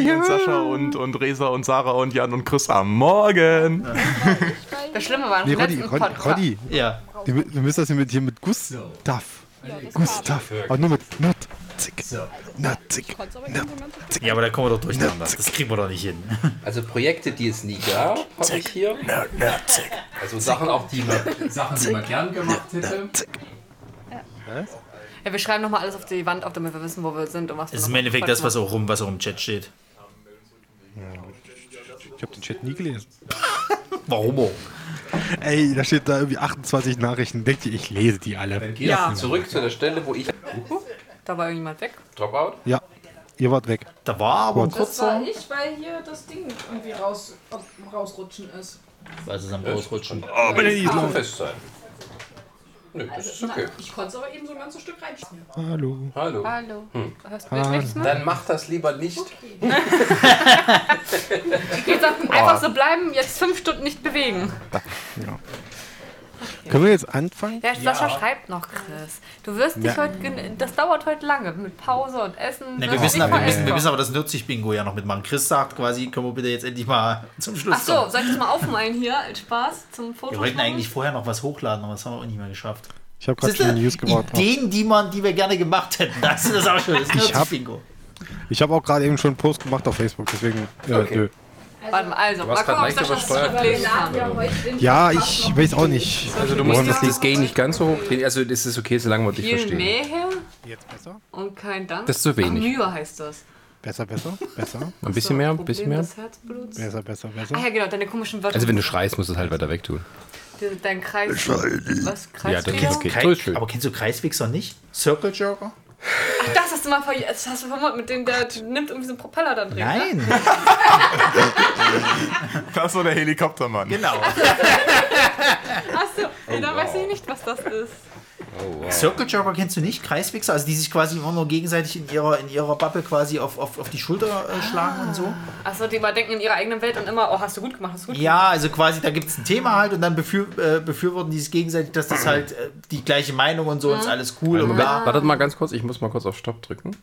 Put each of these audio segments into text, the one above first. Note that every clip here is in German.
Roddy und Sascha und, und Resa und Sarah und Jan und Chris am Morgen. Das Schlimme war Nee, Roddy, Roddy. Roddy. Ja. Wir, wir müssen das hier mit, hier mit Gustav. Gustav. Aber nur mit Nutzig. Nutzig. Ja, aber da kommen wir doch durcheinander. Das kriegen wir doch nicht hin. Also Projekte, die es nie gab, habe ich hier. Also Sachen auch, die man, Sachen, die man gern gemacht hätte. Ja, wir schreiben nochmal alles auf die Wand auf, damit wir wissen, wo wir sind und was wir Das ist im Endeffekt das, was auch, rum, was auch im Chat steht. Ich habe den Chat nie gelesen. Warum auch? Ey, da steht da irgendwie 28 Nachrichten. Denkt ihr, ich lese die alle? Dann geh Ja. zurück zu der Stelle, wo ich. Da war irgendjemand weg. Dropout? Ja, ihr wart weg. Da war aber ein Gut. Das war kurzer. ich, weil hier das Ding irgendwie raus, rausrutschen ist. Was ist am Rausrutschen? Oh, bin ich Kann fest sein. Nö, das ist okay. Ich konnte es aber eben so ein ganzes Stück reinschmieren. Hallo. Hallo. Hallo. Hörst du Hallo. Dann mach das lieber nicht. Wie gesagt, einfach so bleiben, jetzt fünf Stunden nicht bewegen. Können wir jetzt anfangen? Ja, Sascha schreibt noch, Chris. Du wirst dich Ja. heute, das dauert heute lange mit Pause und Essen. Ne, wirst wir, wissen aber, wir, wissen, wir wissen aber das Nürzig-Bingo ja noch mitmachen. Chris sagt quasi, können wir bitte jetzt endlich mal zum Schluss Ach so, kommen. soll ich das mal aufmalen hier als Spaß zum Foto? Wir wollten eigentlich vorher noch was hochladen, aber das haben wir auch nicht mehr geschafft. Ich habe gerade schon die News gebaut. Ideen, die, man, die wir gerne gemacht hätten. Das ist das auch schon. Das Ich hab- Nürzig-Bingo. Ich habe auch gerade eben schon einen Post gemacht auf Facebook, deswegen. Äh, Okay. nö. Warte mal, also, mal gucken, ob das zurücklegen kann. Ja, ich weiß auch nicht. Also du musst das das, das Gain nicht ganz so hoch drehen. Also das ist okay, solange wir dich verstehen. mehr her Jetzt besser? und kein Dank. Das ist zu wenig. Ach, Mühe heißt das. Besser, besser, besser, Ein bisschen mehr, ein bisschen mehr. besser, besser, besser. Ah ja, genau, deine komischen Wörter. Also wenn du schreist, musst du es halt weiter weg tun. Dein Kreis. Was? Kreis? Ja, dann ist Ja, okay. Aber kennst du Kreiswichser nicht? Circle Jerker? Ach, das hast du mal ver das hast du vermutet, mit dem der nimmt irgendwie so einen Propeller dann drin. Ne? Nein. Das ist so der Helikoptermann. Genau. Achso, nee, da weiß ich nicht, was das ist. Circle Jerker kennst du nicht? Kreiswichser? Also die sich quasi immer nur gegenseitig in ihrer, in ihrer Bubble quasi auf, auf, auf die Schulter äh, schlagen und so. Achso, die mal denken in ihrer eigenen Welt und immer, oh, hast du gut gemacht, hast du gut gemacht. Ja, also quasi, da gibt es ein Thema halt und dann befür, äh, befürworten die sich gegenseitig, dass das halt äh, die gleiche Meinung und so und ist alles cool und Moment, bla. wartet mal ganz kurz, ich muss mal kurz auf Stopp drücken.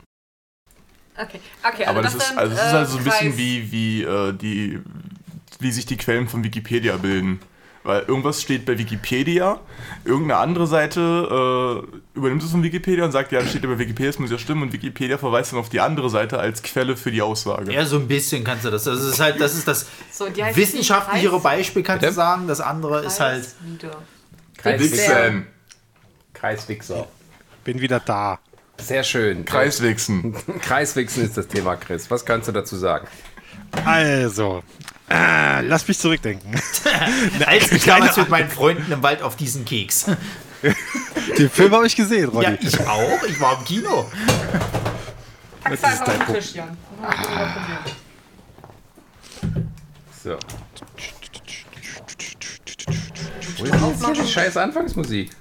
Okay, okay, also Aber das, das ist, also es ist äh, also so ein bisschen Kreis- wie, wie, äh, die, wie sich die Quellen von Wikipedia bilden. Weil irgendwas steht bei Wikipedia, irgendeine andere Seite äh, übernimmt es von Wikipedia und sagt, ja, das steht ja bei Wikipedia, das muss ja stimmen und Wikipedia verweist dann auf die andere Seite als Quelle für die Aussage. Ja, so ein bisschen kannst du das. Das ist halt, das ist das So, wissenschaftlichere Kreis- Beispiel, kannst du sagen. Das andere ist halt. Kreislieder. Wichsen. Kreiswichser. Bin wieder da. Sehr schön. Kreiswichsen. Kreiswichsen ist das Thema, Chris. Was kannst du dazu sagen? Also, äh, lass mich zurückdenken. Als ich damals mit meinen Freunden im Wald auf diesen Keks. Den Film habe ich gesehen, Ronny. Ja, ich auch. Ich war im Kino. Einfach auf den Tisch, Jan. So. Wo ist jetzt hier die scheiß Anfangsmusik?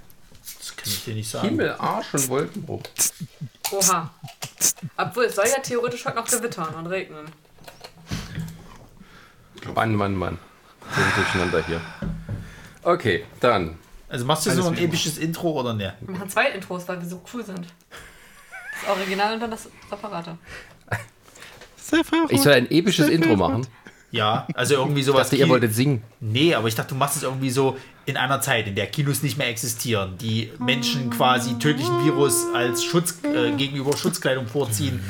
Das kann ich dir nicht sagen. Himmel, Arsch und Wolkenbruch. Oha. Obwohl, es soll ja theoretisch heute noch gewittern und regnen. Mann, Mann, Mann. Wir sind durcheinander hier. Okay, dann. Also machst du so ein episches Intro oder ne? Wir machen zwei Intros, weil wir so cool sind. Das Original und dann das Separate. Ich soll ein episches Intro machen. Ja, also irgendwie Ich sowas. dachte, ihr wolltet singen. Nee, aber ich dachte, du machst es irgendwie so in einer Zeit, in der Kinos nicht mehr existieren, die Menschen quasi tödlichen Virus als Schutz äh, gegenüber Schutzkleidung vorziehen.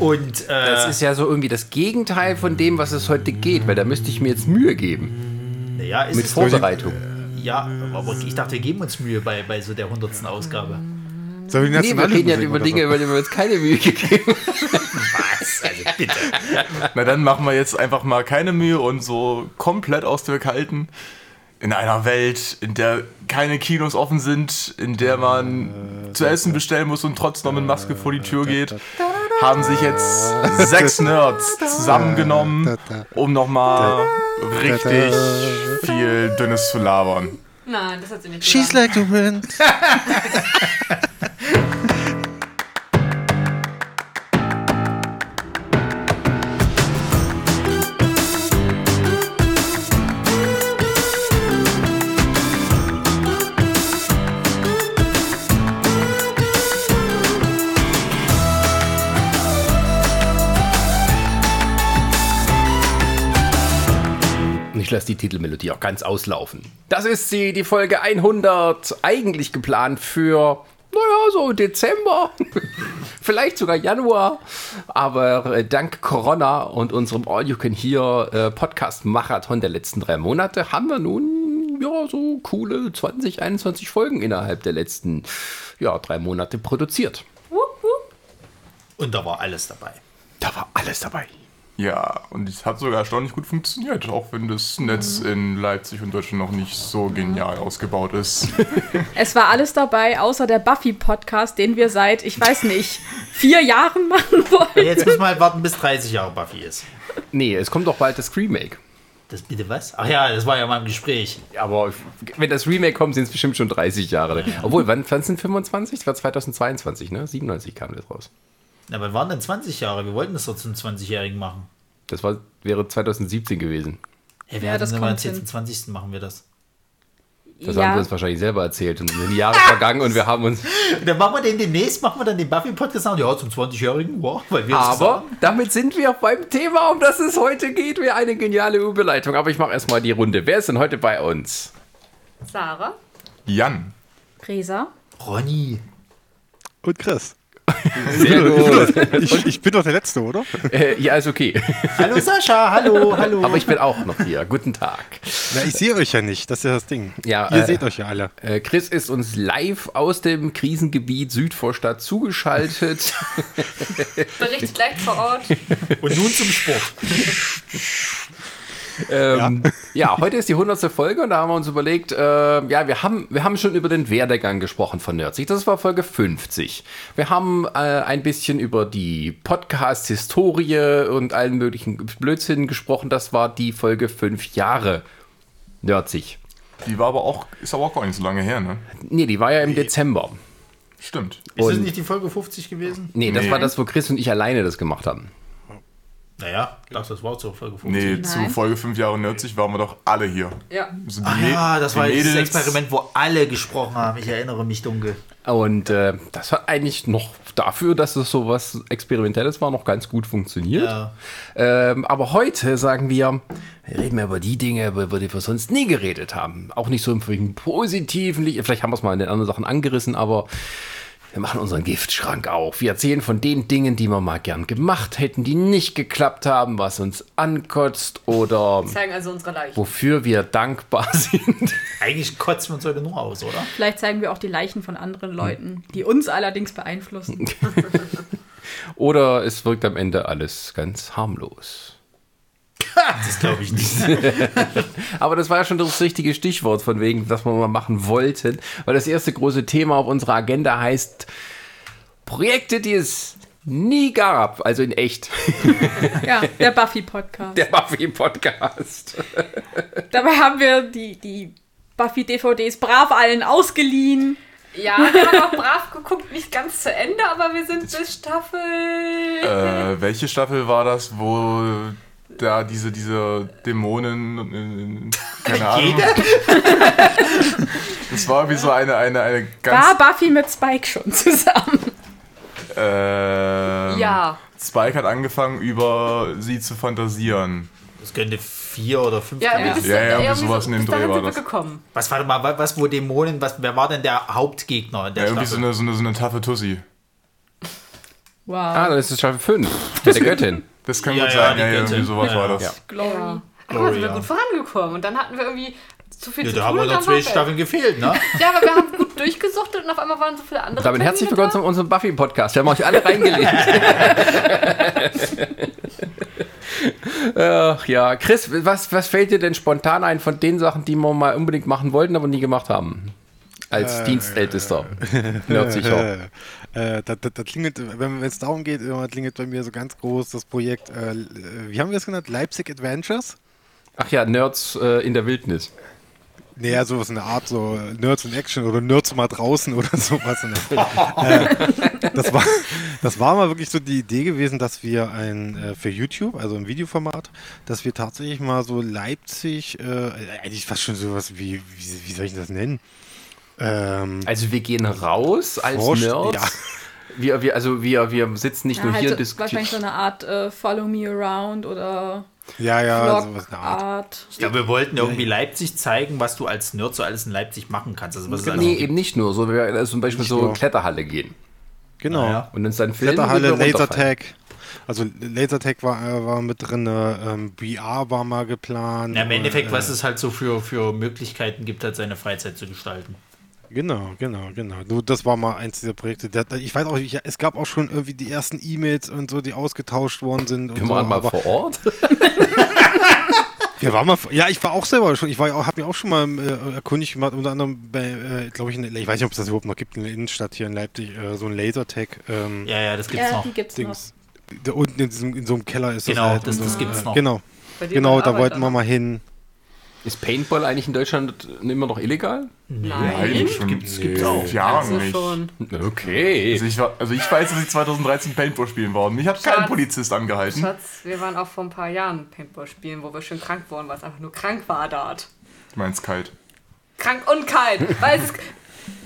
Und äh, Das ist ja so irgendwie das Gegenteil von dem, was es heute geht, weil da müsste ich mir jetzt Mühe geben. ja, ist Mit es Vorbereitung. Ja, aber ich dachte, wir geben uns Mühe bei, bei so der hundertsten Ausgabe. Sollen wir die Nee, wir reden ja über Dinge, über die wir uns keine Mühe gegeben Was? Also bitte. Na dann machen wir jetzt einfach mal keine Mühe und so komplett aus der Kalten. In einer Welt, in der keine Kinos offen sind, in der man zu essen bestellen muss und trotzdem noch mit Maske vor die Tür geht, haben sich jetzt sechs Nerds zusammengenommen, um nochmal richtig viel Dünnes zu labern. Nein, das hat sie nicht? She's like the wind. Ich lasse die Titelmelodie auch ganz auslaufen. Das ist sie, die Folge 100. Eigentlich geplant für, naja, so Dezember. Vielleicht sogar Januar. Aber äh, dank Corona und unserem All-You-Can-Hear-Podcast-Marathon der letzten drei Monate haben wir nun, ja, so coole 20, 21 Folgen innerhalb der letzten, ja, drei Monate produziert. Und da war alles dabei. Da war alles dabei. Ja, und es hat sogar erstaunlich gut funktioniert, auch wenn das Netz in Leipzig und Deutschland noch nicht so genial ausgebaut ist. Es war alles dabei, außer der Buffy-Podcast, den wir seit, ich weiß nicht, vier Jahren machen wollen. Jetzt müssen wir halt warten, bis 30 Jahre Buffy ist. Nee, es kommt doch bald das Remake. Das bitte was? Ach ja, das war ja mal im Gespräch. Aber wenn das Remake kommt, sind es bestimmt schon 30 Jahre. Obwohl, wann, wann sind 25? Das war 2022, ne? 97 kam das raus. Na, wann waren denn 20 Jahre? Wir wollten das doch zum 20-Jährigen machen. Das war, wäre 2017 gewesen. Hey, wir Ja, hatten das kommt hin. zum 20. machen wir das. Das haben wir uns wahrscheinlich selber erzählt. Und sind die Jahre vergangen und wir haben uns. Und dann machen wir den demnächst, machen wir dann den Buffy-Podcast an. Ja, zum 20-Jährigen, wow, weil wir Aber damit sind wir beim Thema, um das es heute geht. Wie eine geniale Überleitung. Aber ich mache erstmal die Runde. Wer ist denn heute bei uns? Sarah. Jan, Resa. Ronny. Und Chris. Sehr gut. Ich, ich bin doch der Letzte, oder? äh, ja, ist okay. Hallo Sascha, hallo, hallo. Aber ich bin auch noch hier. Guten Tag. Na, ich sehe euch ja nicht. Das ist ja das Ding. Ja, Ihr äh, seht euch ja alle. Äh, Chris ist uns live aus dem Krisengebiet Südvorstadt zugeschaltet. Bericht gleich vor Ort. Und nun zum Sport. Ähm, ja. heute ist die 100. Folge und da haben wir uns überlegt, äh, ja, wir haben, wir haben schon über den Werdegang gesprochen von Nerdsig. Das war Folge 50. Wir haben äh, ein bisschen über die Podcast-Historie und allen möglichen Blödsinn gesprochen. Das war die Folge 5 Jahre Nerdsig. die war aber auch, ist aber auch gar nicht so lange her, ne? Nee, die war ja im Dezember. Stimmt. Ist das Und- nicht die Folge 50 gewesen? Nee, das Nee. war das, wo Chris und ich alleine das gemacht haben. Naja, ich dachte, das war zur Folge 50. Nee, zu Nein. Folge 5 Jahre 90 waren wir doch alle hier. Ja. Also die Ach Mä- ja, das war dieses Experiment, wo alle gesprochen haben. Ich erinnere mich dunkel. Und äh, das hat eigentlich noch dafür, dass es so was Experimentelles war, noch ganz gut funktioniert. Ja. Ähm, aber heute sagen wir, reden wir über die Dinge, über die wir sonst nie geredet haben. Auch nicht so im positiven Licht. Vielleicht haben wir es mal in den anderen Sachen angerissen, aber wir machen unseren Giftschrank auf. Wir erzählen von den Dingen, die wir mal gern gemacht hätten, die nicht geklappt haben, was uns ankotzt oder Zeigen also unsere Leichen. wofür wir dankbar sind. Eigentlich kotzen wir uns heute nur aus, oder? Vielleicht zeigen wir auch die Leichen von anderen Leuten, die uns allerdings beeinflussen. Oder es wirkt am Ende alles ganz harmlos. Das glaube ich nicht. Aber das war ja schon das richtige Stichwort von wegen, was wir mal machen wollten. Weil das erste große Thema auf unserer Agenda heißt Projekte, die es nie gab. Also in echt. Ja, der Buffy-Podcast. Der Buffy-Podcast. Dabei haben wir die, die Buffy-DVDs brav allen ausgeliehen. Ja, wir haben auch brav geguckt, nicht ganz zu Ende, aber wir sind bis Staffel. Äh, welche Staffel war das, wo da diese, diese Dämonen, äh, keine Ahnung. Das war wie so eine, eine, eine War ganz. Buffy mit Spike schon zusammen? ähm, Ja. Spike hat angefangen, über sie zu fantasieren. Das könnte vier oder fünf Ja, irgendwie Ja, ja, irgendwie sowas in dem Dreh war das. gekommen. Was war mal, was, wo Dämonen, was, wer war denn der Hauptgegner in der Ja, irgendwie so eine, so eine, so eine taffe Tussi. Wow. Ah, dann ist es Staffel 5. Mit der Göttin. Das kann Ja, gut ja, sein, ja, ja, irgendwie sowas Ja, war das. Ja. Glory. Ja. Glory, sind wir gut vorangekommen. Und dann hatten wir irgendwie zu viel Ja, zu da tun. haben wir noch zwei Staffeln gefehlt, ne? Ja, aber wir haben gut durchgesuchtet und auf einmal waren so viele andere. Damit herzlich willkommen zu unserem Buffy-Podcast. Wir haben euch alle reingelegt. Ach ja, Chris, was, was fällt dir denn spontan ein von den Sachen, die wir mal unbedingt machen wollten, aber nie gemacht haben? Als Dienstältester. Nerdsicher. Äh, da, da, da klingelt, wenn es darum geht, immer klingelt bei mir so ganz groß das Projekt, äh, wie haben wir es genannt? Leipzig Adventures? Ach ja, Nerds äh, in der Wildnis. Naja, sowas in der Art, so Nerds in Action oder Nerds mal draußen oder sowas. Äh, das, war, das war mal wirklich so die Idee gewesen, dass wir ein äh, für YouTube, also im Videoformat, dass wir tatsächlich mal so Leipzig, äh, eigentlich fast schon sowas wie, wie, wie soll ich das nennen? Ähm, Also wir gehen raus als Forscht- Nerds. ja. Wir, wir, also wir, wir sitzen nicht Ja, nur halt hier so, und diskutieren. wahrscheinlich so eine Art äh, Follow Me Around oder Ja, ja, sowas in der Art. Art. Ich glaube, wir wollten irgendwie Leipzig zeigen, was du als Nerd so alles in Leipzig machen kannst. Also was es alles Nee, eben nicht nur. So, wir also zum Beispiel Nicht so nur. Kletterhalle gehen. Genau. Naja. Und uns dann filmen. Kletterhalle. Lasertag. Also Lasertag war, äh, war mit drin, ähm, VR war mal geplant. Ja, Im Endeffekt, äh, was es halt so für, für Möglichkeiten gibt, halt seine Freizeit zu gestalten. Genau, genau, genau. Nur das war mal eins dieser Projekte. Der, ich weiß auch, ich, es gab auch schon irgendwie die ersten E-Mails und so, die ausgetauscht worden sind. Und Wir so, waren mal aber vor Ort. Wir waren mal, ja, ich war auch selber schon, ich war, auch- hab mich auch schon mal äh, erkundigt gemacht, unter anderem bei, äh, glaube ich, in, ich weiß nicht, ob es das überhaupt noch gibt in der Innenstadt hier in Leipzig, äh, so ein Lasertag. Ähm, Ja, ja, das gibt's Ja, noch. die gibt's noch. Dings. Da unten in, diesem, in so einem Keller ist Genau, das halt. das- und das so, gibt's äh, noch. Genau, genau, da wollten wir mal hin. Ist Paintball eigentlich in Deutschland immer noch illegal? Nein. schon Gibt's- gibt's auch. Also nicht. schon. Okay. Also ich, war, also ich weiß, dass ich 2013 Paintball spielen war. Mich hat kein Schatz. Polizist angehalten. Schatz, wir waren auch vor ein paar Jahren Paintball spielen, wo wir schön krank wurden, weil es einfach nur krank war dort. Du meinst kalt. Krank und kalt, weil es.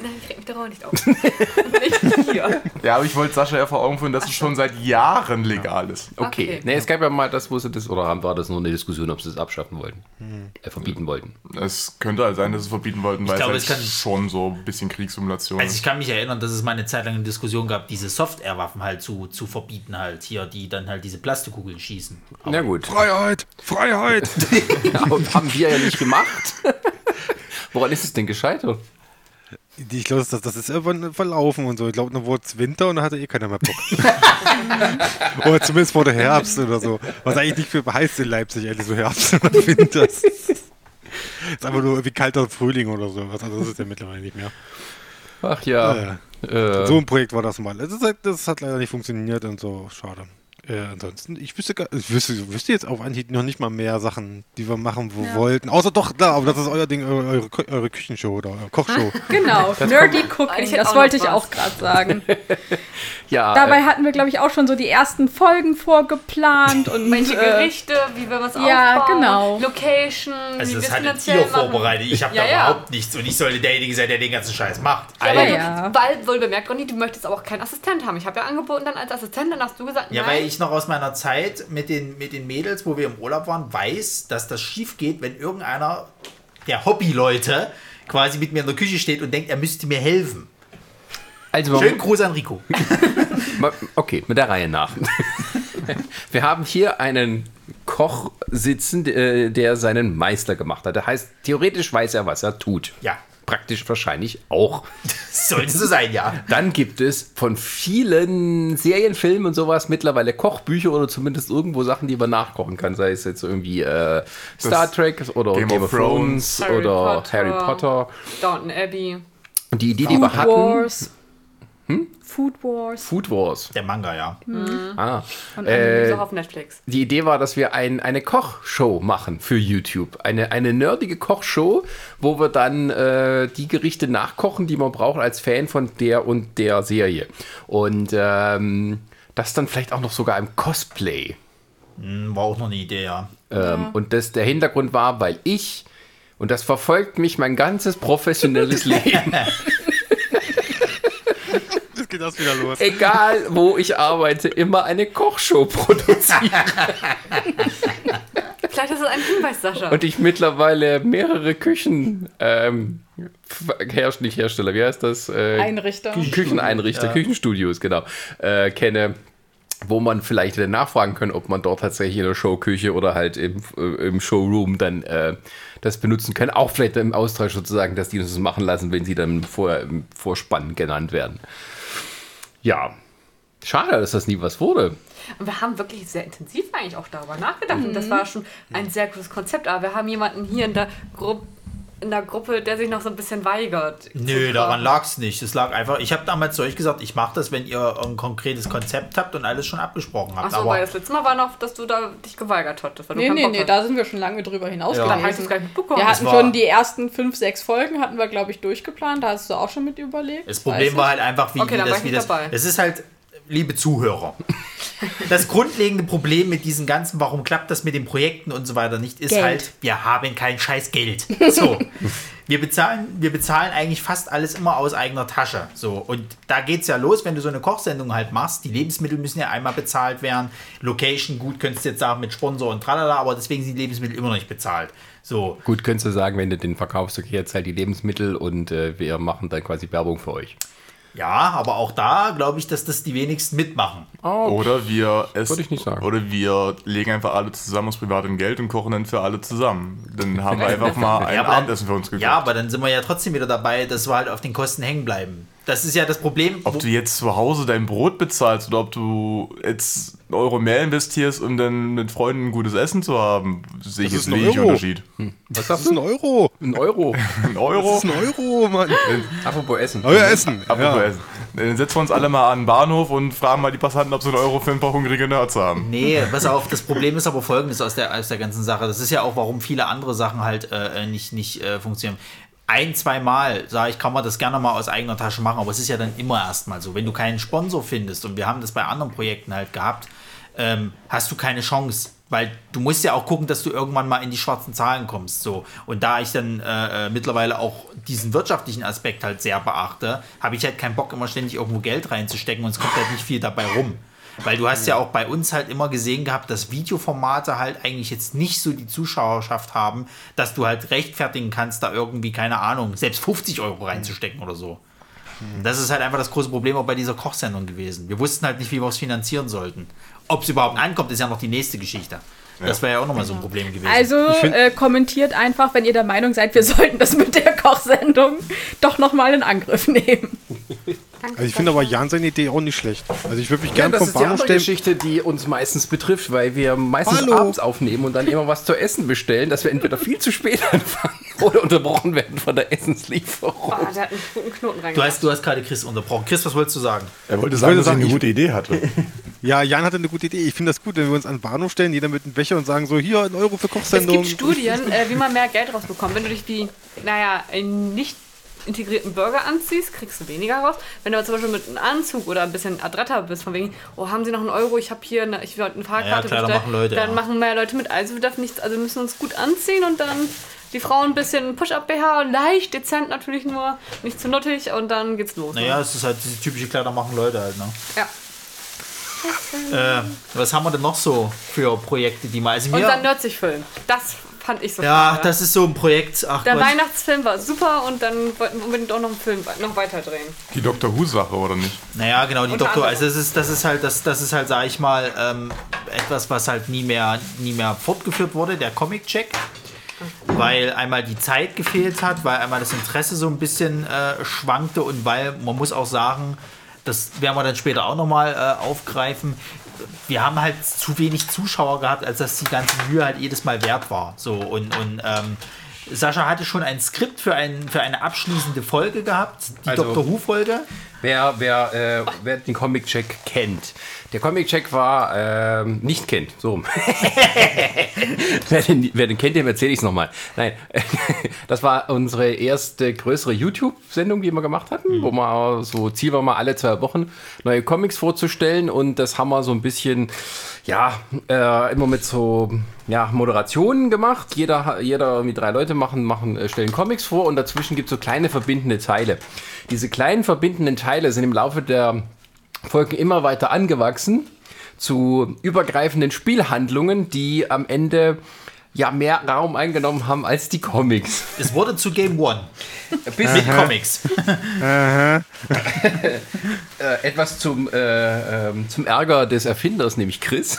Nein, ich reg mich darauf nicht auf. nicht hier. Ja, aber ich wollte Sascha ja vor Augen führen, dass es schon seit Jahren legal ist. Okay. Okay. Nee, es gab ja mal das, wo sie das, oder war das nur eine Diskussion, ob sie das abschaffen wollten? Äh, verbieten wollten. Es könnte halt sein, dass sie es verbieten wollten, weil glaube, es es halt kann- schon so ein bisschen Kriegssimulation Also ich ist. kann mich erinnern, dass es mal eine Zeit lang eine Diskussion gab, diese Software-Waffen halt zu, zu verbieten halt hier, die dann halt diese Plastikkugeln schießen. Na gut. Freiheit! Freiheit! Aber haben wir ja nicht gemacht. Woran ist es denn gescheitert? Die- ich glaube, das, das ist irgendwann verlaufen und so. Ich glaube, dann wurde es Winter und dann hatte eh keiner mehr Bock. oder zumindest wurde Herbst oder so. Was eigentlich nicht für heißt in Leipzig, eigentlich so Herbst oder Winter. Es ist einfach nur irgendwie kalter Frühling oder so. Also das ist ja mittlerweile nicht mehr. Ach ja. Ja. Äh, So ein Projekt war das mal. Das, ist, das hat leider nicht funktioniert und so. Schade. Äh, ansonsten, ich wüsste, gar, ich wüsste, wüsste jetzt auf Anhieb noch nicht mal mehr Sachen, die wir machen wo wollten. Außer doch, klar, aber das ist euer Ding, eure, eure, Kü- eure Küchenshow oder eure Kochshow. Genau, Nerdy Cooking, das wollte ich auch gerade sagen. ja, Dabei äh, hatten wir, glaube ich, auch schon so die ersten Folgen vorgeplant und Welche äh, Gerichte, wie wir was ja, aufbauen, genau. Location, Also wie wir das es finanziell ihr machen. vorbereitet. Ich habe Ja, da ja. überhaupt nichts und ich sollte derjenige sein, der den ganzen Scheiß macht. Ja, weil, Ja. Du, weil wohl bemerkt, Ronny, du möchtest aber auch keinen Assistent haben. Ich habe ja angeboten dann als Assistent, dann hast du gesagt, Ja, nein. Ich noch aus meiner Zeit mit den, mit den Mädels, wo wir im Urlaub waren, weiß, dass das schief geht, wenn irgendeiner der Hobbyleute quasi mit mir in der Küche steht und denkt, er müsste mir helfen. also Schönen Gruß an Rico. Okay, mit der Reihe nach. Wir haben hier einen Koch sitzen, äh, der seinen Meister gemacht hat. Der heißt, theoretisch weiß er, was er tut. Ja, Praktisch wahrscheinlich auch. sollte so sein, ja. Dann gibt es von vielen Serien, Filmen und sowas mittlerweile Kochbücher oder zumindest irgendwo Sachen, die man nachkochen kann. Sei es jetzt irgendwie äh, Star Trek oder Game, Game of Thrones, Harry oder Potter. Harry Potter. Downton Abbey. Und die Idee, die wir Food hatten, Wars. Food Wars. Food Wars. Der Manga, ja. Ah. Und Äh, auch auf Netflix. Die Idee war, dass wir ein, eine Kochshow machen für YouTube. Eine, eine nerdige Kochshow, wo wir dann äh, die Gerichte nachkochen, die man braucht als Fan von der und der Serie. Und ähm, das dann vielleicht auch noch sogar im Cosplay. Hm, War auch noch eine Idee, ja. Ähm, und das, der Hintergrund war, weil ich, und das verfolgt mich mein ganzes professionelles Leben, geht das wieder los. egal wo ich arbeite, immer eine Kochshow produziere. Vielleicht ist das ein Hinweis, Sascha. Und ich mittlerweile mehrere Küchen, ähm, herrscht nicht Hersteller, wie heißt das? Äh, Einrichter. Kücheneinrichter, Küchenstudios, genau, äh, kenne, wo man vielleicht wieder nachfragen kann, ob man dort tatsächlich in der Showküche oder halt im, äh, im Showroom dann äh, das benutzen kann. Auch vielleicht im Austausch sozusagen, dass die uns das machen lassen, wenn sie dann vor, im Vorspann genannt werden. Ja. Schade, dass das nie was wurde. Und wir haben wirklich sehr intensiv eigentlich auch darüber nachgedacht. Und das war schon ein sehr gutes Konzept. Aber wir haben jemanden hier in der, Gru in der Gruppe, der sich noch so ein bisschen weigert. Nö, daran lag es nicht. Es lag einfach, ich habe damals zu euch gesagt, ich mache das, wenn ihr ein konkretes Konzept habt und alles schon abgesprochen habt. Achso, weil das letzte Mal war noch, dass du da dich geweigert hattest. Weil Nee, nee, nee, da sind wir schon lange drüber hinaus Dann habe ich gewesen. das gar nicht mitbekommen. Wir hatten schon die ersten fünf, sechs Folgen, hatten wir, glaube ich, durchgeplant. Da hast du auch schon mit überlegt. Das Problem war halt einfach, wie, Okay, wie dann war das, ich wie nicht das. dabei. Es ist halt, liebe Zuhörer, das grundlegende Problem mit diesen ganzen, warum klappt das mit den Projekten und so weiter nicht, ist Geld. halt, wir haben kein scheiß Geld. So. wir bezahlen, wir bezahlen eigentlich fast alles immer aus eigener Tasche. So, und da geht es ja los, wenn du so eine Kochsendung halt machst. Die Lebensmittel müssen ja einmal bezahlt werden. Location, gut, könntest du jetzt sagen mit Sponsor und tralala, aber deswegen sind die Lebensmittel immer noch nicht bezahlt. So. Gut, könntest du sagen, wenn du den verkaufst, okay, jetzt halt die Lebensmittel und äh, wir machen dann quasi Werbung für euch. Ja, aber auch da glaube ich, dass das die wenigsten mitmachen. Oder wir es, Würde ich nicht sagen. Oder wir legen einfach alle zusammen aus privatem Geld und kochen dann für alle zusammen. Dann haben wir einfach mal ein aber- Abendessen für uns gekocht. Ja, aber dann sind wir ja trotzdem wieder dabei, dass wir halt auf den Kosten hängen bleiben. Das ist ja das Problem. ob du jetzt zu Hause dein Brot bezahlst oder ob du jetzt einen Euro mehr investierst, um dann mit Freunden ein gutes Essen zu haben, sehe ich Das jetzt ist ein wenig Euro. Unterschied. Was Das sagst ist ein du? Euro. Ein Euro. Ein Euro? Das ist ein Euro, Mann. Apropos Essen. Euer Essen. Apropos Ja. Essen. Dann setzen wir uns alle mal an den Bahnhof und fragen mal die Passanten, ob sie einen Euro für ein paar hungrige Nerds haben. Nee, pass auf, das Problem ist aber folgendes aus der, aus der ganzen Sache. Das ist ja auch, warum viele andere Sachen halt äh, nicht, nicht äh, funktionieren. Ein, zwei Mal, sage ich, kann man das gerne mal aus eigener Tasche machen, aber es ist ja dann immer erstmal so. Wenn du keinen Sponsor findest, und wir haben das bei anderen Projekten halt gehabt, ähm, hast du keine Chance. Weil du musst ja auch gucken, dass du irgendwann mal in die schwarzen Zahlen kommst. So. Und da ich dann äh, äh, mittlerweile auch diesen wirtschaftlichen Aspekt halt sehr beachte, habe ich halt keinen Bock, immer ständig irgendwo Geld reinzustecken und es kommt halt nicht viel dabei rum. Weil du hast ja auch bei uns halt immer gesehen gehabt, dass Videoformate halt eigentlich jetzt nicht so die Zuschauerschaft haben, dass du halt rechtfertigen kannst, da irgendwie, keine Ahnung, selbst 50 Euro reinzustecken oder so. Das ist halt einfach das große Problem auch bei dieser Kochsendung gewesen. Wir wussten halt nicht, wie wir es finanzieren sollten. Ob es überhaupt ankommt, ist ja noch die nächste Geschichte. Das wäre ja auch nochmal so ein Problem gewesen. Also äh, kommentiert einfach, wenn ihr der Meinung seid, wir sollten das mit der Kochsendung doch nochmal in Angriff nehmen. Also ich finde aber Jan seine Idee auch nicht schlecht. Also ich würde mich Ja, gerne das vom ist die Bahnhof andere stellen. Geschichte, die uns meistens betrifft, weil wir meistens Hallo. abends aufnehmen und dann immer was zu essen bestellen, dass wir entweder viel zu spät anfangen oder unterbrochen werden von der Essenslieferung. Oh, der hat einen guten Knoten du hast, du hast gerade Chris unterbrochen. Chris, was wolltest du sagen? Er wollte sagen, dass ich eine gute Idee hatte. Ja, Jan hatte eine gute Idee. Ich finde das gut, wenn wir uns an den Bahnhof stellen, jeder mit einem Becher und sagen so, hier, ein Euro für Es Kochsendung. gibt Studien, äh, wie man mehr Geld rausbekommt. Wenn du dich wie, naja, nicht integrierten Burger anziehst, kriegst du weniger raus. Wenn du aber zum Beispiel mit einem Anzug oder ein bisschen adretter bist, von wegen, oh, haben sie noch einen Euro, ich habe hier eine, ich eine Fahrkarte Ja, klar, dann bestellen, machen Leute, dann ja. machen mehr Leute mit. Also wir dürfen nichts, also müssen uns gut anziehen und dann die Frauen ein bisschen Push-Up-BH, leicht, dezent natürlich nur, nicht zu nuttig und dann geht's los. Naja, es ist halt diese typische Kleider machen Leute halt, ne? Ja. Äh, was haben wir denn noch so für Projekte, die mal. Also Und dann Nerdsich-Film. Das fand ich so ja, schade. das ist so ein Projekt. Ach Der Gott. Weihnachtsfilm war super und dann wollten wir unbedingt auch noch einen Film noch weiter drehen. Die Dr. Who-Sache, oder nicht? Naja, genau, die anderem. Also das ist, das ist halt, das, das ist halt, sag ich mal, ähm, etwas, was halt nie mehr, nie mehr fortgeführt wurde, der Comic-Check. Weil einmal die Zeit gefehlt hat, weil einmal das Interesse so ein bisschen äh, schwankte und weil man muss auch sagen, das werden wir dann später auch nochmal äh, aufgreifen. Wir haben halt zu wenig Zuschauer gehabt, als dass die ganze Mühe halt jedes Mal wert war. So und, und ähm, Sascha hatte schon ein Skript für, ein, für eine abschließende Folge gehabt, die Also- Dr. Who-Folge. Wer, wer, äh, wer den Comic-Check kennt. Der Comic-Check war, ähm, nicht kennt, so wer, den, wer den kennt, dem erzähle ich es nochmal. Nein, das war unsere erste größere YouTube-Sendung, die wir gemacht hatten, wo wir so, Ziel war mal alle zwei Wochen neue Comics vorzustellen und das haben wir so ein bisschen, ja, äh, immer mit so, ja, Moderationen gemacht. Jeder, jeder, irgendwie drei Leute machen, machen, äh, stellen Comics vor und dazwischen gibt es so kleine verbindende Teile. Diese kleinen verbindenden Teile sind im Laufe der Folgen immer weiter angewachsen zu übergreifenden Spielhandlungen, die am Ende ja mehr Raum eingenommen haben als die Comics. Es wurde zu Game One. Bis Mit Comics. äh, etwas zum, äh, ähm, zum Ärger des Erfinders, nämlich Chris.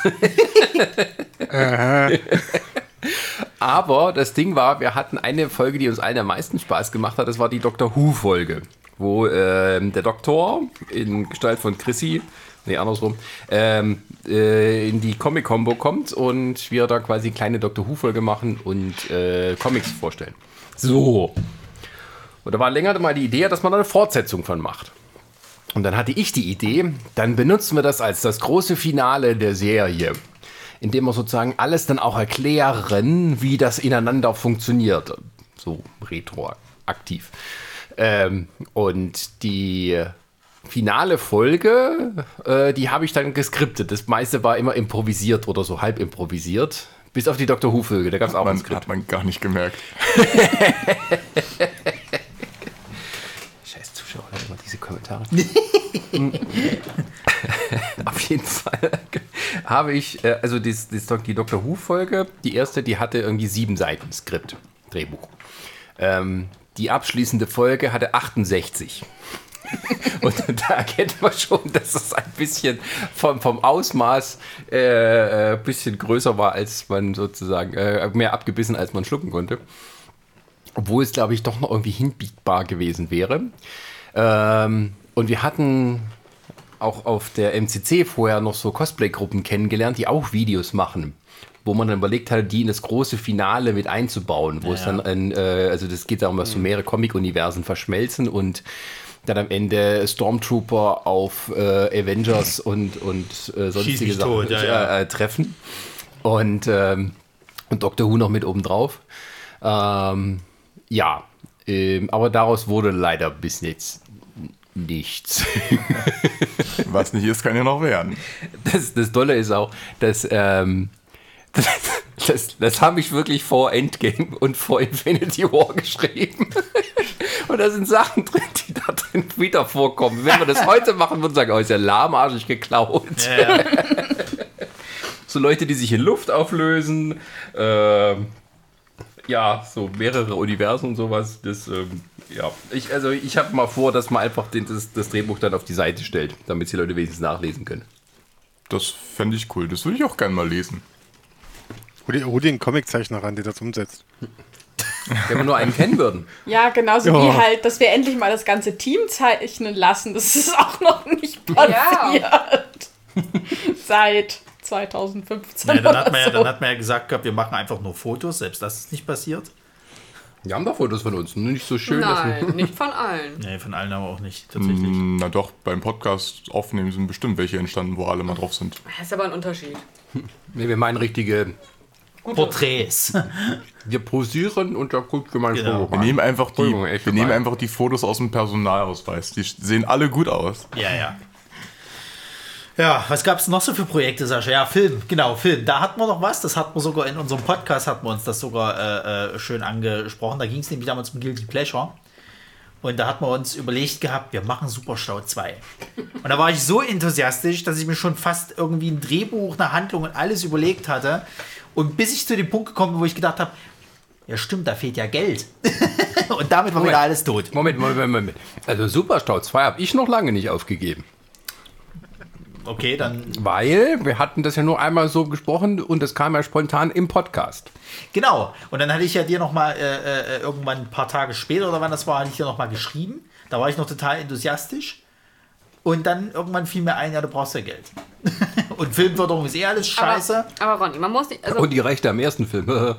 Aber das Ding war, wir hatten eine Folge, die uns allen am meisten Spaß gemacht hat. Das war die Doctor Who-Folge, wo ähm, der Doktor in Gestalt von Chrissy, nee, andersrum, ähm, äh, in die Comic-Combo kommt und wir da quasi kleine Doctor Who-Folge machen und äh, Comics vorstellen. So. Und da war länger mal die Idee, dass man da eine Fortsetzung von macht. Und dann hatte ich die Idee, dann benutzen wir das als das große Finale der Serie, indem wir sozusagen alles dann auch erklären, wie das ineinander funktioniert. So retroaktiv. Ähm, und die finale Folge, äh, die habe ich dann geskriptet. Das meiste war immer improvisiert oder so halb improvisiert. Bis auf die Dr. Who-Folge, da gab es auch ein Man, Skript. hat man gar nicht gemerkt. Scheiß Zuschauer, immer diese Kommentare. Auf jeden Fall habe ich, äh, also die, die, die Dr. Who-Folge, die erste, die hatte irgendwie sieben Seiten Skript, Drehbuch. Ähm, die abschließende Folge hatte 68. Und da erkennt man schon, dass es ein bisschen vom, vom Ausmaß äh, ein bisschen größer war, als man sozusagen, äh, mehr abgebissen, als man schlucken konnte. Obwohl es, glaube ich, doch noch irgendwie hinbiegbar gewesen wäre. Ähm, und wir hatten auch auf der MCC vorher noch so Cosplay-Gruppen kennengelernt, die auch Videos machen. Wo man dann überlegt hatte, die in das große Finale mit einzubauen, wo es dann ein, äh, also das geht darum, dass so mehrere Comic-Universen verschmelzen und dann am Ende Stormtrooper auf äh, Avengers und, und äh, sonstige Sachen tot, ja, ja. Äh, treffen. Und, ähm, und Doctor Who noch mit oben drauf. Ähm, ja, ähm, aber daraus wurde leider bis jetzt nichts. Was nicht ist, kann ja noch werden. Das, das Tolle ist auch, dass ähm, das, das, habe ich wirklich vor Endgame und vor Infinity War geschrieben. Und da sind Sachen drin, die da drin wieder vorkommen. Wenn wir das heute machen würden, sagen, oh, ist ja lahmarschig geklaut. Ja, ja. So Leute, die sich in Luft auflösen. Ähm, ja, so mehrere Universen und sowas. Das, ähm, ja. Ich, also ich habe mal vor, dass man einfach den, das, das Drehbuch dann auf die Seite stellt, damit die Leute wenigstens nachlesen können. Das fände ich cool. Das würde ich auch gerne mal lesen. Hol dir, hol dir einen Comiczeichner ran, der das umsetzt. Wenn wir nur einen kennen würden. Ja, genauso Ja. wie halt, dass wir endlich mal das ganze Team zeichnen lassen. Das ist auch noch nicht passiert. Seit 2015. Ja, dann, hat man ja, so. dann hat man ja gesagt gehabt, wir machen einfach nur Fotos, selbst das ist nicht passiert. Wir haben da Fotos von uns. Nur nicht so schön. Nein, nicht von allen. Nee, von allen aber auch nicht, tatsächlich. Mm, Na doch, beim Podcast aufnehmen sind bestimmt welche entstanden, wo alle mal drauf sind. Das ist aber ein Unterschied. Nee, wir meinen richtige. Porträts. Wir posieren und da guckt wir mal ein Genau. Wir nehmen einfach die, Entschuldigung, wir nehmen gemein. einfach die Fotos aus dem Personalausweis. Die sehen alle gut aus. ja, ja. Ja, was gab es noch so für Projekte, Sascha? Ja, Film, genau, Film. Da hatten wir noch was. Das hatten wir sogar in unserem Podcast, hatten wir uns das sogar äh, äh, schön angesprochen. Da ging es nämlich damals um Guilty Pleasure. Und da hatten wir uns überlegt gehabt, wir machen Superstau 2. Und da war ich so enthusiastisch, dass ich mir schon fast irgendwie ein Drehbuch, eine Handlung und alles überlegt hatte. Und bis ich zu dem Punkt gekommen bin, wo ich gedacht habe, ja stimmt, da fehlt ja Geld. und damit war Moment. wieder alles tot. Moment, Moment, Moment, Moment. Also Superstau 2 habe ich noch lange nicht aufgegeben. Okay, dann Weil wir hatten das ja nur einmal so gesprochen und das kam ja spontan im Podcast. Genau. Und dann hatte ich ja dir noch mal äh, äh, irgendwann ein paar Tage später oder wann das war, hatte ich dir noch mal geschrieben. Da war ich noch total enthusiastisch. Und dann irgendwann fiel mir ein, ja, du brauchst ja Geld. und Filmförderung ist eh alles scheiße. Aber, aber Ronny, man muss nicht. Also Und die Rechte am ersten Film. das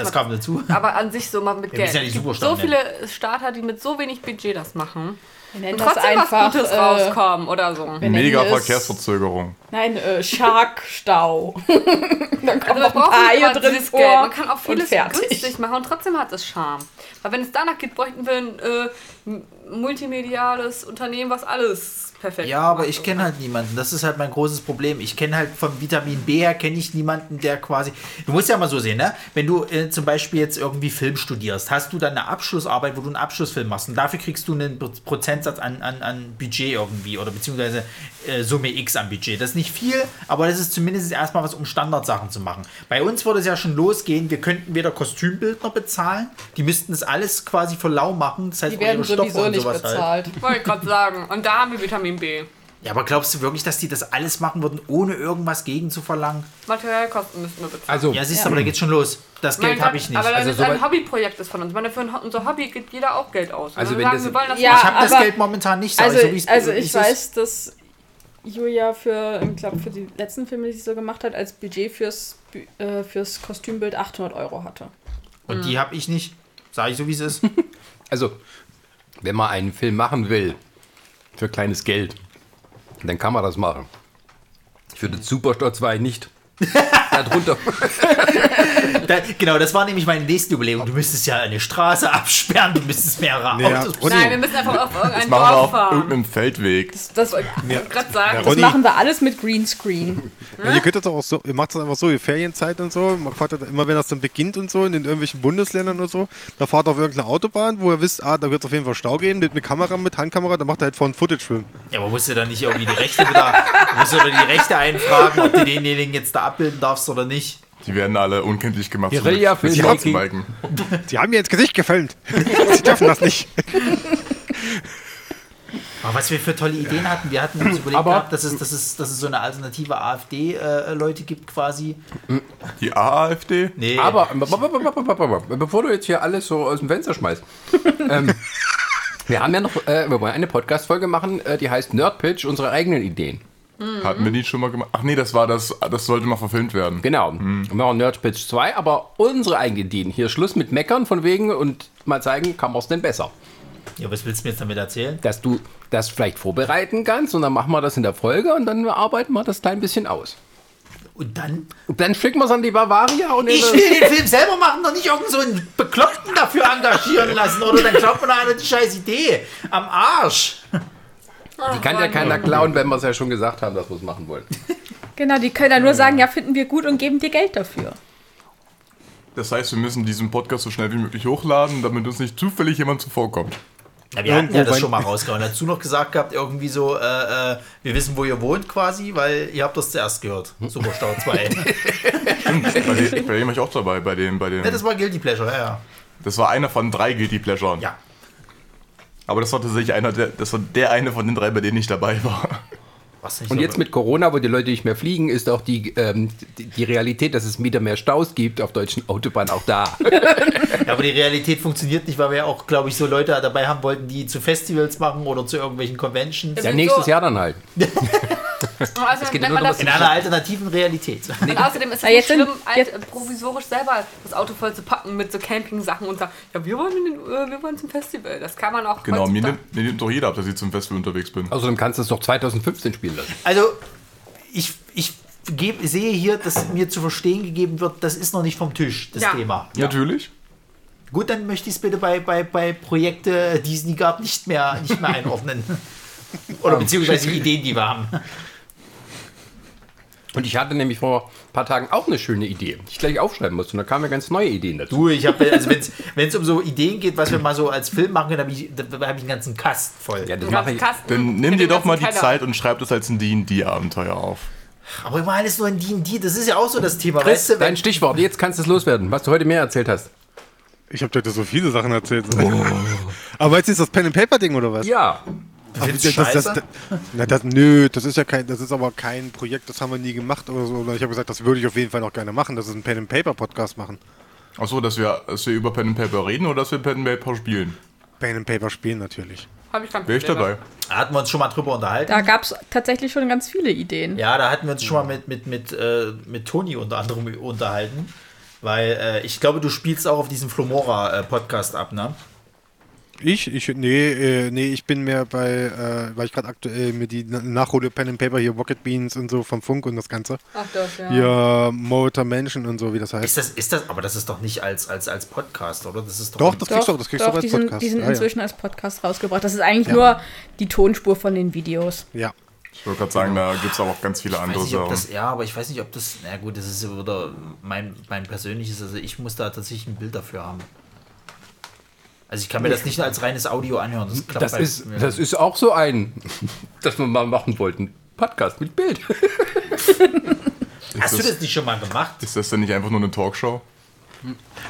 erstmal- kam dazu. aber an sich so mal mit Wir Geld. ja nicht so viele Starter, die mit so wenig Budget das machen. Wir Und das trotzdem einfach. was Gutes äh, rauskommen oder so. Mega Verkehrsverzögerung. Nein, äh, Sharkstau. Dann kommen Also noch man ein braucht paar hier drin dieses vor. Geld. Man kann auch vieles fertig. günstig machen und trotzdem hat es Charme. Weil wenn es danach geht, bräuchten wir ein äh, multimediales Unternehmen, was alles perfekt Ja, aber ich kenne halt niemanden. Das ist halt mein großes Problem. Ich kenne halt vom Vitamin B her kenne ich niemanden, der quasi. Du musst ja mal so sehen, ne? Wenn du äh, zum Beispiel jetzt irgendwie Film studierst, hast du dann eine Abschlussarbeit, wo du einen Abschlussfilm machst und dafür kriegst du einen Pro- Prozentsatz an, an, an Budget irgendwie oder beziehungsweise äh, Summe X an Budget. Das ist nicht viel, aber das ist zumindest erstmal was, um Standardsachen zu machen. Bei uns würde es ja schon losgehen, wir könnten weder Kostümbildner bezahlen, die müssten das alles quasi für lau machen. Das heißt, Die werden sowieso nicht halt. bezahlt. Wollte ich gerade sagen. Und da haben wir Vitamin B. Ja, aber glaubst du wirklich, dass die das alles machen würden, ohne irgendwas gegen zu verlangen? Materialkosten müssen wir bezahlen. Also, Ja, siehst du, aber da geht's schon los. Das Mein Geld habe ich nicht. Aber Also das ist ein Hobbyprojekt ist von uns. Ich meine, für ein, unser Hobby gibt jeder auch Geld aus. Also wir wenn sagen, das- wir wollen Ja, ich habe das Geld momentan nicht, sag Also, ich so, also ich es weiß, dass Julia für, ich glaube, für die letzten Filme, die sie so gemacht hat, als Budget fürs, äh, fürs Kostümbild 800 Euro hatte. Und die habe ich nicht. Sag ich so, wie es ist. also, wenn man einen Film machen will, für kleines Geld, dann kann man das machen. Für den Superstau 2 nicht. Darunter. Da, genau, das war nämlich meine nächste Überlegung. Du müsstest ja eine Straße absperren, du müsstest mehrere Ja, Autos. Ronny, Nein, wir müssen einfach auf Das irgendein machen wir Dorf auf fahren. irgendeinem Feldweg. Das wollte ich gerade sagen. Ja, Das machen wir alles mit Greenscreen. Ja, ihr könnt das auch so, ihr macht das einfach so, ihr Ferienzeit und so, man fahrt immer wenn das dann beginnt und so, in den irgendwelchen Bundesländern und so, da fahrt auf irgendeine Autobahn, wo ihr wisst, ah, da wird es auf jeden Fall Stau geben, mit, mit Kamera, mit Handkamera, da macht ihr halt vorhin Footage-Film. Ja, aber musst du dann nicht irgendwie die Rechte wieder, musst du die Rechte einfragen, ob du denjenigen jetzt da abbilden darfst oder nicht? Die werden alle unkenntlich gemacht. Guerilla mit Filmmaking. Balken. Die haben mir ins Gesicht gefilmt. Sie dürfen das nicht. Aber was wir für tolle Ideen hatten, wir hatten uns überlegt Aber- gehabt, dass es, dass, es, dass es so eine alternative AfD-Leute gibt quasi. Die AfD? Nee, Aber bevor du jetzt hier alles so aus dem Fenster schmeißt, ähm, wir haben ja noch, äh, wir wollen eine Podcast-Folge machen, äh, die heißt Nerd Pitch, unsere eigenen Ideen. Hatten wir die schon mal gemacht? Ach nee, das war das, das sollte mal verfilmt werden. Genau. Wir machen Nerd Pitch 2, aber unsere eigenen Ideen. Hier Schluss mit Meckern von wegen und mal zeigen, kann man es denn besser. ja, was willst du mir jetzt damit erzählen? Dass du das vielleicht vorbereiten kannst und dann machen wir das in der Folge und dann arbeiten wir das Teil ein bisschen aus. Und dann? Und dann schicken wir es an die Bavaria und in Ich will den Film selber machen, doch nicht irgend so einen Bekloppten dafür engagieren lassen, oder dann glaubt man an die scheiß Idee. Am Arsch. Die kann ja keiner klauen, wenn wir es ja schon gesagt haben, dass wir es machen wollen. Genau, die können ja nur sagen, ja, finden wir gut und geben dir Geld dafür. Das heißt, wir müssen diesen Podcast so schnell wie möglich hochladen, damit uns nicht zufällig jemand zuvorkommt. Ja, wir hatten ja das schon mal rausgehauen. Dazu noch gesagt gehabt, irgendwie so, äh, äh, wir wissen, wo ihr wohnt quasi, weil ihr habt das zuerst gehört. Superstau 2. bei, dem, bei dem war ich auch dabei, bei dem, bei dem. ja, das war Guilty Pleasure, ja, ja. Das war einer von drei Guilty Pleasuren. Ja. Aber das war tatsächlich einer der, das war der eine von den drei, bei denen ich dabei war. Was nicht Und jetzt mit Corona, wo die Leute nicht mehr fliegen, ist auch die, ähm, die, die Realität, dass es wieder mehr Staus gibt auf deutschen Autobahnen auch da. Ja, aber die Realität funktioniert nicht, weil wir ja auch, glaube ich, so Leute dabei haben wollten, die zu Festivals machen oder zu irgendwelchen Conventions. Ja, so- nächstes Jahr dann halt. Und außerdem geht ja nur man das In einer alternativen Realität. Und außerdem ist es Ja, jetzt sind- schlimm, alt, jetzt- provisorisch selber das Auto voll zu packen mit so Camping-Sachen und sagen, ja, wir wollen, den, äh, wir wollen zum Festival. Das kann man auch Genau, mir nimmt, mir nimmt doch jeder ab, dass ich zum Festival unterwegs bin. Außerdem kannst du es noch 2015 spielen lassen. Also, ich, ich geb, sehe hier, dass mir zu verstehen gegeben wird, das ist noch nicht vom Tisch, das Ja. Thema. Natürlich. Gut, dann möchte ich es bitte bei, bei, bei Projekte, die es nie gab, nicht mehr, nicht mehr einordnen. Oder beziehungsweise Ideen, die wir haben. Und ich hatte nämlich vor ein paar Tagen auch eine schöne Idee, die ich gleich aufschreiben musste. Und da kamen ja ganz neue Ideen dazu. Du, ich habe, also wenn es um so Ideen geht, was wir mal so als Film machen können, habe ich, da habe ich einen ganzen Kasten voll. Ja, das mache ich. Kasten Dann nimm dir doch mal die Keller. Zeit und schreib das als ein D&D-Abenteuer auf. Aber immer alles nur in D&D, das ist ja auch so das Thema, Chris, weißt du? dein Stichwort, jetzt kannst du es loswerden, was du heute mehr erzählt hast. Ich habe dir so viele Sachen erzählt. Aber jetzt ist das Pen and Paper Ding oder was? Ja, Du findest das, das, scheiße? das, na, das, nö, das ist ja kein, das ist aber kein Projekt, das haben wir nie gemacht oder so. Oder Ich habe gesagt, das würde ich auf jeden Fall noch gerne machen, dass wir einen Pen and Paper Podcast machen. Achso, dass wir, dass wir über Pen and Paper reden oder dass wir Pen and Paper spielen. Pen and Paper spielen natürlich. Hab ich kein Wäre ich Problem dabei. Da hatten wir uns schon mal drüber unterhalten. Da gab es tatsächlich schon ganz viele Ideen. Ja, da hatten wir uns schon mal mit, mit, mit, äh, mit Toni unter anderem unterhalten. Weil äh, ich glaube, du spielst auch auf diesem Flomora-Podcast ab, ne? Ich, ich, nee, äh, nee, ich bin mehr bei, äh, weil ich gerade aktuell mir die Na- nachhole Pen and Paper hier Rocket Beans und so vom Funk und das Ganze. Ach das, ja. Hier Motor Menschen und so, wie das heißt. Ist das, ist das, aber das ist doch nicht als, als, als Podcast, oder? Das ist Doch, das kriegst du auch, das kriegst du auch doch als die sind, Podcast. die sind Ja, ja. inzwischen als Podcast rausgebracht. Das ist eigentlich nur die Tonspur von den Videos. Ja. Ich wollte gerade sagen, da gibt es aber auch ganz viele Ich andere weiß nicht, ob Sachen. das, ja, aber ich weiß nicht, ob das, na gut, das ist ja wieder mein, mein persönliches, also ich muss da tatsächlich ein Bild dafür haben. Also ich kann mir das nicht als reines Audio anhören. Das, klappt das bei ist, mir. das ist auch so ein, das wir mal machen wollten. Podcast mit Bild. Hast du das nicht schon mal gemacht? Ist das denn nicht einfach nur eine Talkshow?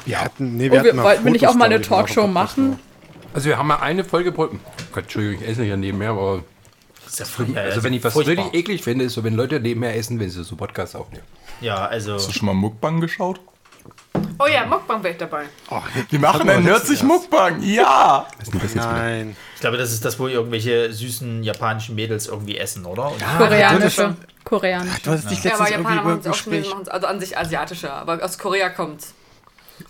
Wir hatten, nee, Oh, wir hatten wollten wir nicht auch mal eine Talkshow machen? Also wir haben mal eine Folge. Gott, Entschuldigung, ich esse ja nebenher, aber... Das ist ja furchtbar, Also wenn ich was furchtbar. richtig eklig finde, ist so, wenn Leute nebenher essen, wenn sie so Podcasts aufnehmen. Ja, also. Hast du schon mal Muckbang geschaut? Oh ja, Mukbang wäre ich dabei. Die machen einen ja! Denn das noch. jetzt wieder? Nein. Ich glaube, das ist das, wo irgendwelche süßen japanischen Mädels irgendwie essen, oder? Und Koreanische. Koreanische. Du hast dich Ja, aber letztens Japaner irgendwie machen über es auch Gespräch. machen es, also an sich asiatische, aber aus Korea kommt's.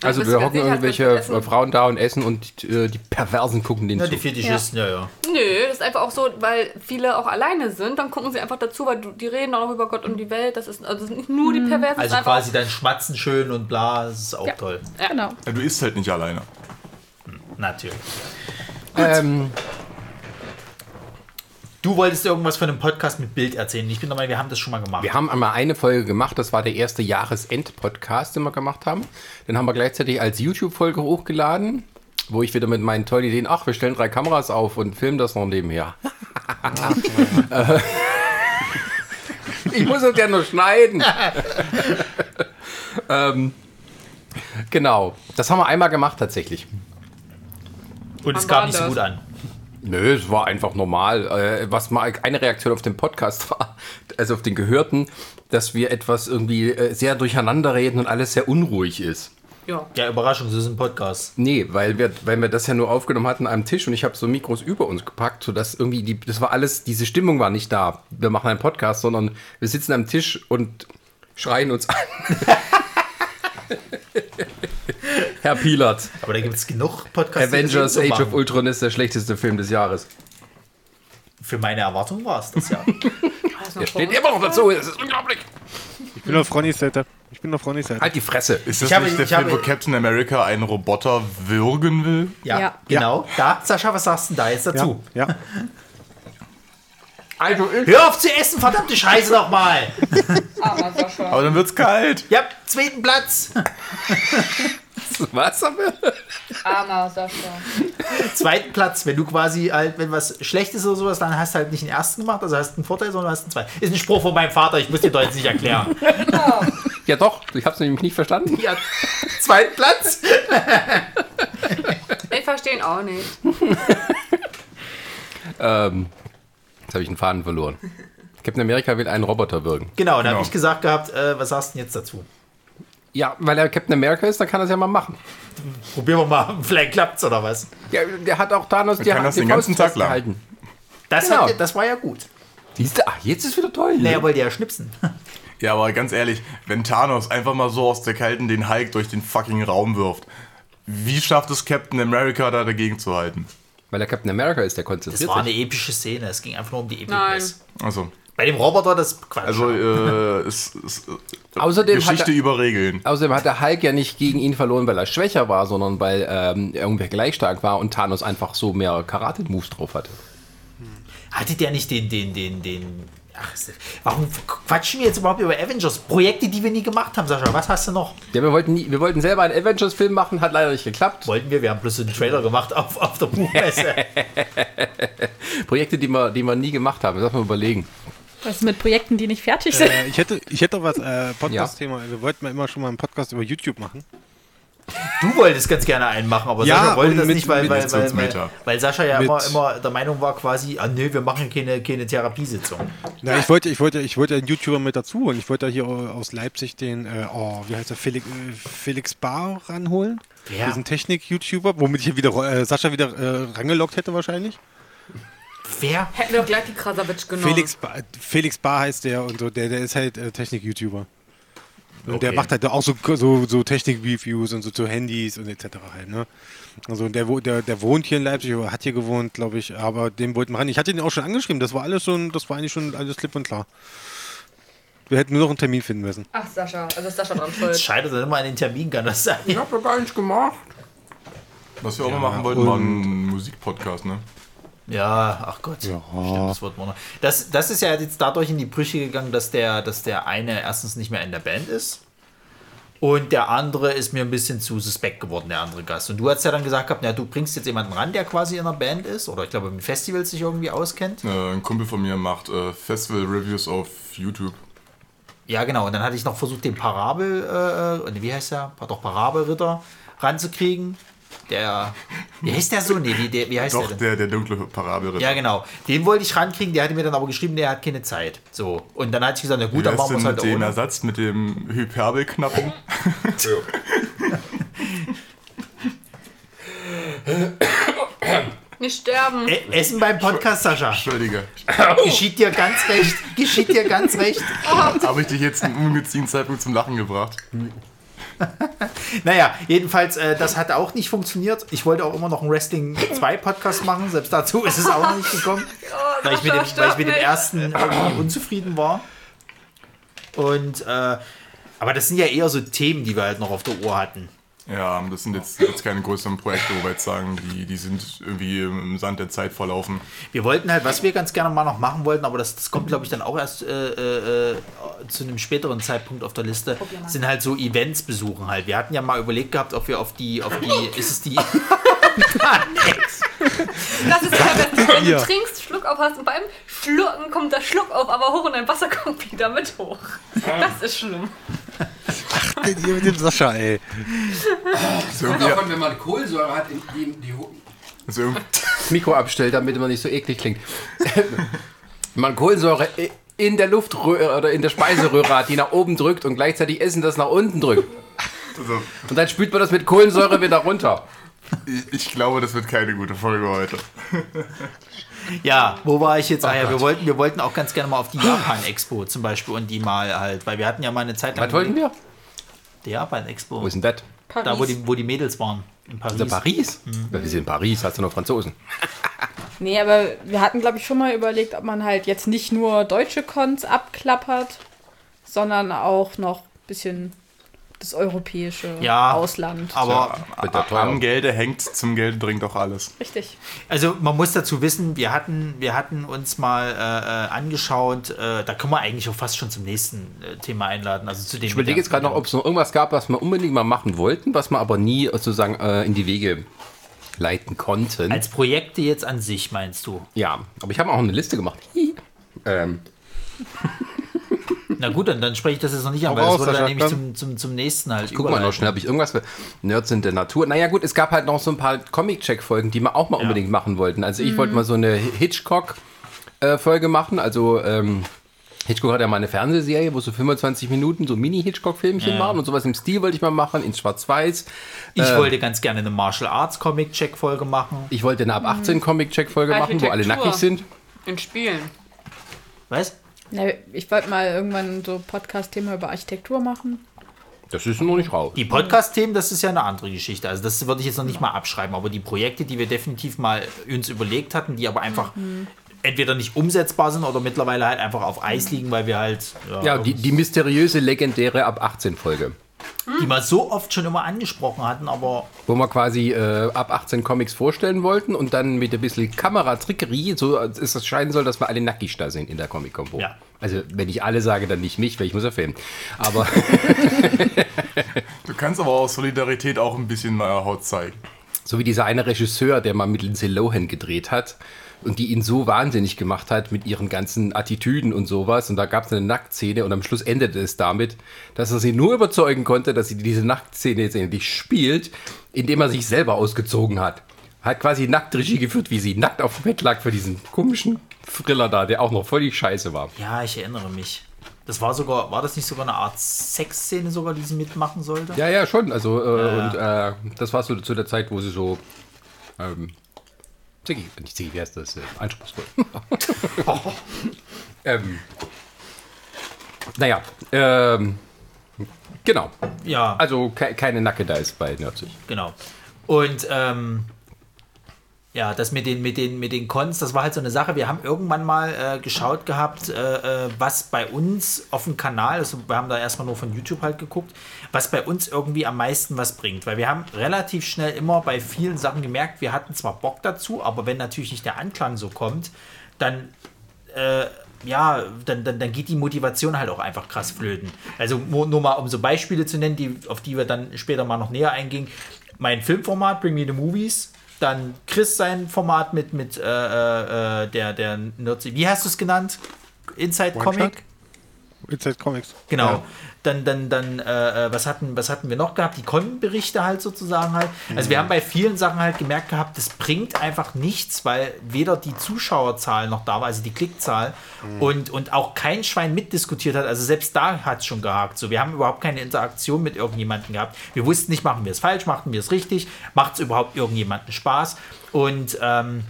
Also wir hocken irgendwelche? Frauen da und essen und äh, die Perversen gucken den Ja, zu. die Fetischisten, ja, ja. Nö, das ist einfach auch so, weil viele auch alleine sind, dann gucken sie einfach dazu, weil du, die reden auch noch über Gott und die Welt. Das ist also nicht nur die Perversen, das Also quasi dann schmatzen schön und bla, das ist auch Ja. toll. Genau. Ja, du isst halt nicht alleine. Natürlich. Ähm, Du wolltest irgendwas von einem Podcast mit Bild erzählen. Ich bin der Meinung, wir haben das schon mal gemacht. wir haben einmal eine Folge gemacht, das war der erste Jahresend-Podcast, den wir gemacht haben. Den haben wir gleichzeitig als YouTube-Folge hochgeladen, wo ich wieder mit meinen tollen Ideen, ach, wir stellen drei Kameras auf und filmen das noch nebenher. Ich muss es ja nur schneiden. ähm, genau, das haben wir einmal gemacht tatsächlich. und es kam nicht so das? gut an. Nö, es war einfach normal. Äh, was mal eine Reaktion auf den Podcast war, also auf den Gehörten, dass wir etwas irgendwie äh, sehr durcheinander reden und alles sehr unruhig ist. ja. Ja, Überraschung, das ist ein Podcast. Nee, weil wir, weil wir das ja nur aufgenommen hatten am Tisch und ich habe so Mikros über uns gepackt, sodass irgendwie die, das war alles, diese Stimmung war nicht da. Wir machen einen Podcast, sondern wir sitzen am Tisch und schreien uns an. Herr Pilat, Aber da gibt es genug Podcasts. Avengers Age machen. of Ultron ist der schlechteste Film des Jahres. Für meine Erwartung war es das ja. Der steht immer noch dazu, das ist unglaublich. Ich bin auf Ronnys Seite. Ich bin auf Ronnys Seite. Halt die Fresse. Ist das Ich habe- nicht der ich Film, habe- wo Captain America einen Roboter würgen will? Ja, Ja. genau. Da, Sascha, was sagst du denn da jetzt Ja, dazu? ja. Also ich. Hör auf zu essen, verdammte Scheiße nochmal! Aber Sascha. Aber dann wird's kalt. Ja, zweiten Platz. Was haben wir? Armer Sascha. Zweiten Platz, wenn du quasi halt, wenn was schlecht ist oder sowas, dann hast du halt nicht den ersten gemacht, also hast du einen Vorteil, sondern hast einen zweiten. Ist ein Spruch von meinem Vater, ich muss dir doch jetzt nicht erklären. Ja doch, ich habe es nämlich nicht verstanden. Ja, zweiten Platz. Ich verstehe ihn auch nicht. Ähm, jetzt habe ich einen Faden verloren. Captain America will einen Roboter würgen. Genau, dann Genau. habe ich gesagt gehabt, äh, was sagst du denn jetzt dazu? Ja, weil er Captain America ist, dann kann er es ja mal machen. Probieren wir mal, vielleicht klappt's oder was? Ja, der hat auch Thanos die, kann das die den ganzen Tag lang. festgehalten. Das, Genau. hat, das war ja gut. Siehst du, ach, jetzt ist wieder toll. Naja, wollte ja schnipsen. Ja, aber ganz ehrlich, wenn Thanos einfach mal so aus der Kalten den Hulk durch den fucking Raum wirft, wie schafft es Captain America da dagegen zu halten? Weil er Captain America ist, der Das konzentriert war eine sich. epische Szene, es ging einfach nur um die Nein. Epicness. Also, Bei dem Roboter das Quatsch. also äh, es, es, äh, Außerdem hat Geschichte er- über Regeln. Außerdem hat der Hulk ja nicht gegen ihn verloren, weil er schwächer war, sondern weil ähm, irgendwer gleich stark war und Thanos einfach so mehr Karate-Moves drauf hatte. Hatte der nicht den, den, den, den. Ach, ist- warum quatschen wir jetzt überhaupt über Avengers? Projekte, die wir nie gemacht haben, Sascha. Was hast du noch? Ja, wir wollten, nie, wir wollten selber einen Avengers-Film machen, hat leider nicht geklappt. Wollten wir, wir haben bloß so einen Trailer gemacht auf, auf der Buchmesse. Projekte, die wir, die wir nie gemacht haben. Das darf man überlegen. Was ist mit Projekten, die nicht fertig sind? Äh, ich hätte, ich hätte was, äh, Podcast-Thema. Wir wollten mal immer schon mal einen Podcast über YouTube machen. Du wolltest ganz gerne einen machen, aber Ja, Sascha wollte das mit- nicht, weil, weil, weil, weil, Sascha ja immer, immer der Meinung war, quasi, ah nee, wir machen keine, keine Therapiesitzung. Na, ich wollte, ich wollte, ich wollte einen YouTuber mit dazu und ich wollte hier aus Leipzig den, äh, oh, wie heißt der, Felix, äh, Felix Bar ranholen. Wer? Diesen Technik-YouTuber, womit ich hier wieder äh, Sascha wieder äh, rangelockt hätte wahrscheinlich. Wer? Hätten wir doch gleich die Krasavitsch genommen. Felix, ba Felix Bar heißt der und so, der, der ist halt äh, Technik-YouTuber. Und der Okay. macht halt auch so, so, so Technik-Reviews und so zu Handys und etc. halt, ne? Also der, der, der wohnt hier in Leipzig oder hat hier gewohnt, glaube ich, aber den wollten wir ran. Ich hatte ihn auch schon angeschrieben, das war alles schon, das war eigentlich schon alles klipp und klar. Wir hätten nur noch einen Termin finden müssen. Ach, Sascha. Also ist Sascha dran Es schuld. scheitert dann immer an den Termin, kann das sein? Ich habe gar nichts gemacht. Was wir auch mal machen wollten, war ein Musikpodcast, ne? Ja, ach Gott. Stimmt, das wird man. Das, das ist ja jetzt dadurch in die Brüche gegangen, dass der, dass der eine erstens nicht mehr in der Band ist. Und der andere ist mir ein bisschen zu suspekt geworden, der andere Gast. Und du hast ja dann gesagt gehabt, na, du bringst jetzt jemanden ran, der quasi in der Band ist, oder ich glaube mit Festivals sich irgendwie auskennt. Äh, ein Kumpel von mir macht äh, Festival-Reviews auf YouTube. Ja, genau. Und dann hatte ich noch versucht, den Parabel, äh, nee, wie heißt der? Doch, Parabelritter ranzukriegen. Der, wie heißt der so? Nee, wie, der, wie heißt der Doch, denn? der, der dunkle Parabelritter. Ja, genau. Den wollte ich rankriegen, der hatte mir dann aber geschrieben, der hat keine Zeit. So. Und dann hatte ich gesagt, na gut, Wie dann machen wir es halt den ohne. Ersatz mit dem Hyperbelknappen? Nicht sterben. E Essen beim Podcast, Sascha. Entschuldige. Geschieht dir ganz recht. Geschieht dir ganz recht. Habe ich dich jetzt einen ungünstigen Zeitpunkt zum Lachen gebracht? naja, jedenfalls, äh, das hat auch nicht funktioniert. Ich wollte auch immer noch einen Wrestling 2 Podcast machen. Selbst dazu ist es auch noch nicht gekommen. Oh, weil, ich mit dem, weil ich mit dem ersten irgendwie unzufrieden war. Und, äh, aber das sind ja eher so Themen, die wir halt noch auf der Uhr hatten. Ja, das sind jetzt, jetzt keine größeren Projekte, wo wir jetzt sagen, die, die sind irgendwie im Sand der Zeit verlaufen. Wir wollten halt, was wir ganz gerne mal noch machen wollten, aber das, das kommt, glaube ich, dann auch erst äh, äh, zu einem späteren Zeitpunkt auf der Liste, sind halt so Events besuchen halt. Wir hatten ja mal überlegt gehabt, ob wir auf die, auf die, ist es die... Das ist ja, wenn, du trinkst, Schluck auf hast und beim Schlucken kommt der Schluck auf, aber hoch und dein Wasser kommt wieder mit hoch. Das ist schlimm. Hier mit dem Sascha, ey. So Kommt davon, wenn man Kohlensäure hat, in die, die so Das Mikro abstellt, damit man nicht so eklig klingt. Wenn man Kohlensäure in der Luftröhre oder in der Speiseröhre hat, die nach oben drückt und gleichzeitig Essen das nach unten drückt. also, Und dann spült man das mit Kohlensäure wieder runter. ich, ich glaube, das wird keine gute Folge heute. Ja, wo war ich jetzt? Ah ja, wir wollten, wir wollten auch ganz gerne mal auf die Japan-Expo zum Beispiel und die mal halt, weil wir hatten ja mal eine Zeit lang... Was wollten wir? Die Japan-Expo. Wo ist denn das? Da, wo die, wo die Mädels waren. In Paris. Ist das Paris? Ja, wir sind in Paris, hast du noch Franzosen. Nee, aber wir hatten, glaube ich, schon mal überlegt, ob man halt jetzt nicht nur deutsche Cons abklappert, sondern auch noch ein bisschen das europäische Ja, Ausland. Aber ja. Am Gelde hängt, zum Gelde dringt auch alles. Richtig. Also man muss dazu wissen, wir hatten, wir hatten uns mal äh, äh, angeschaut, äh, da können wir eigentlich auch fast schon zum nächsten äh, Thema einladen. Also zu dem Ich überlege jetzt gerade noch, ob es noch irgendwas gab, was wir unbedingt mal machen wollten, was wir aber nie sozusagen äh, in die Wege leiten konnten. Als Projekte jetzt an sich, meinst du? ja, aber ich habe auch eine Liste gemacht. ähm, Na gut, dann, dann spreche ich das jetzt noch nicht an, weil das würde dann nämlich zum, zum, zum nächsten halt guck mal noch schnell, habe ich irgendwas für Nerds in der Natur. Naja gut, es gab halt noch so ein paar Comic-Check-Folgen, die wir auch mal unbedingt machen wollten. Also ich wollte mal so eine Hitchcock-Folge machen. Also ähm, Hitchcock hat ja mal eine Fernsehserie, wo so 25 Minuten so Mini-Hitchcock-Filmchen Ja. waren und sowas im Stil wollte ich mal machen, in Schwarz-Weiß. Ich wollte ganz gerne eine Martial Arts Comic Check Folge machen. Ich wollte eine ab 18 Comic-Check-Folge machen, wo alle nackig sind. In Spielen. Was? Ja, ich wollte mal irgendwann so Podcast-Thema über Architektur machen. Das ist noch nicht raus. Die Podcast-Themen, das ist ja eine andere Geschichte. Also das würde ich jetzt noch nicht mal abschreiben. Aber die Projekte, die wir definitiv mal uns überlegt hatten, die aber einfach entweder nicht umsetzbar sind oder mittlerweile halt einfach auf Eis liegen, weil wir halt Ja, die, die mysteriöse, legendäre ab 18 Folge. Die wir so oft schon immer angesprochen hatten, aber Wo wir quasi äh, ab 18 Comics vorstellen wollten und dann mit ein bisschen Kameratrickerie, so als es das scheinen soll, dass wir alle nackig da sind in der Comic-Combo. Ja. Also, wenn ich alle sage, dann nicht mich, weil ich muss ja filmen. Aber Du kannst aber aus Solidarität auch ein bisschen mal Haut zeigen. so wie dieser eine Regisseur, der mal mit Lindsay Lohan gedreht hat und die ihn so wahnsinnig gemacht hat mit ihren ganzen Attitüden und sowas. Und da gab es eine Nacktszene und am Schluss endete es damit, dass er sie nur überzeugen konnte, dass sie diese Nacktszene jetzt endlich spielt, indem er sich selber ausgezogen hat. Hat quasi nackt Regie geführt, wie sie nackt auf dem Bett lag für diesen komischen Thriller da, der auch noch völlig scheiße war. ja, ich erinnere mich. Das war sogar, war das nicht sogar eine Art Sexszene sogar, die sie mitmachen sollte? Ja, ja, schon. Also, äh, Ja, und äh, das war so zu der Zeit, wo sie so. Ähm, Ziggy, nicht Ziggy, wie heißt das? Äh, anspruchsvoll. ähm, naja, ähm, genau. Ja. Also ke keine Nacke da ist bei Nerdsig. Genau. Und ähm, ja, das mit den, mit, den, mit den Cons, das war halt so eine Sache. Wir haben irgendwann mal äh, geschaut gehabt, äh, äh, was bei uns auf dem Kanal, also wir haben da erstmal nur von YouTube halt geguckt, was bei uns irgendwie am meisten was bringt. Weil wir haben relativ schnell immer bei vielen Sachen gemerkt, wir hatten zwar Bock dazu, aber wenn natürlich nicht der Anklang so kommt, dann äh, ja, dann, dann, dann geht die Motivation halt auch einfach krass flöten. Also nur, mal, um so Beispiele zu nennen, die, auf die wir dann später mal noch näher eingehen. Mein Filmformat, Bring Me the Movies, dann Chris sein Format mit, mit äh, äh, der, der Nerds, wie hast du es genannt? Inside One Comic? Shot? Inside Comics. Genau. Ja. Dann, dann, dann, äh, äh, was, hatten, was hatten wir noch gehabt? Die Con-Berichte halt sozusagen halt. Also wir haben bei vielen Sachen halt gemerkt gehabt, das bringt einfach nichts, weil weder die Zuschauerzahl noch da war, also die Klickzahl und, und auch kein Schwein mitdiskutiert hat. Also selbst da hat es schon gehakt. So, wir haben überhaupt keine Interaktion mit irgendjemandem gehabt. Wir wussten nicht, machen wir es falsch, machen wir es richtig, macht es überhaupt irgendjemandem Spaß. Und ähm,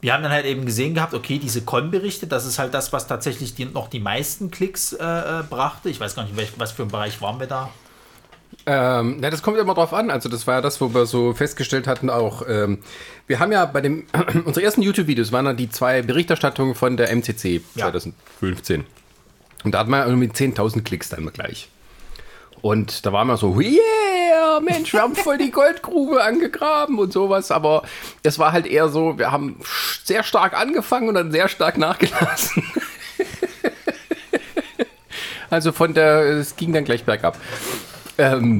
wir haben dann halt eben gesehen gehabt, okay, diese Con-Berichte, das ist halt das, was tatsächlich die, noch die meisten Klicks äh, äh, brachte. Ich weiß gar nicht, welch, was für ein Bereich waren wir da. Ähm, na, das kommt immer drauf an. Also das war ja das, wo wir so festgestellt hatten auch. Ähm, wir haben ja bei dem, unsere ersten YouTube-Videos waren dann die zwei Berichterstattungen von der MCC Ja. 2015. Und da hatten wir mit 10.000 Klicks dann gleich. Und da waren wir so, yeah, Mensch, wir haben voll die Goldgrube angegraben und sowas. Aber es war halt eher so, wir haben sehr stark angefangen und dann sehr stark nachgelassen. also von der, es ging dann gleich bergab. Ähm,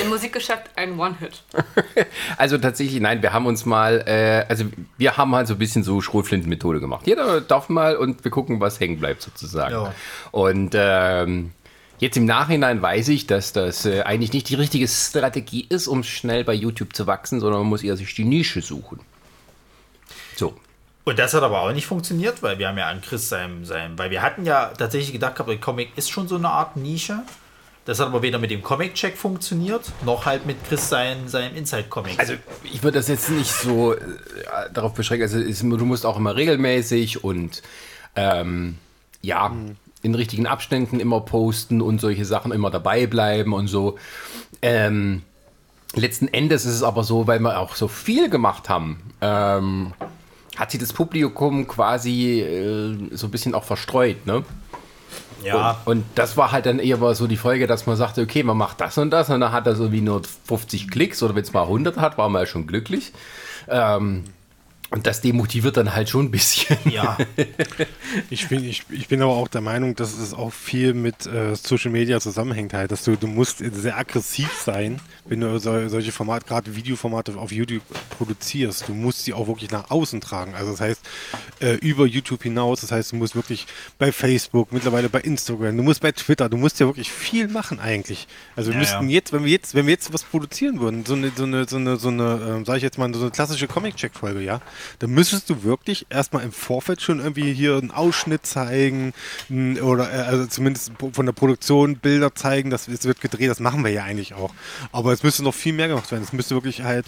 Im Musikgeschäft ein One-Hit. also tatsächlich, nein, wir haben uns mal, äh, also wir haben halt so ein bisschen so Schrotflinten-Methode gemacht. Jeder darf mal und wir gucken, was hängen bleibt sozusagen. Ja. Und ähm, jetzt im Nachhinein weiß ich, dass das äh, eigentlich nicht die richtige Strategie ist, um schnell bei YouTube zu wachsen, sondern man muss eher sich die Nische suchen. So. Und das hat aber auch nicht funktioniert, weil wir haben ja an Chris seinem, seinem weil wir hatten ja tatsächlich gedacht gehabt, der Comic ist schon so eine Art Nische. Das hat aber weder mit dem Comic-Check funktioniert, noch halt mit Chris sein, seinem Inside-Comic. Also ich würde das jetzt nicht so äh, darauf beschränken. Also es, du musst auch immer regelmäßig und ähm, ja, in richtigen Abständen immer posten und solche Sachen immer dabei bleiben und so. Ähm, letzten Endes ist es aber so, weil wir auch so viel gemacht haben, ähm, hat sich das Publikum quasi äh, so ein bisschen auch verstreut, ne? ja, Und, und das war halt dann eher mal so die Folge, dass man sagte, okay, man macht das und das und dann hat er so wie nur 50 Klicks oder wenn es mal 100 hat, war man ja schon glücklich. Ähm, und das demotiviert dann halt schon ein bisschen. ja. Ich bin, ich, ich bin aber auch der Meinung, dass es auch viel mit äh, Social Media zusammenhängt halt, dass du, du musst sehr aggressiv sein, wenn du so, solche Formate, gerade Videoformate auf YouTube produzierst. Du musst sie auch wirklich nach außen tragen. Also das heißt, äh, über YouTube hinaus, das heißt, du musst wirklich bei Facebook, mittlerweile bei Instagram, du musst bei Twitter, du musst ja wirklich viel machen eigentlich. Also wir Ja, müssten ja. jetzt, wenn wir jetzt, wenn wir jetzt was produzieren würden, so eine, so eine, so eine, so eine, ähm, sag ich jetzt mal, so eine klassische Comic-Check-Folge, ja, dann müsstest du wirklich erstmal im Vorfeld schon irgendwie hier einen Ausschnitt zeigen oder äh, also zumindest von der Produktion Bilder zeigen, dass es wird gedreht, das machen wir ja eigentlich auch. Aber es müsste noch viel mehr gemacht werden. Es müsste wirklich halt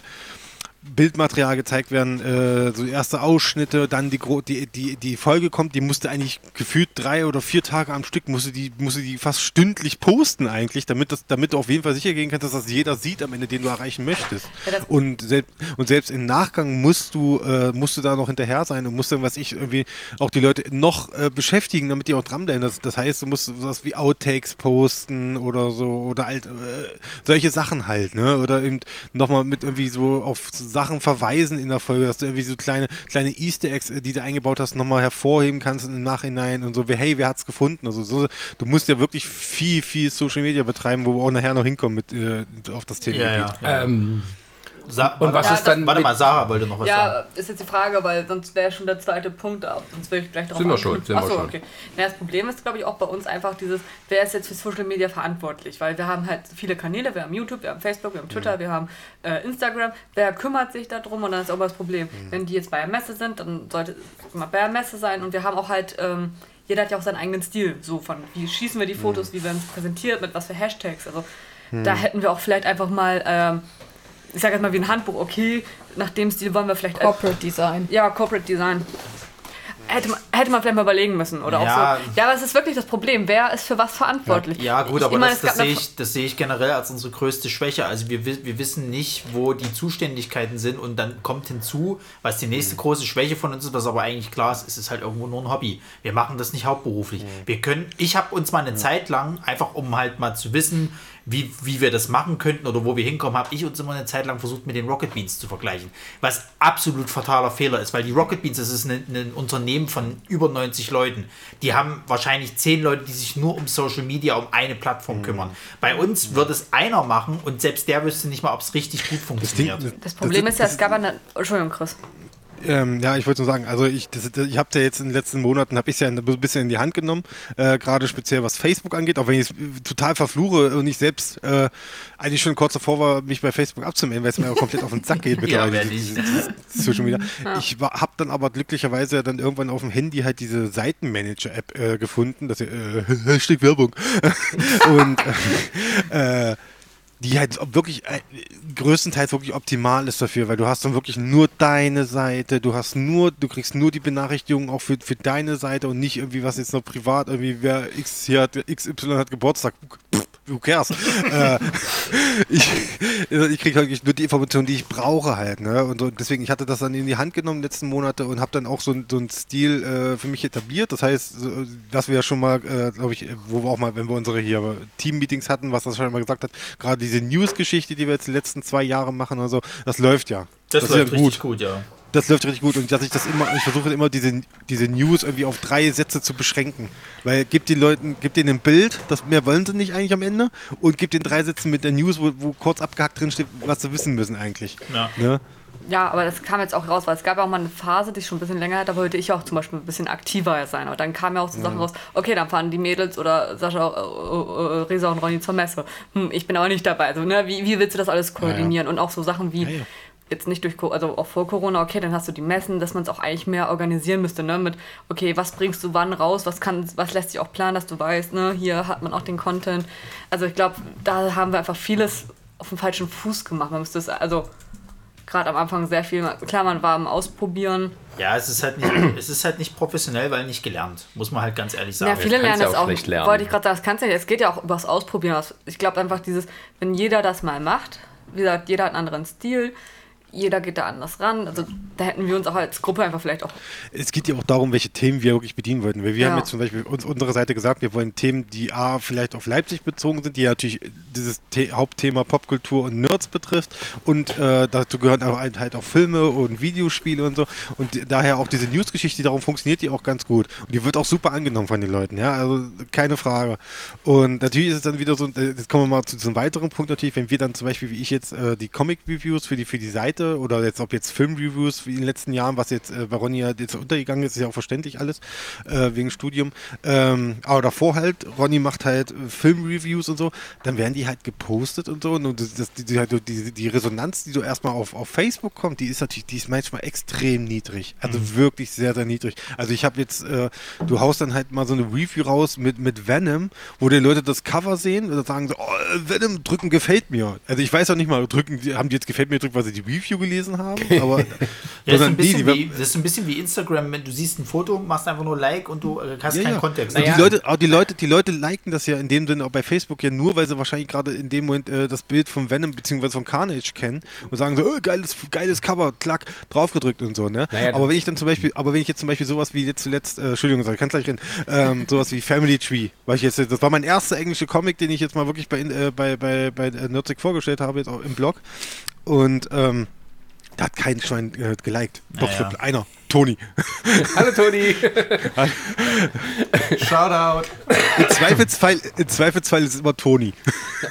Bildmaterial gezeigt werden, äh, so erste Ausschnitte, dann die, die, die, die Folge kommt, die musste eigentlich gefühlt drei oder vier Tage am Stück, musste die, musste die fast stündlich posten eigentlich, damit, das, damit du auf jeden Fall sicher gehen kannst, dass das jeder sieht am Ende, den du erreichen möchtest. Ja, und, selbst, und selbst im Nachgang musst du, äh, musst du da noch hinterher sein und musst dann, was ich, irgendwie auch die Leute noch äh, beschäftigen, damit die auch dranbleiben. Das, das heißt, du musst sowas wie Outtakes posten oder so oder halt solche Sachen halt, ne? Oder eben nochmal mit irgendwie so auf Sachen verweisen in der Folge, dass du irgendwie so kleine, kleine Easter Eggs, äh, die du eingebaut hast, nochmal hervorheben kannst im Nachhinein und so, wie, hey, wer hat's gefunden? Also so, du musst ja wirklich viel, viel Social Media betreiben, wo wir auch nachher noch hinkommen mit äh, auf das Thema. ja, ja. Ähm, Sa und was warte, ist dann Warte mal, Sarah wollte noch was sagen. Ja, ist jetzt die Frage, weil sonst wäre schon der zweite Punkt ab. Sonst würde ich gleich darauf Sind wir schon, sind wir Achso, schon. okay. Na, das Problem ist, glaube ich, auch bei uns einfach dieses, wer ist jetzt für Social Media verantwortlich? Weil wir haben halt viele Kanäle, wir haben YouTube, wir haben Facebook, wir haben Twitter, wir haben äh, Instagram. Wer kümmert sich darum? Und dann ist auch mal das Problem, wenn die jetzt bei der Messe sind, dann sollte es mal bei der Messe sein. Und wir haben auch halt, ähm, jeder hat ja auch seinen eigenen Stil. So von, wie schießen wir die Fotos, wie werden es präsentiert, mit was für Hashtags. Also da hätten wir auch vielleicht einfach mal... Ähm, ich sage jetzt mal wie ein Handbuch, okay, nach dem Stil wollen wir vielleicht. Corporate Design. ja, Corporate Design. Hätte man, hätte man vielleicht mal überlegen müssen. Oder Ja. auch so. Ja, aber es ist wirklich das Problem. Wer ist für was verantwortlich? Ja, gut, Ich- aber ich meine, das, es das, sehe ich, das sehe ich generell als unsere größte Schwäche. Also wir, wi- wir wissen nicht, wo die Zuständigkeiten sind und dann kommt hinzu, was die nächste große Schwäche von uns ist, was aber eigentlich klar ist, es ist halt irgendwo nur ein Hobby. Wir machen das nicht hauptberuflich. Wir können, ich habe uns mal eine Zeit lang, einfach um halt mal zu wissen, wie, wie wir das machen könnten oder wo wir hinkommen, habe ich uns immer eine Zeit lang versucht, mit den Rocket Beans zu vergleichen. Was absolut fataler Fehler ist, weil die Rocket Beans, das ist ein, ein Unternehmen von über 90 Leuten. Die haben wahrscheinlich 10 Leute, die sich nur um Social Media, um eine Plattform kümmern. Bei uns wird es einer machen und selbst der wüsste nicht mal, ob es richtig gut funktioniert. Das Problem ist ja, es gab eine. Entschuldigung, Chris. Ähm, ja, ich wollte nur sagen, also ich, das, ich habe ja jetzt in den letzten Monaten, habe ich ja ein bisschen in die Hand genommen, äh, gerade speziell was Facebook angeht, auch wenn ich es total verfluche und ich selbst äh, eigentlich schon kurz davor war, mich bei Facebook abzumelden, weil es mir ja komplett auf den Sack geht diese- diese Social Media. Ich habe dann aber glücklicherweise dann irgendwann auf dem Handy halt diese Seitenmanager-App äh, gefunden, das äh, Hashtag Werbung. und äh, äh, die halt wirklich äh, größtenteils wirklich optimal ist dafür, weil du hast dann wirklich nur deine Seite, du hast nur, du kriegst nur die Benachrichtigungen auch für, für deine Seite und nicht irgendwie was jetzt noch privat, irgendwie wer X hier hat, XY hat Geburtstag. Pff, who cares? äh, ich ich kriege wirklich nur die Informationen, die ich brauche halt. Ne? Und, so, deswegen, ich hatte das dann in die Hand genommen letzten Monate und habe dann auch so, so einen Stil äh, für mich etabliert. Das heißt, dass wir ja schon mal, äh, glaube ich, wo wir auch mal, wenn wir unsere hier Team-Meetings hatten, was das schon mal gesagt hat, gerade diese News-Geschichte, die wir jetzt die letzten zwei Jahre machen und so, das läuft ja. Das, ist läuft ja richtig gut, ja. Das läuft richtig gut und dass ich das immer, ich versuche immer diese, diese News irgendwie auf drei Sätze zu beschränken. Weil gibt den Leuten, gibt denen ein Bild, das mehr wollen sie nicht eigentlich am Ende und gibt den drei Sätzen mit der News, wo, wo kurz abgehackt drin steht, was sie wissen müssen eigentlich. Ja. Ne? Ja, aber das kam jetzt auch raus, weil es gab ja auch mal eine Phase, die schon ein bisschen länger hat, da wollte ich auch zum Beispiel ein bisschen aktiver sein. Aber dann kamen ja auch so Sachen raus, okay, dann fahren die Mädels oder Sascha, äh, äh, Resa und Ronny zur Messe. Hm, ich bin aber nicht dabei. Also, ne, wie, wie willst du das alles koordinieren? Und auch so Sachen wie, Ja, ja. Jetzt nicht durch, also auch vor Corona, okay, dann hast du die Messen, dass man es auch eigentlich mehr organisieren müsste, ne, mit, okay, was bringst du wann raus, was kann, was lässt sich auch planen, dass du weißt, ne, hier hat man auch den Content. Also ich glaube, da haben wir einfach vieles auf dem falschen Fuß gemacht. Man müsste es, also gerade am Anfang sehr viel, klar, man war am Ausprobieren. Ja, es ist halt nicht, es ist halt nicht professionell, weil nicht gelernt. Muss man halt ganz ehrlich sagen. Ja, viele lernen ja das auch schlecht lernen. Wollte ich gerade sagen, das kannst du ja. Es geht ja auch übers Ausprobieren. Ich glaube einfach dieses, wenn jeder das mal macht, wie gesagt, jeder hat einen anderen Stil, jeder geht da anders ran. Also da hätten wir uns auch als Gruppe einfach vielleicht auch. Es geht ja auch darum, welche Themen wir wirklich bedienen wollten. Weil wir Ja. haben jetzt zum Beispiel uns unsere Seite gesagt, wir wollen Themen, die A, vielleicht auf Leipzig bezogen sind, die ja natürlich dieses The Hauptthema Popkultur und Nerds betrifft. Und äh, dazu gehören aber halt auch Filme und Videospiele und so. Und daher auch diese News-Geschichte, darum funktioniert die auch ganz gut. Und die wird auch super angenommen von den Leuten, ja, also keine Frage. Und natürlich ist es dann wieder so, äh, jetzt kommen wir mal zu, einem weiteren Punkt natürlich, wenn wir dann zum Beispiel, wie ich jetzt, äh, die Comic-Reviews für die, für die Seite oder jetzt, ob jetzt Film-Reviews wie in den letzten Jahren, was jetzt äh, bei Ronny ja jetzt untergegangen ist, ist ja auch verständlich alles, äh, wegen Studium. Ähm, aber davor halt, Ronny macht halt äh, Film-Reviews und so, dann werden die halt gepostet und so. Und das, das, die, die, die, die Resonanz, die so erstmal auf, auf Facebook kommt, die ist natürlich, die ist manchmal extrem niedrig. Also wirklich sehr, sehr niedrig. Also ich habe jetzt, äh, du haust dann halt mal so eine Review raus mit, mit Venom, wo die Leute das Cover sehen und dann sagen so, oh, Venom drücken gefällt mir. Also ich weiß auch nicht mal, drücken, haben die jetzt gefällt mir gedrückt, weil sie die Review gelesen haben, aber Ja, das, ist ein bisschen die, wie, das ist ein bisschen wie Instagram, wenn du siehst ein Foto, machst einfach nur Like und du äh, hast Ja, keinen ja. Kontext. Naja. die Leute, auch die Leute, die Leute liken das ja in dem Sinne auch bei Facebook ja nur, weil sie wahrscheinlich gerade in dem Moment äh, das Bild von Venom bzw. von Carnage kennen und sagen so, oh, geiles, geiles Cover, klack, draufgedrückt und so, ne? Naja, aber wenn ich dann zum Beispiel, aber wenn ich jetzt zum Beispiel sowas wie jetzt zuletzt, äh, Entschuldigung, ich kann gleich reden, ähm, sowas wie Family Tree, weil ich jetzt, das war mein erster englischer Comic, den ich jetzt mal wirklich bei, äh, bei, bei, bei äh, Nerdsec vorgestellt habe, jetzt auch im Blog. Und ähm, da hat kein Schwein äh, geliked. Doch, Naja. stimmt, einer. Toni. Hallo Toni. Shoutout. Im Zweifelsfall, im Zweifelsfall ist es immer Toni.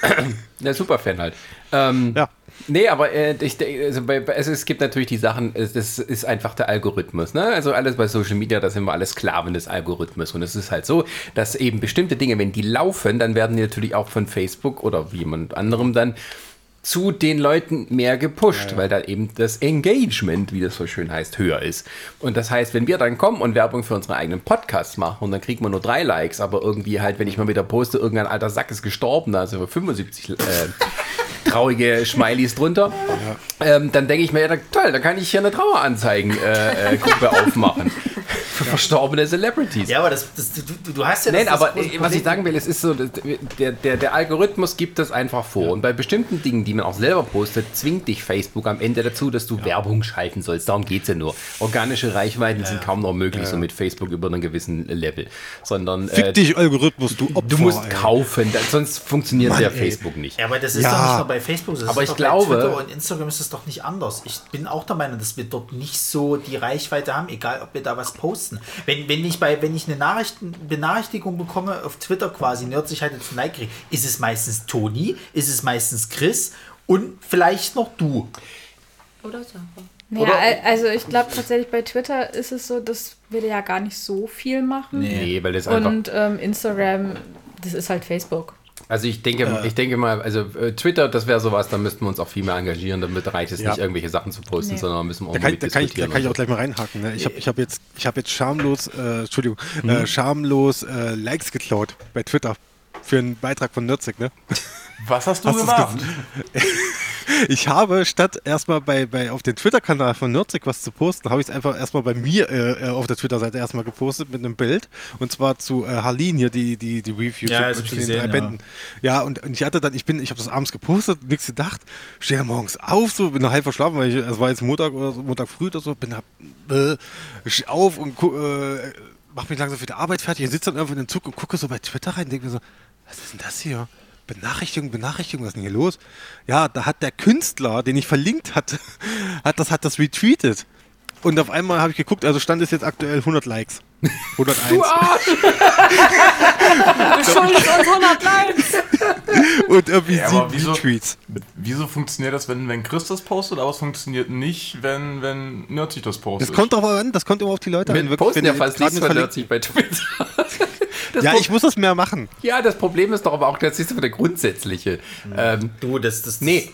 Der Superfan halt. Ähm, Ja. Nee, aber äh, ich, also also es gibt natürlich die Sachen, es- das ist einfach der Algorithmus. Ne? Also alles bei Social Media, das sind wir alles Sklaven des Algorithmus. Und es ist halt so, dass eben bestimmte Dinge, wenn die laufen, dann werden die natürlich auch von Facebook oder wie jemand anderem dann zu den Leuten mehr gepusht, weil da eben das Engagement, wie das so schön heißt, höher ist. Und das heißt, wenn wir dann kommen und Werbung für unsere eigenen Podcasts machen und dann kriegt man nur drei Likes, aber irgendwie halt, wenn ich mal wieder poste, irgendein alter Sack ist gestorben, da sind wir 75 äh, traurige Schmilies drunter, ähm, dann denke ich mir, ja, da- toll, da kann ich hier eine Traueranzeigen-Gruppe äh, Gruppe aufmachen. Für verstorbene Celebrities. Ja, aber das, das, du, du- hast ja Nein, das, aber äh, was ich sagen will, es ist so, der, der, der Algorithmus gibt das einfach vor. Und bei bestimmten Dingen, die man auch selber postet, zwingt dich Facebook am Ende dazu, dass du Werbung schalten sollst. Darum geht es ja nur. Organische Reichweiten sind kaum noch möglich, so mit Facebook über einen gewissen Level. Sondern äh, Fick dich, Algorithmus, du Opfer. du musst ey. kaufen, da- sonst funktioniert Mann, der ey. Facebook nicht. Ja, aber das ist Ja. doch nicht nur bei Facebook so. Das Aber ist ich doch glaube- Bei Twitter und Instagram ist es doch nicht anders. Ich bin auch der Meinung, dass wir dort nicht so die Reichweite haben, egal ob wir da was posten. Wenn, wenn ich bei, wenn ich eine Nachrichten, Benachrichtigung bekomme auf Twitter quasi, Nerdsich hat jetzt ein Like kriegt, ist es meistens Toni, ist es meistens Chris und vielleicht noch du. Oder so. Ja, Oder- al- also ich glaube tatsächlich bei Twitter ist es so, dass wir ja gar nicht so viel machen. Nee, weil das einfach. Und ähm, Instagram, das ist halt Facebook. Also ich denke, ich denke mal, also äh, Twitter, das wäre sowas, da müssten wir uns auch viel mehr engagieren, damit reicht es Ja. nicht, irgendwelche Sachen zu posten, Nee. sondern müssen wir auch Da kann, mit da, kann ich, da kann ich auch gleich mal reinhaken. Ne? Ich habe ich hab jetzt, ich hab jetzt schamlos, äh, Entschuldigung, Mhm. äh, schamlos äh, Likes geklaut bei Twitter für einen Beitrag von Nürzig. Ne? Was hast du Hast gemacht? Ich habe statt erstmal bei, bei auf den Twitter-Kanal von Nerdsick was zu posten, habe ich es einfach erstmal bei mir äh, äh, auf der Twitter-Seite erstmal gepostet mit einem Bild. Und zwar zu äh, Harleen hier, die, die, die Review Ja, zu den gesehen, drei ja. Bänden. Ja, und, und ich hatte dann, ich bin, ich habe das abends gepostet, nichts gedacht, stehe morgens auf, so, bin noch halb verschlafen, weil es war jetzt Montag oder so, Montag früh oder so, bin hab, äh, auf und äh, mach mich langsam für die Arbeit fertig und sitze dann irgendwo in den Zug und gucke so bei Twitter rein und denke mir so, was ist denn das hier? Benachrichtigung, Benachrichtigung, was ist denn hier los? Ja, da hat der Künstler, den ich verlinkt hatte, hat das, hat das retweetet. Und auf einmal habe ich geguckt, also Stand ist jetzt aktuell 100 Likes. 101. Du schuldest uns 100 Likes. und irgendwie Ja, aber sieben wieso- Retweets. Wieso funktioniert das, wenn, wenn Chris das postet, aber es funktioniert nicht, wenn, wenn Nerdsich das postet? Das kommt drauf an, das kommt immer auf die Leute an. Wir wirklich, posten wenn ja die fast nichts von Nerdsich bei Twitter. Das Ja, Pro- ich muss das mehr machen. ja, das Problem ist doch aber auch, das ist aber der grundsätzliche. Ähm, Du, das, das, nee,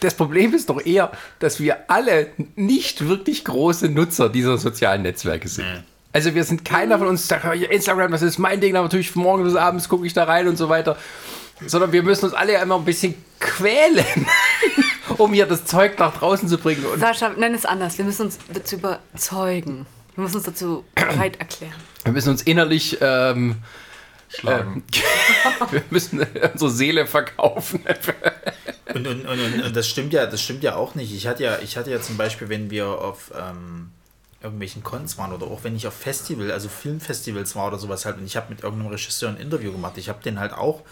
das Problem ist doch eher, dass wir alle nicht wirklich große Nutzer dieser sozialen Netzwerke sind. Nee. Also wir sind keiner von uns, sagt, "Ja, Instagram, das ist mein Ding, aber natürlich von morgens bis abends gucke ich da rein und so weiter. Sondern wir müssen uns alle immer ein bisschen quälen, um hier das Zeug nach draußen zu bringen. Und Sascha, nenn es anders. Wir müssen uns dazu überzeugen. Wir müssen uns dazu bereit erklären. Wir müssen uns innerlich ähm, Schlagen. wir müssen unsere Seele verkaufen. Und, und, und, und, und das stimmt ja, das stimmt ja auch nicht. Ich hatte ja, ich hatte ja zum Beispiel, wenn wir auf ähm, irgendwelchen Cons waren oder auch wenn ich auf Festival, also Filmfestivals war oder sowas halt, und ich habe mit irgendeinem Regisseur ein Interview gemacht, ich habe den halt auch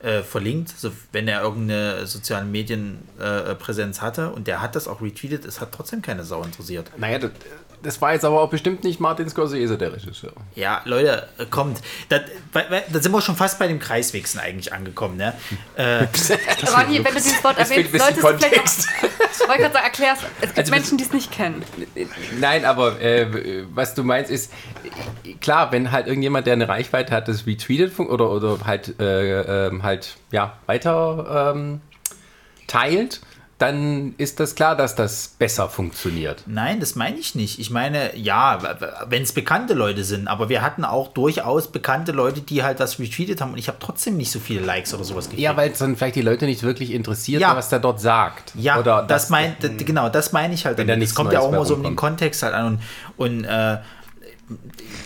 äh, verlinkt, so, wenn er irgendeine sozialen Medienpräsenz äh, Präsenz hatte und der hat das auch retweetet, es hat trotzdem keine Sau interessiert. Naja, das, das war jetzt aber auch bestimmt nicht Martin Scorsese, der Regisseur. Ja, Leute, äh, kommt. Da, sind wir schon fast bei dem Kreiswichsen eigentlich angekommen, ne? Äh, Ronny, wenn du dieses Wort Deswegen erwähnst, solltest du vielleicht auch, ich wollte gerade sagen. Es gibt Also, Menschen, die es nicht kennen. Nein, aber äh, was du meinst ist, klar, wenn halt irgendjemand, der eine Reichweite hat, das retweetet oder, oder halt, äh, ähm, halt ja, weiter ähm, teilt, dann ist das klar, dass das besser funktioniert. Nein, das meine ich nicht. Ich meine, ja, wenn es bekannte Leute sind, aber wir hatten auch durchaus bekannte Leute, die halt was retweetet haben und ich habe trotzdem nicht so viele Likes oder sowas gekriegt. Ja, weil es dann vielleicht die Leute nicht wirklich interessiert, Ja. was der dort sagt. Ja, oder das, mein, d- genau, das meine ich halt. Damit. Es kommt ja Neues auch immer so um den. Kontext halt an und, und äh,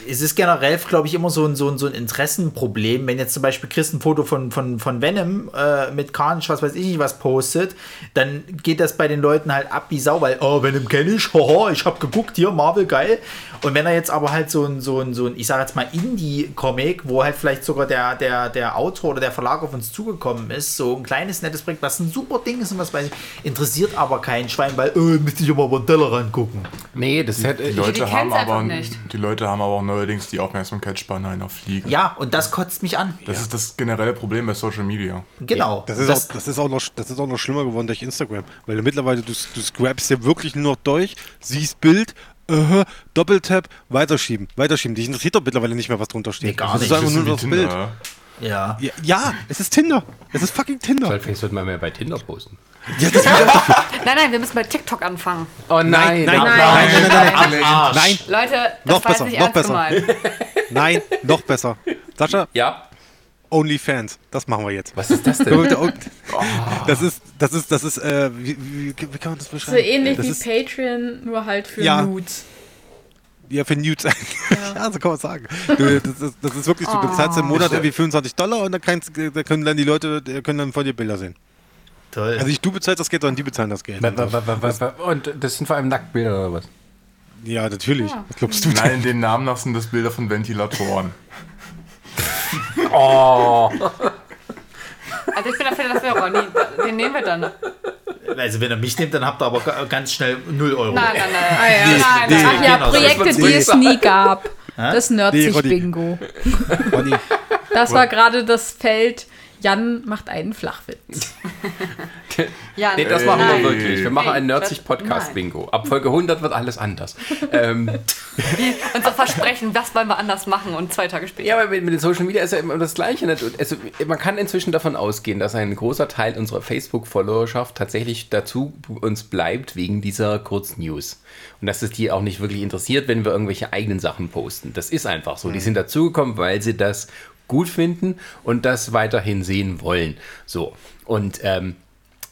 es ist generell, glaube ich, immer so ein, so, ein, so ein Interessenproblem, wenn jetzt zum Beispiel Chris ein Foto von, von, von Venom äh, mit Carnage, was weiß ich nicht, was postet, dann geht das bei den Leuten halt ab wie Sau, weil, oh, Venom kenne ich, haha, ich habe geguckt, hier, Marvel, geil. Und wenn er jetzt aber halt so ein, so ein, so ein ich sage jetzt mal Indie-Comic, wo halt vielleicht sogar der, der, der Autor oder der Verlag auf uns zugekommen ist, so ein kleines, nettes Projekt, was ein super Ding ist und was weiß ich, interessiert aber kein Schwein, weil, äh, müsste ich über den Teller rangucken. Nee, das hätte Die ich. Leute, die haben aber, nicht. die Leute haben aber auch neuerdings die Aufmerksamkeitsspanne einer Fliege. Ja, und das kotzt mich an. Das ist das generelle Problem bei Social Media. Genau. Das ist, auch, das, ist auch noch, das ist auch noch schlimmer geworden durch Instagram. Weil du mittlerweile, du, du scrapst ja wirklich nur noch durch, siehst Bild, äh, Doppeltap, weiterschieben, weiterschieben. Dich interessiert doch mittlerweile nicht mehr, was drunter steht. Nee, gar das nicht. ist einfach nur das wie Bild. Tinder. ja. Ja, ja, es ist Tinder. Es ist fucking Tinder. Vielleicht sollte man mehr bei Tinder posten. Ja, das Nein, nein, wir müssen bei TikTok anfangen. Oh nein, nein, nein, nein, nein, nein, nein, nein, Leute, das Noch war besser, nicht noch besser. gemeint. nein, noch besser. Sascha, Ja, OnlyFans. Das machen wir jetzt. was ist das denn? auch- Das ist, das ist, das ist, äh, wie, wie, wie kann man das So beschreiben? ähnlich das wie ist, Patreon, nur halt für Ja. Nudes. Ja, für Nudes. Ja. so kann man sagen. Du, das, ist, das ist wirklich so, du bezahlst im Monat irgendwie 25 Dollar und dann, kannst, da können dann die Leute können dann von dir Bilder sehen. Toll. Also nicht du bezahlst das Geld, sondern die bezahlen das Geld. Und das sind vor allem Nacktbilder oder was? Ja, natürlich. Was glaubst du denn? Nein, den Namen nach sind das Bilder von Ventilatoren. Oh, Also ich bin dafür, dass wir Ronny, den nehmen wir dann. Also wenn er mich nimmt, dann habt ihr aber ga- ganz schnell 0 Euro. Nein, nein, nein. Ah, ja. nein, nein, nee. nein. Ach ja, genau, Projekte, die es nie gab. Das Nee, Roddy. Nerdsich-Bingo. Ronny, Das war gerade das Feld, Jan macht einen Flachwitz. Ja, nee, das machen wir wirklich. Wir machen Ey, ein das- Nerdsich-Podcast-Bingo. Ab Folge 100 wird alles anders. ähm, Unser Versprechen, das wollen wir anders machen und zwei Tage später. ja, aber mit, mit den Social Media ist ja immer das Gleiche. Also, man kann inzwischen davon ausgehen, dass ein großer Teil unserer Facebook-Followerschaft tatsächlich dazu uns bleibt wegen dieser Kurznews. Und dass es die auch nicht wirklich interessiert, wenn wir irgendwelche eigenen Sachen posten. Das ist einfach so. Die sind dazugekommen, weil sie das gut finden und das weiterhin sehen wollen. So. Und ähm,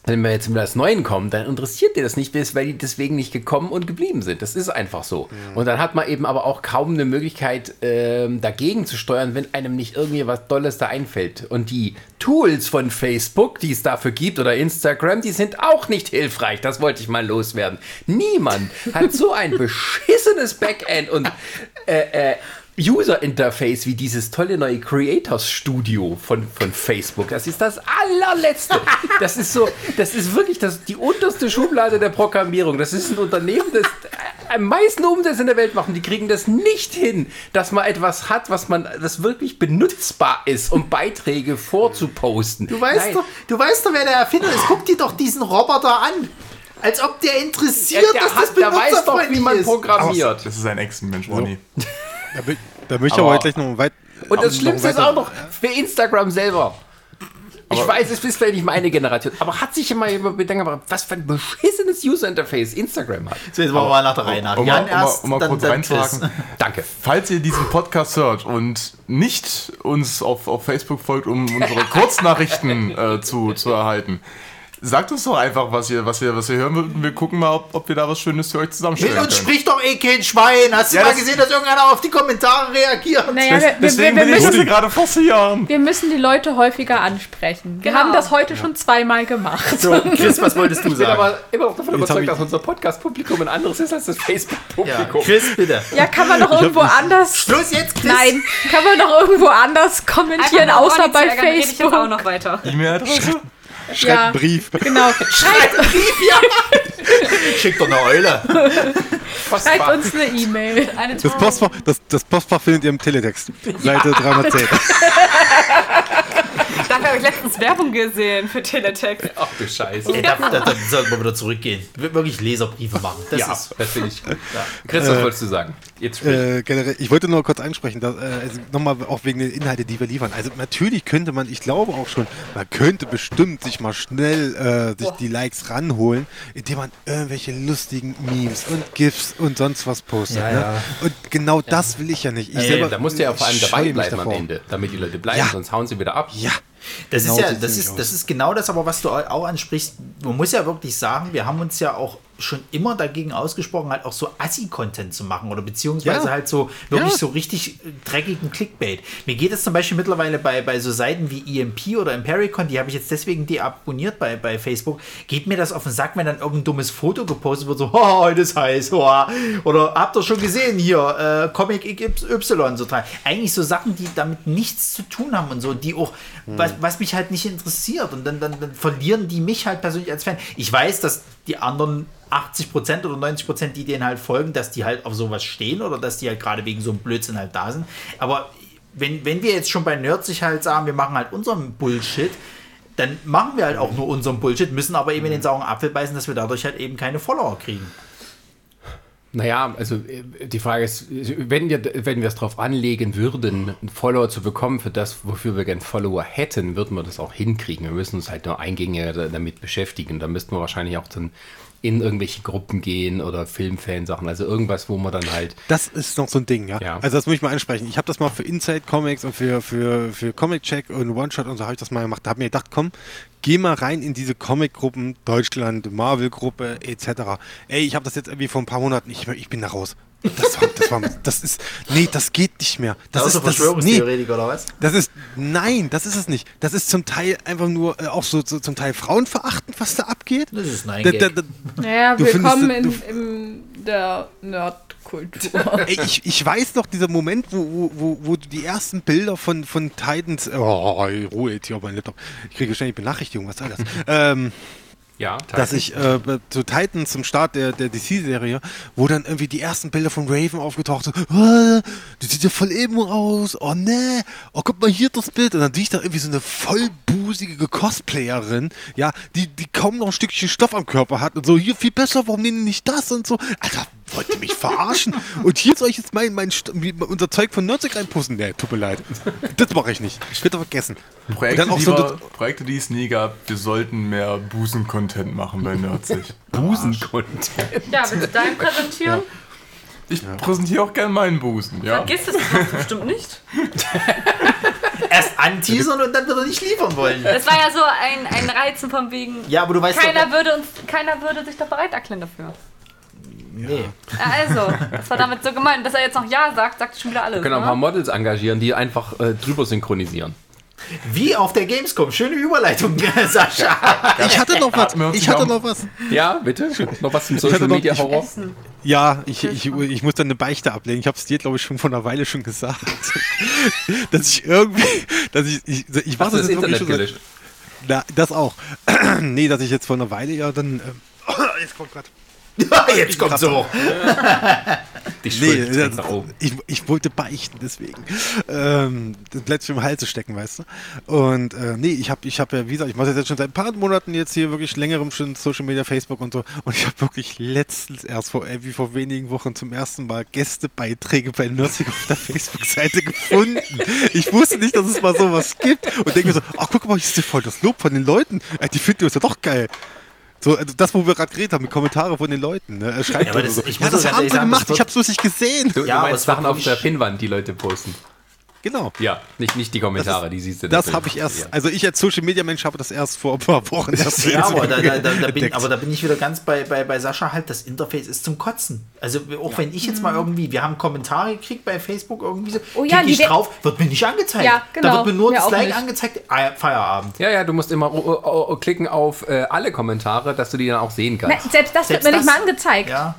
wenn wir jetzt mit das Neuen kommen, dann interessiert dir das nicht, weil die deswegen nicht gekommen und geblieben sind. Das ist einfach so. Und dann hat man eben aber auch kaum eine Möglichkeit, ähm, dagegen zu steuern, wenn einem nicht irgendwie was Dolles da einfällt. Und die Tools von Facebook, die es dafür gibt, oder Instagram, die sind auch nicht hilfreich. Das wollte ich mal loswerden. Niemand hat so ein beschissenes Backend und äh, äh, User-Interface wie dieses tolle neue Creators Studio von, von Facebook. Das ist das allerletzte. Das ist so, das ist wirklich das, die unterste Schublade der Programmierung. Das ist ein Unternehmen, das am meisten Umsätze in der Welt machen. Die kriegen das nicht hin, dass man etwas hat, was man, das wirklich benutzbar ist, um Beiträge vorzuposten. Du weißt, Nein. doch, du weißt doch, wer der Erfinder ist. Guck dir doch diesen Roboter an. Als ob der interessiert, der, dass hat, das der weiß doch, wie benutzerfreundlich man ist. programmiert. Das ist ein Echsenmensch, Ronny. Mö- da möchte ich aber gleich noch weit. Und das Schlimmste ist auch noch für Instagram selber. Ich weiß, es ist vielleicht nicht meine Generation, aber hat sich immer gemacht, was für ein beschissenes User-Interface Instagram hat. So, jetzt machen wir mal nach der Reihe nach. Um, Jan mal, um, erst, um mal dann, kurz dann Chris. reinzuhaken. Danke. Falls ihr diesen Podcast hört und nicht uns auf, auf Facebook folgt, um unsere Kurznachrichten äh, zu, zu erhalten, sagt uns doch einfach, was ihr, was ihr, was ihr hören würdet. und Wir gucken mal, ob, ob wir da was Schönes für euch zusammenstellen Mit uns können. spricht doch eh kein Schwein. Hast du Ja, mal das- gesehen, dass irgendeiner auf die Kommentare reagiert? Naja, wir, wir, Deswegen wir, will ich müssen, sie gerade forcieren. wir müssen die Leute häufiger ansprechen. Wir Genau. haben das heute schon zweimal gemacht. So, Chris, was wolltest du Ich bin sagen? aber immer noch davon überzeugt, dass unser Podcast-Publikum ein anderes ist als das Ja, Facebook-Publikum. Chris, bitte. Ja, kann man doch irgendwo anders. Schluss jetzt, Chris. Nein, kann man doch irgendwo anders kommentieren, außer bei ärgern, rede ich jetzt auch Facebook. noch weiter. E-Mail-Adresse? Schreibt Ja. einen Brief. Genau. Schreibt, Schick doch eine Eule. schreibt uns eine E-Mail. Das Postfach, das, das Postfach findet ihr im Teletext. Seite 310. Dafür habe ich letztens Werbung gesehen für Teletext. Ach du Scheiße. Ey, da, da, da sollten wir wieder zurückgehen. Wir- Wirklich Leserbriefe machen. Das ja, ist. das finde ich gut. Chris, was wolltest du sagen? Jetzt sprich. Äh, generell, ich wollte nur kurz einsprechen, dass, äh, also nochmal auch wegen den Inhalten, die wir liefern. Also natürlich könnte man, ich glaube auch schon, man könnte bestimmt sich mal schnell äh, sich die Likes ranholen, indem man irgendwelche lustigen Memes und GIFs und sonst was postet. Ja, ne? ja. Und genau das will ich ja nicht. Ich Äh, selber- da musst du ja vor allem dabei bleiben am. Ende, damit die Leute bleiben, Ja. sonst hauen sie wieder ab. Ja. Das Genau ist ja, das ist, aus. das ist genau das, aber was du auch ansprichst, man muss ja wirklich sagen, wir haben uns ja auch schon immer dagegen ausgesprochen, halt auch so Assi-Content zu machen oder beziehungsweise Ja. halt so wirklich Ja. so richtig äh, dreckigen Clickbait. Mir geht es zum Beispiel mittlerweile bei, bei so Seiten wie EMP oder Impericon, die habe ich jetzt deswegen deabonniert bei, bei Facebook, geht mir das auf den Sack, wenn dann irgendein dummes Foto gepostet wird, so, oh, heute ist heiß, oh. oder habt ihr schon gesehen hier, äh, Comic XY, so drei. Eigentlich so Sachen, die damit nichts zu tun haben und so, die auch, was, was mich halt nicht interessiert und dann, dann, dann verlieren die mich halt persönlich als Fan. Ich weiß, dass die anderen 80% oder 90%, die denen halt folgen, dass die halt auf sowas stehen oder dass die halt gerade wegen so einem Blödsinn halt da sind. Aber wenn, wenn wir jetzt schon bei Nerdsig halt sagen, wir machen halt unseren Bullshit, dann machen wir halt auch nur unseren Bullshit, müssen aber eben in den sauren Apfel beißen, dass wir dadurch halt eben keine Follower kriegen. Naja, also äh, die Frage ist, wenn wir, wenn es darauf anlegen würden, einen Follower zu bekommen für das, wofür wir gern Follower hätten, würden wir das auch hinkriegen. Wir müssen uns halt nur eingängiger da- damit beschäftigen. Da müssten wir wahrscheinlich auch dann in irgendwelche Gruppen gehen oder Filmfansachen, also irgendwas, wo man dann halt Das ist noch so ein Ding, ja. Ja. Also das muss ich mal ansprechen. Ich habe das mal für Inside Comics und für, für, für Comic Check und One Shot und so habe ich das mal gemacht. Da habe mir gedacht, komm, geh mal rein in diese Comic-Gruppen, Deutschland, Marvel-Gruppe etc. Ey, ich habe das jetzt irgendwie vor ein paar Monaten, ich, ich bin da raus. Das war, das war, das ist, nee, das geht nicht mehr. Das ist, das, nee, Verschwörungstheoretiker oder was? das ist, nein, das ist es nicht. Das ist zum Teil einfach nur äh, auch so, so zum Teil frauenverachtend, was da abgeht. Das ist ein Da, Gag. da, da, Naja, findest, willkommen in, in der Nerdkultur. Ey, ich, ich weiß noch, dieser Moment, wo, wo, wo, wo du die ersten Bilder von, von Titans. Oh, Ruhe jetzt hier auf meinem Laptop. Ich kriege ständig Benachrichtigungen, was soll das? ähm, ja, dass ich äh, zu Titans zum Start der, der DC-Serie, wo dann irgendwie die ersten Bilder von Raven aufgetaucht sind. Oh, du sieht ja voll emo aus. Oh ne. Oh, guck mal hier das Bild. Und dann sehe ich da irgendwie so eine vollbusige Cosplayerin, ja, die, die kaum noch ein Stückchen Stoff am Körper hat und so, hier viel besser, warum nehmen die nicht das und so. Alter, wollt ihr mich verarschen? und hier soll ich jetzt mein, mein, unser Zeug von Nerdsig reinpusten? Nee, tut mir leid. Das mache ich nicht. Bitte vergessen. Projekte, Und dann auch die so wir, Projekte, die es nie gab, wir sollten mehr Busen-Content machen bei Nerdsig. Busen-Content. Ja, willst du deinen präsentieren? Ich präsentiere auch gerne meinen Busen, ja. Vergiss es doch bestimmt nicht. erst anteasern und dann wird er nicht liefern wollen. Das war ja so ein, ein Reizen von wegen. Ja, aber du weißt Keiner doch, würde uns, keiner würde sich doch bereit erklären dafür. Nee. Also, das war damit so gemeint, dass er jetzt noch Ja sagt, sagt schon wieder alles. Wir können auch ein paar Ne? Models engagieren, die einfach äh, drüber synchronisieren. Wie auf der Gamescom. Schöne Überleitung, Sascha. Ich hatte noch was. Ich hatte noch was. Ja, bitte? Noch was zum Social Media ich- Horror? Ja, ich, ich, ich muss dann eine Beichte ablegen. Ich habe es dir, glaube ich, schon vor einer Weile schon gesagt. dass ich irgendwie, dass ich, ich, ich du das das jetzt wirklich Internet schon gelöscht? na, das auch. nee, dass ich jetzt vor einer Weile ja dann, ähm, jetzt kommt gerade. Jetzt kommt so. Die Nee, das, nach oben. ich, ich wollte beichten, deswegen. Ähm, das letzte im Hals zu stecken, weißt du? Und äh, nee, ich habe ich hab ja, wie gesagt, ich mache das jetzt schon seit ein paar Monaten jetzt hier wirklich längerem schon Social Media, Facebook und so. Und ich habe wirklich letztens erst vor, äh, wie vor wenigen Wochen zum ersten Mal Gästebeiträge bei Nursing auf der Facebook-Seite gefunden. Ich wusste nicht, dass es mal sowas gibt. Und denke mir so, ach guck mal, hier ist ja voll das Lob von den Leuten. Äh, die finden uns ja doch geil. So, also das, wo wir gerade geredet haben, mit Kommentare von den Leuten. Ne? Er schreibt Ja, aber oder das- so. ich ja, das haben sie gemacht, ich habe es bloß nicht gesehen. Du, Ja, du aber meinst Sachen auf der Pinnwand, die Leute posten. Genau. Ja, nicht, nicht die Kommentare, die siehst du. Das habe ich erst, Ja. also ich als Social Media Mensch habe das erst vor ein paar Wochen erst Ja, aber da, da, da, da bin, aber da bin ich wieder ganz bei, bei, bei Sascha halt, das Interface ist zum Kotzen. Also auch wenn ich jetzt mal irgendwie, wir haben Kommentare gekriegt bei Facebook irgendwie so, Oh ja, ich drauf, wird mir nicht angezeigt. Ja, Da genau, wird mir nur mir das Like nicht. angezeigt, ah, Feierabend. Ja, ja, du musst immer oh, oh, oh, klicken auf äh, alle Kommentare, dass du die dann auch sehen Na, kannst. selbst das Selbst wird mir nicht das- mal angezeigt. Ja.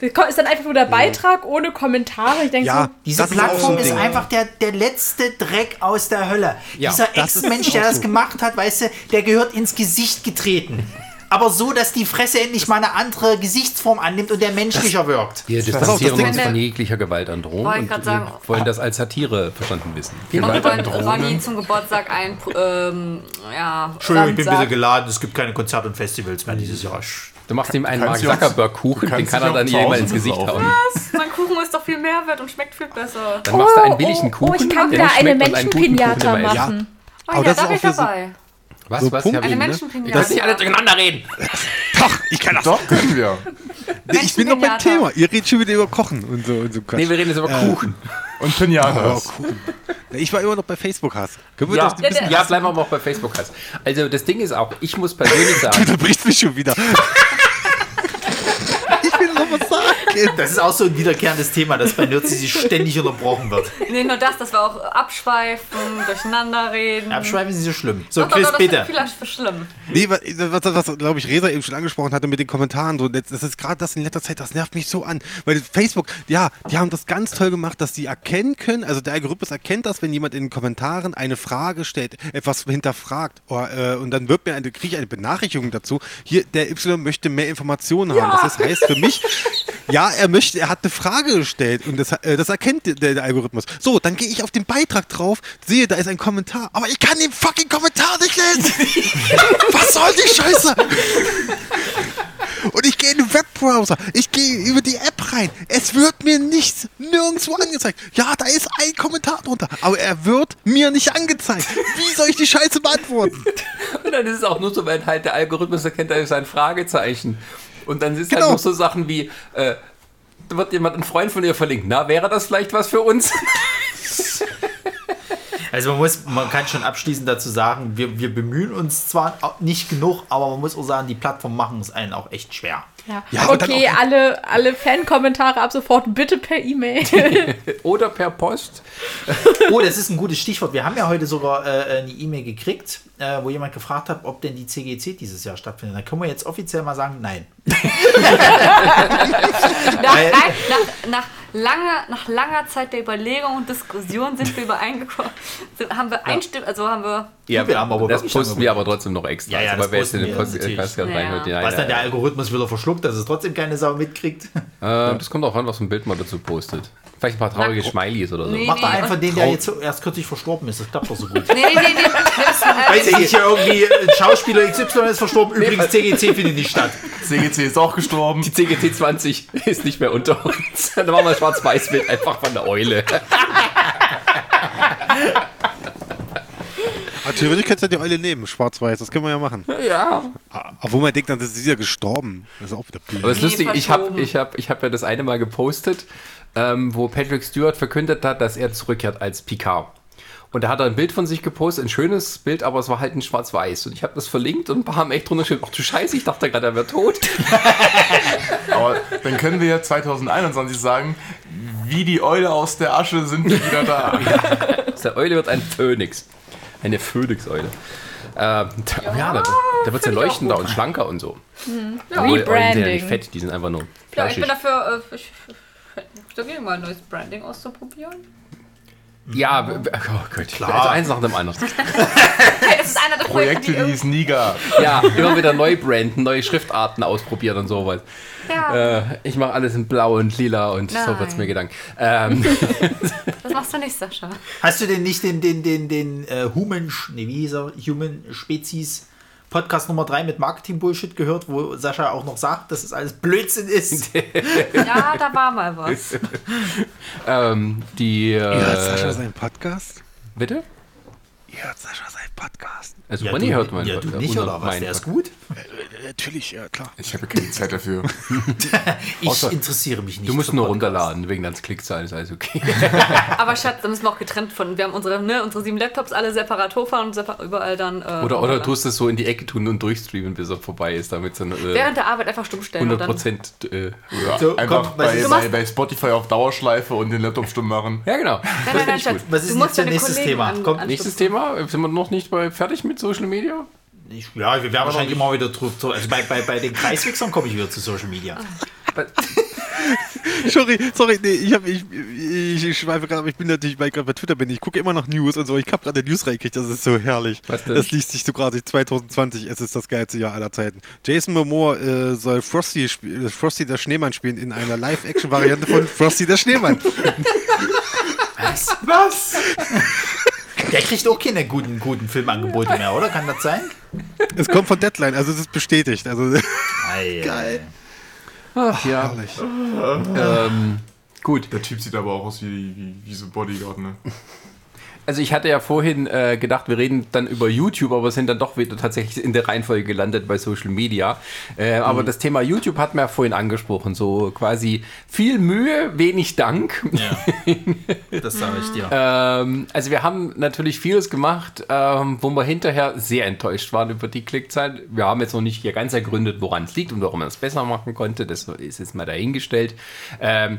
Das Ist dann einfach nur der Beitrag ohne Kommentare. Ich denke Ja, so, Diese Das ist so Plattform ein ist, Ding. einfach der, der letzte Dreck aus der Hölle. Ja, Dieser das ist Ex-Mensch, der das so. gemacht hat, weißt du, der gehört ins Gesicht getreten. Aber so, dass die Fresse endlich mal eine andere Gesichtsform annimmt und der menschlicher wirkt. Wir das distanzieren uns von jeglicher Gewaltandrohung und sagen. wollen das als Satire verstanden wissen. Wir wollen. Ronny zum Geburtstag ein, ähm, ja, Entschuldigung, ich bin ein bisschen geladen. Es gibt keine Konzerte und Festivals mehr dieses Jahr. Du machst ihm einen Mark Zuckerberg-Kuchen, den kann er dann jemand ins Gesicht hauen. mein Kuchen ist doch viel mehr wert und schmeckt viel besser. Dann machst du einen Oh, billigen oh, oh, Kuchen, ich kann da eine Kuchen, Menschenpinata machen. Aber ja, das da ist bin auch ich dabei. Was, So was? Hab Eine ne? Menschenpinata. Lass nicht alle durcheinander reden. Doch, ich kann das. Doch, können wir. Nee, ich bin noch beim. Thema. Ihr redet schon wieder über Kochen und so. Und so. Nee, wir reden jetzt über Kuchen. Und oh, Pinatas. cool. Ich war immer noch bei Facebook Hass. Können wir Ja, bisschen. ja, bleiben wir aber auch bei Facebook. Also das Ding ist auch, ich muss persönlich sagen, Du brichst mich schon wieder. ich will noch was sagen. Das ist auch so ein wiederkehrendes Thema, das bei Nerds sich ständig unterbrochen wird. Nicht nur das, dass wir auch abschweifen, durcheinander reden. Abschweifen ist nicht so schlimm. So, Doch, Chris, doch, das bitte. ist vielleicht für schlimm. Nee, was, was, was glaube ich, Resa eben schon angesprochen hatte mit den Kommentaren, so, das ist gerade das in letzter Zeit, das nervt mich so an. Weil Facebook, ja, die haben das ganz toll gemacht, dass die erkennen können, also der Algorithmus erkennt das, wenn jemand in den Kommentaren eine Frage stellt, etwas hinterfragt, oder, äh, und dann wird mir eine, kriege ich eine Benachrichtigung dazu, hier, der Y möchte mehr Informationen haben. Das heißt für mich, ja, er möchte, er hat eine Frage gestellt und das, äh, das erkennt der, der Algorithmus. So, dann gehe ich auf den Beitrag drauf, sehe, da ist ein Kommentar, aber ich kann den fucking Kommentar nicht lesen. Was soll die Scheiße? Und ich gehe in den Webbrowser, ich gehe über die App rein. Es wird mir nichts nirgendwo angezeigt. Ja, da ist ein Kommentar drunter, aber er wird mir nicht angezeigt. Wie soll ich die Scheiße beantworten? Und dann ist es auch nur so, wenn halt der Algorithmus erkennt, da ist ein Fragezeichen. Und dann ist halt Genau. noch so Sachen wie, äh, da wird jemand, ein Freund von dir verlinkt. Na, wäre das vielleicht was für uns? Also man muss, man kann schon abschließend dazu sagen, wir, wir bemühen uns zwar nicht genug, aber man muss auch sagen, die Plattformen machen es einen auch echt schwer. Ja. Ja, okay, alle, alle Fan-Kommentare ab sofort bitte per E-Mail. Oder per Post. Oh, das ist ein gutes Stichwort. Wir haben ja heute sogar äh, eine E-Mail gekriegt, äh, wo jemand gefragt hat, ob denn die CGC dieses Jahr stattfindet. Da können wir jetzt offiziell mal sagen, nein. Nach, nein, nach, nach, langer, nach langer Zeit der Überlegung und Diskussion sind wir übereingekommen. Sind, haben wir einstimmt, also haben wir. Ja, wir haben aber das posten wir aber trotzdem noch extra. Ja, ja, also, das den wir Post. Podcast Ja, reinhört, ja. Was dann der Algorithmus wieder verschluckt, dass es trotzdem keine Sau mitkriegt. äh, Das kommt auch an, was für ein Bild man dazu postet. Vielleicht ein paar traurige Smileys oder so. Nee. Mach doch einfach und- den, der jetzt erst kürzlich verstorben ist. Das klappt doch so gut. Nee, nee, nee, nee. Äh, Weiß ich nicht, hier irgendwie ein Schauspieler XY ist verstorben. Übrigens, CGC findet nicht statt. CGC ist auch gestorben. Die CGT 20 ist nicht mehr unter uns. Dann machen wir ein Schwarz-Weiß-Bild einfach von der Eule. Theoretisch kannst du ja die Eule nehmen, schwarz-weiß, das können wir ja machen. Ja. Obwohl man denkt, dann ist sie ja gestorben. Das ist auch wieder blöd. Aber es ist lustig, ich habe ich hab, ich hab ja das eine Mal gepostet, ähm, wo Patrick Stewart verkündet hat, dass er zurückkehrt als Picard. Und da hat er ein Bild von sich gepostet, ein schönes Bild, aber es war halt in schwarz-weiß. Und ich habe das verlinkt und ein paar haben echt drunter geschrieben, ach du Scheiße, ich dachte gerade, er wäre tot. Aber dann können wir ja 2021 sagen, wie die Eule aus der Asche sind wir wieder da. Aus der Eule wird ein Phönix. Eine Phönix-Eule. Ähm, da, ja, da, da wird es ja ich leuchtender und schlanker und so. Aber Eulen sind ja nicht Rebranding. fett, die sind einfach nur Ja, ich bin dafür, äh, ich, ich dagegen mal ein neues Branding auszuprobieren. Ja, oh Gott, klar. Also eins nach dem anderen. Das ist einer der Projekte, Projekte, die, es nie gab. Ja, immer wieder neu branden, neue Schriftarten ausprobieren und sowas. ja, Äh, ich mache alles in blau und lila und so Nein. wird's mir gedankt. Ähm, das machst du nicht, Sascha. Hast du denn nicht den, den, den, den äh, Human, nee, wie hieß er? Human Spezies Podcast Nummer 3 mit Marketing-Bullshit gehört, wo Sascha auch noch sagt, dass es alles Blödsinn ist? Ja, da war mal was. ähm, die. Äh, Ihr hört Sascha seinen Podcast? bitte? Ihr hört Sascha seinen Podcast? Also Ja, Ronny du, hört man. ja, du nicht, oder was? Der ist gut. Äh, natürlich, ja klar. Ich habe keine Zeit dafür. Ich Außer- interessiere mich nicht. Du musst nur Podcasts. runterladen, wegen deines Klickzahlen ist alles okay. Aber Schatz, da müssen wir auch getrennt von. Wir haben unsere, ne, unsere sieben Laptops alle separat hochfahren und separ überall dann. Äh, Oder, oder hochladen. tust es so in die Ecke tun und durchstreamen, bis er vorbei ist, damit so äh, Während der Arbeit einfach stumm stellen. 100 und dann, Prozent. Äh, Ja, So, einfach komm, bei, bei, bei Spotify auf Dauerschleife und den Laptop stumm machen. ja, genau. Nein, nein, nein, Schatz. Was ist du denn musst jetzt dein nächstes Kollegen Thema? An, Komm, Nächstes Thema. Sind wir noch nicht bei, fertig mit Social Media? Ich, ja, wir werden wahrscheinlich immer wieder drüber. Also bei, bei, bei den Kreiswechseln komme ich wieder zu Social Media. Sorry, sorry, nee, ich, hab, ich, ich, ich schweife gerade, aber ich bin natürlich, weil ich gerade bei Twitter bin, ich gucke immer noch News und so, ich habe gerade News reingekriegt, das ist so herrlich. Was denn? Das liest sich so gerade 2020, es ist das geilste Jahr aller Zeiten. Jason Momoa äh, soll Frosty, äh, Frosty der Schneemann spielen in einer Live-Action-Variante von Frosty der Schneemann. Was? Was? Der kriegt auch keine guten, guten Filmangebote mehr, oder? Kann das sein? Es kommt von Deadline, also es ist bestätigt. Also, Geil. Ach ja. herrlich. Ähm, gut. Der Typ sieht aber auch aus wie, wie, wie so Bodyguard, ne? Also ich hatte ja vorhin äh, gedacht, wir reden dann über YouTube, aber sind dann doch wieder tatsächlich in der Reihenfolge gelandet bei Social Media. Äh, Aber das Thema YouTube hat mir ja vorhin angesprochen, so quasi viel Mühe, wenig Dank. Ja. Das sage ich dir. Ähm, also wir haben natürlich vieles gemacht, ähm, wo wir hinterher sehr enttäuscht waren über die Klickzahlen. Wir haben jetzt noch nicht hier ganz ergründet, woran es liegt und warum man es besser machen konnte. Das ist jetzt mal dahingestellt. Ähm,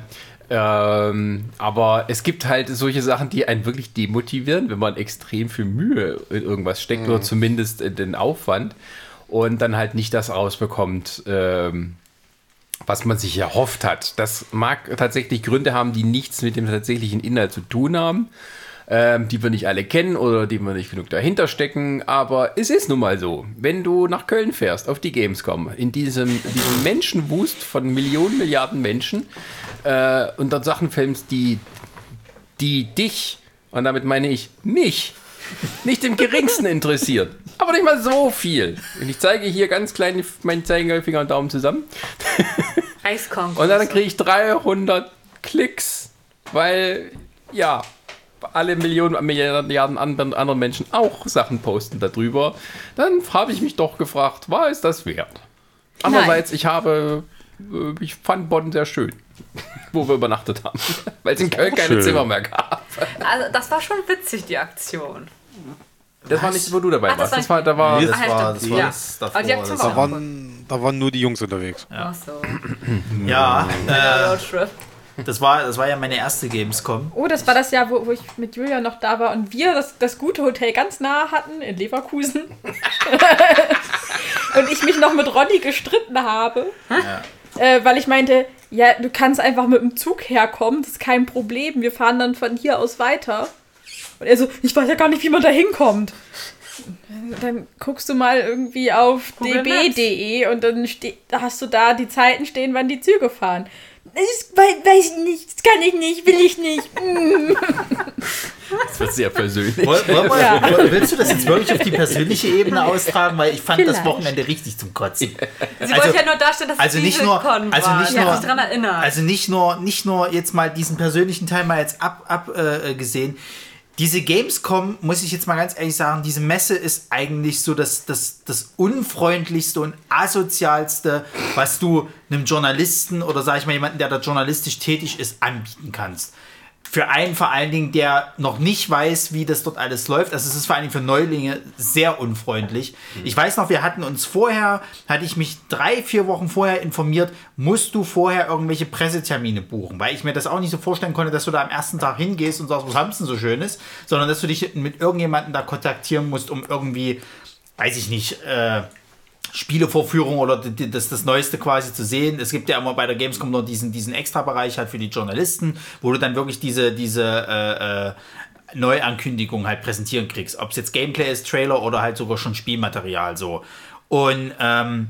ähm, aber es gibt halt solche Sachen, die einen wirklich demotivieren, wenn man extrem viel Mühe in irgendwas steckt oder zumindest in den Aufwand und dann halt nicht das rausbekommt, ähm, was man sich erhofft hat. Das mag tatsächlich Gründe haben, die nichts mit dem tatsächlichen Inhalt zu tun haben, ähm, die wir nicht alle kennen oder die wir nicht genug dahinter stecken. Aber es ist nun mal so, wenn du nach Köln fährst, auf die Gamescom, in diesem, diesem Menschenwust von Millionen, Milliarden Menschen äh, und dort Sachen filmst, die, die dich, und damit meine ich mich, nicht im geringsten interessiert. Aber nicht mal so viel. Und ich zeige hier ganz klein meinen Zeigefinger und Daumen zusammen. Eiskonkurse. Und dann kriege ich 300 Klicks, weil, ja, alle Millionen, Milliarden anderen, anderen Menschen auch Sachen posten darüber. Dann habe ich mich doch gefragt, war es das wert? Andererseits, ich habe, äh, ich fand Bonn sehr schön, wo wir übernachtet haben, weil es in Köln keine schön. Zimmer mehr gab. Also, das war schon witzig, die Aktion. Das war nicht, wo du dabei Ach, das warst. Das war- da war, Nee, das Ah, ja, war, das war Ja. das die davor. Aktion war Da war, waren, da waren nur die Jungs unterwegs. Ach so. ja, äh, Roadtrip. Das, war, das war ja meine erste Gamescom. Oh, das war das Jahr, wo, wo ich mit Julia noch da war und wir das, das gute Hotel ganz nah hatten in Leverkusen. und ich mich noch mit Ronny gestritten habe. Äh, weil ich meinte, ja, du kannst einfach mit dem Zug herkommen, das ist kein Problem. Wir fahren dann von hier aus weiter. Und er so, ich weiß ja gar nicht, wie man da hinkommt. Dann guckst du mal irgendwie auf db.de und dann hast du da die Zeiten stehen, wann die Züge fahren. Das wei- weiß ich nicht, das kann ich nicht, will ich nicht. Mm. das wird sehr persönlich. Woll, woll, woll, Ja. willst du das jetzt wirklich auf die persönliche Ebene austragen? Weil ich fand das Vielleicht. Wochenende richtig zum Kotzen. Sie wollte ja nur darstellen, dass also es nicht nur- also nicht Ich nur- mich dran erinnert. Also nicht nur, nicht nur jetzt mal diesen persönlichen Teil mal jetzt ab, ab äh, gesehen. Diese Gamescom, muss ich jetzt mal ganz ehrlich sagen, diese Messe ist eigentlich so das, das, das unfreundlichste und asozialste, was du einem Journalisten oder sag ich mal jemanden, der da journalistisch tätig ist, anbieten kannst. Für einen vor allen Dingen, der noch nicht weiß, wie das dort alles läuft. Also es ist vor allen Dingen für Neulinge sehr unfreundlich. Mhm. Ich weiß noch, wir hatten uns vorher, hatte ich mich drei, vier Wochen vorher informiert, musst du vorher irgendwelche Pressetermine buchen, weil ich mir das auch nicht so vorstellen konnte, dass du da am ersten Tag hingehst und sagst, was haben denn so Schönes, sondern dass du dich mit irgendjemandem da kontaktieren musst, um irgendwie, weiß ich nicht, äh, Spielevorführung oder das, das Neueste quasi zu sehen. Es gibt ja immer bei der Gamescom noch diesen, diesen Extra-Bereich halt für die Journalisten, wo du dann wirklich diese, diese äh, äh, Neuankündigung halt präsentieren kriegst. Ob es jetzt Gameplay ist, Trailer oder halt sogar schon Spielmaterial so. Und ähm,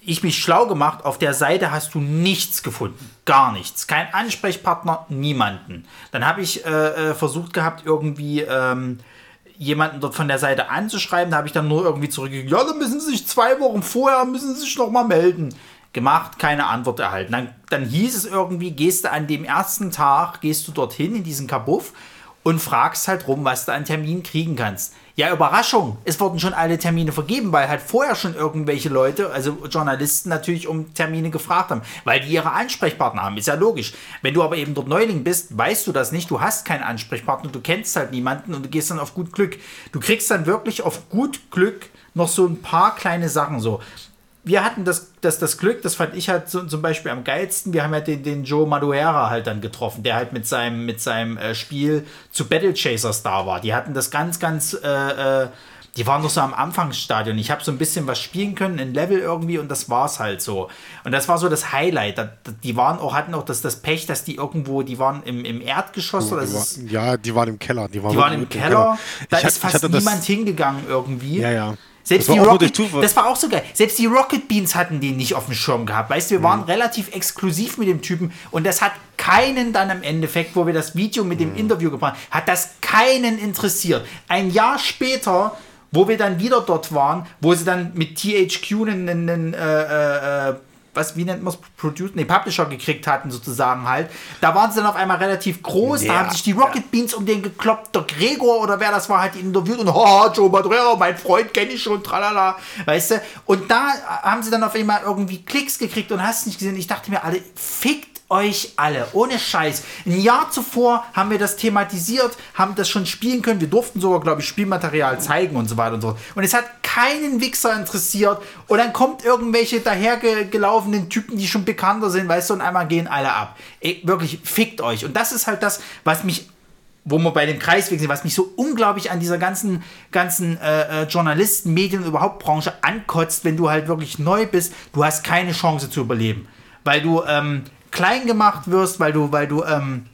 ich mich schlau gemacht, auf der Seite hast du nichts gefunden. Gar nichts. Kein Ansprechpartner, niemanden. Dann habe ich äh, äh, versucht gehabt, irgendwie ähm, jemanden dort von der Seite anzuschreiben. Da habe ich dann nur irgendwie zurückgegeben, ja, dann müssen Sie sich zwei Wochen vorher, müssen Sie sich noch mal melden. Gemacht, keine Antwort erhalten. Dann, dann hieß es irgendwie, gehst du an dem ersten Tag, gehst du dorthin in diesen Kabuff und fragst halt rum, was du an Termin kriegen kannst. Ja, Überraschung, es wurden schon alle Termine vergeben, weil halt vorher schon irgendwelche Leute, also Journalisten natürlich um Termine gefragt haben, weil die ihre Ansprechpartner haben, ist ja logisch. Wenn du aber eben dort Neuling bist, weißt du das nicht, du hast keinen Ansprechpartner, du kennst halt niemanden und du gehst dann auf gut Glück. Du kriegst dann wirklich auf gut Glück noch so ein paar kleine Sachen so wir hatten das, das, das Glück, das fand ich halt so, zum Beispiel am geilsten. Wir haben ja den, den Joe Maduera halt dann getroffen, der halt mit seinem, mit seinem äh, Spiel zu Battle Chasers da war. Die hatten das ganz, ganz, äh, äh, die waren noch so am Anfangsstadion. Ich habe so ein bisschen was spielen können, ein Level irgendwie und das war's halt so. Und das war so das Highlight. Die waren auch, hatten auch das, das Pech, dass die irgendwo, die waren im, im Erdgeschoss oder Die war, ja, die waren im Keller. Die waren, die waren im wirklich Keller. Da Ich ist fast das- niemand hingegangen irgendwie. Ja, ja. Selbst Das die war durch Rocket, das war auch so geil. Selbst die Rocket Beans hatten den nicht auf dem Schirm gehabt. Weißt du, wir Mhm. waren relativ exklusiv mit dem Typen und das hat keinen dann im Endeffekt, wo wir das Video mit Mhm. dem Interview gebracht haben, hat das keinen interessiert. Ein Jahr später, wo wir dann wieder dort waren, wo sie dann mit THQ einen, einen äh, äh, was, wie nennt man es, Producer, nee, Publisher gekriegt hatten, sozusagen halt. Da waren sie dann auf einmal relativ groß, da Ja, haben sich die Rocket Beans um den gekloppt, der Gregor oder wer das war, ihn interviewt und oh, Joe Madrera, mein Freund kenne ich schon, tralala, weißt du. Und da haben sie dann auf einmal irgendwie Klicks gekriegt und hast nicht gesehen. Ich dachte mir, alle, fickt euch alle, ohne Scheiß. Ein Jahr zuvor haben wir das thematisiert, haben das schon spielen können. Wir durften sogar, glaube ich, Spielmaterial zeigen und so weiter und so fort. Und es hat keinen Wichser interessiert. Und dann kommt irgendwelche dahergelaufenen Typen, die schon bekannter sind, weißt du, und einmal gehen alle ab. Ey, wirklich, fickt euch. Und das ist halt das, was mich wo wir bei dem Kreisweg sind, was mich so unglaublich an dieser ganzen, ganzen äh, äh, Journalisten, Medien und überhaupt Branche ankotzt, wenn du halt wirklich neu bist, du hast keine Chance zu überleben. Weil du ähm, klein gemacht wirst, weil du, weil du ähm,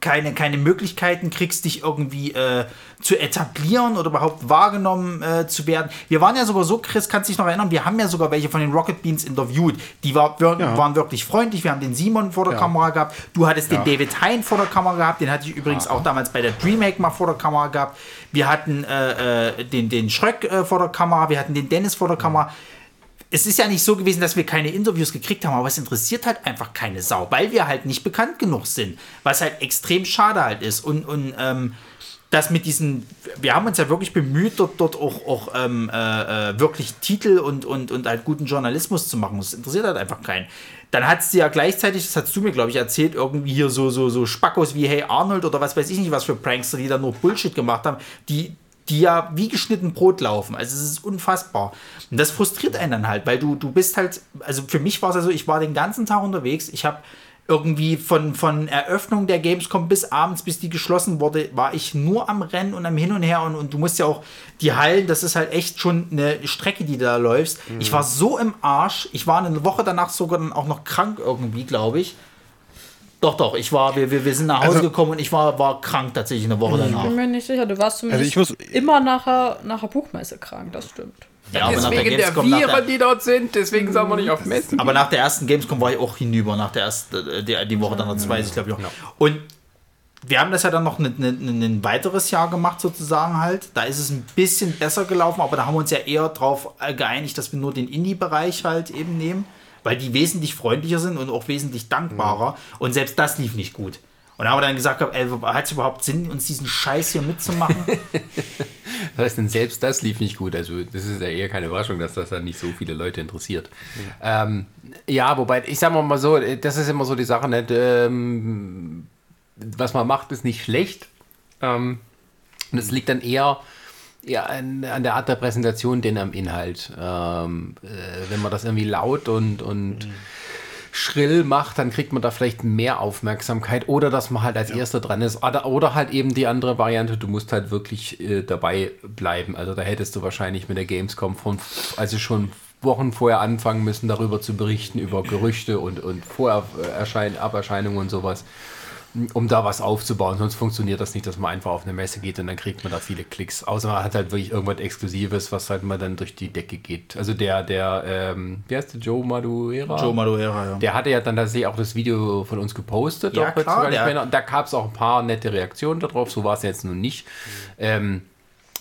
keine, keine Möglichkeiten kriegst, dich irgendwie äh, zu etablieren oder überhaupt wahrgenommen äh, zu werden. Wir waren ja sogar so, Chris, kannst dich noch erinnern, wir haben ja sogar welche von den Rocket Beans interviewt. Die war, wir, Ja. waren wirklich freundlich. Wir haben den Simon vor der Ja. Kamera gehabt. Du hattest Ja. den David Hein vor der Kamera gehabt. Den hatte ich übrigens auch damals bei der Dreamhack mal vor der Kamera gehabt. Wir hatten äh, äh, den, den Schröck äh, vor der Kamera. Wir hatten den Dennis vor der Kamera es ist ja nicht so gewesen, dass wir keine Interviews gekriegt haben, aber es interessiert halt einfach keine Sau, weil wir halt nicht bekannt genug sind. Was halt extrem schade halt ist. Und, und ähm, das mit diesen, wir haben uns ja wirklich bemüht, dort, dort auch, auch ähm, äh, äh, wirklich Titel und, und, und halt guten Journalismus zu machen. Das interessiert halt einfach keinen. Dann hat sie ja gleichzeitig, das hast du mir, glaube ich, erzählt, irgendwie hier so, so, so Spackos wie Hey Arnold oder was weiß ich nicht, was für Prankster, die da nur Bullshit gemacht haben, die, die ja wie geschnitten Brot laufen. Also es ist unfassbar. Und das frustriert einen dann halt, weil du, du bist halt, also für mich war es also, ich war den ganzen Tag unterwegs, ich habe irgendwie von, von Eröffnung der Gamescom bis abends, bis die geschlossen wurde, war ich nur am Rennen und am Hin und Her und, und du musst ja auch die Hallen, das ist halt echt schon eine Strecke, die du da läufst. Ich war so im Arsch, ich war eine Woche danach sogar dann auch noch krank irgendwie, glaube ich. Doch, doch, ich war, wir, wir, wir sind nach Hause Also- gekommen und ich war, war krank tatsächlich eine Woche danach. bin mir nicht sicher. Du warst zumindest ich muss- immer nachher, nachher Buchmesse krank, das stimmt. Ja, aber nach der Deswegen der Gamescom, nach der- Viren, die dort sind, deswegen sind wir nicht auf Messen. Aber nach der ersten Gamescom war ich auch hinüber, nach der ersten, äh, die, die Woche danach, das weiß ich glaube ich auch. Und wir haben das ja dann noch ein, ein, ein weiteres Jahr gemacht, sozusagen halt. Da ist es ein bisschen besser gelaufen, aber da haben wir uns ja eher darauf geeinigt, dass wir nur den Indie-Bereich halt eben nehmen, weil die wesentlich freundlicher sind und auch wesentlich dankbarer. Und selbst das lief nicht gut. Und haben wir dann gesagt, ey, hat es überhaupt Sinn, uns diesen Scheiß hier mitzumachen? Das heißt, denn selbst das lief nicht gut. Also, das ist ja eher keine Überraschung, dass das dann nicht so viele Leute interessiert. Ähm, ja, wobei, ich sag mal so, das ist immer so die Sache, nicht, ähm, was man macht, ist nicht schlecht. Ähm, und es liegt dann eher, eher an, an der Art der Präsentation, denn am Inhalt. Ähm, äh, wenn man das irgendwie laut und, und schrill macht, dann kriegt man da vielleicht mehr Aufmerksamkeit oder dass man halt als erster dran ist. Oder, oder halt eben die andere Variante, du musst halt wirklich äh, dabei bleiben. Also da hättest du wahrscheinlich mit der Gamescom von, also schon Wochen vorher anfangen müssen, darüber zu berichten, über Gerüchte und, und Vorerschein Aberscheinungen und sowas, um da was aufzubauen. Sonst funktioniert das nicht, dass man einfach auf eine Messe geht und dann kriegt man da viele Klicks. Außer man hat halt wirklich irgendwas Exklusives, was halt mal dann durch die Decke geht. Also der, der, ähm, wie heißt der, Joe Maduera? Joe Maduera, ja. Der hatte ja dann tatsächlich auch das Video von uns gepostet. Ja, klar, der- mehr. Da gab es auch ein paar nette Reaktionen darauf. So war es jetzt nun nicht. Ähm,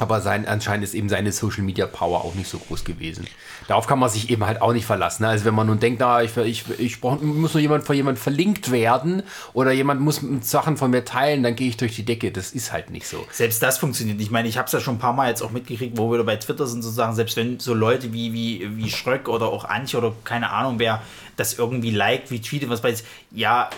aber sein, anscheinend ist eben seine Social Media Power auch nicht so groß gewesen. Darauf kann man sich eben halt auch nicht verlassen. ne? Also wenn man nun denkt, na, ich, ich, ich brauch, muss nur jemand von jemand verlinkt werden oder jemand muss Sachen von mir teilen, dann gehe ich durch die Decke. Das ist halt nicht so. Selbst das funktioniert. Ich meine, ich habe es ja schon ein paar Mal jetzt auch mitgekriegt, wo wir bei Twitter sind, sozusagen, selbst wenn so Leute wie, wie, wie Schröck oder auch Antje oder keine Ahnung, wer das irgendwie liked, wie tweetet, was weiß ich, ja,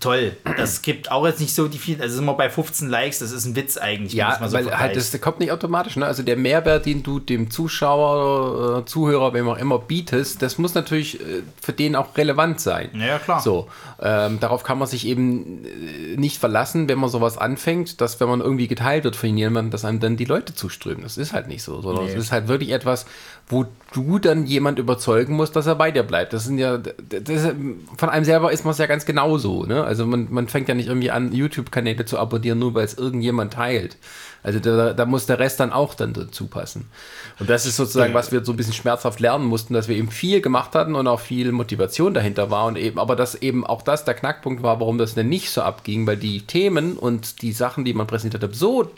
toll. Das gibt auch jetzt nicht so die vielen, also sind wir bei 15 Likes, das ist ein Witz eigentlich. Ja, so weil halt das kommt nicht automatisch. Ne? Also der Mehrwert, den du dem Zuschauer, äh, Zuhörer, wem auch immer bietest, das muss natürlich äh, für den auch relevant sein. Ja, klar. So, ähm, darauf kann man sich eben äh, nicht verlassen, wenn man sowas anfängt, dass wenn man irgendwie geteilt wird von jemandem, dass einem dann die Leute zuströmen. Das ist halt nicht so, sondern es ist halt wirklich etwas, wo du dann jemand überzeugen musst, dass er bei dir bleibt. Das sind ja, das ist, von einem selber ist man es ja ganz genauso. Ne? Also man, man fängt ja nicht irgendwie an, YouTube-Kanäle zu abonnieren, nur weil es irgendjemand teilt. Also da, da muss der Rest dann auch dann dazu passen. Und das ist sozusagen, was wir so ein bisschen schmerzhaft lernen mussten, dass wir eben viel gemacht hatten und auch viel Motivation dahinter war und eben, aber dass eben auch das der Knackpunkt war, warum das denn nicht so abging, weil die Themen und die Sachen, die man präsentiert hat, so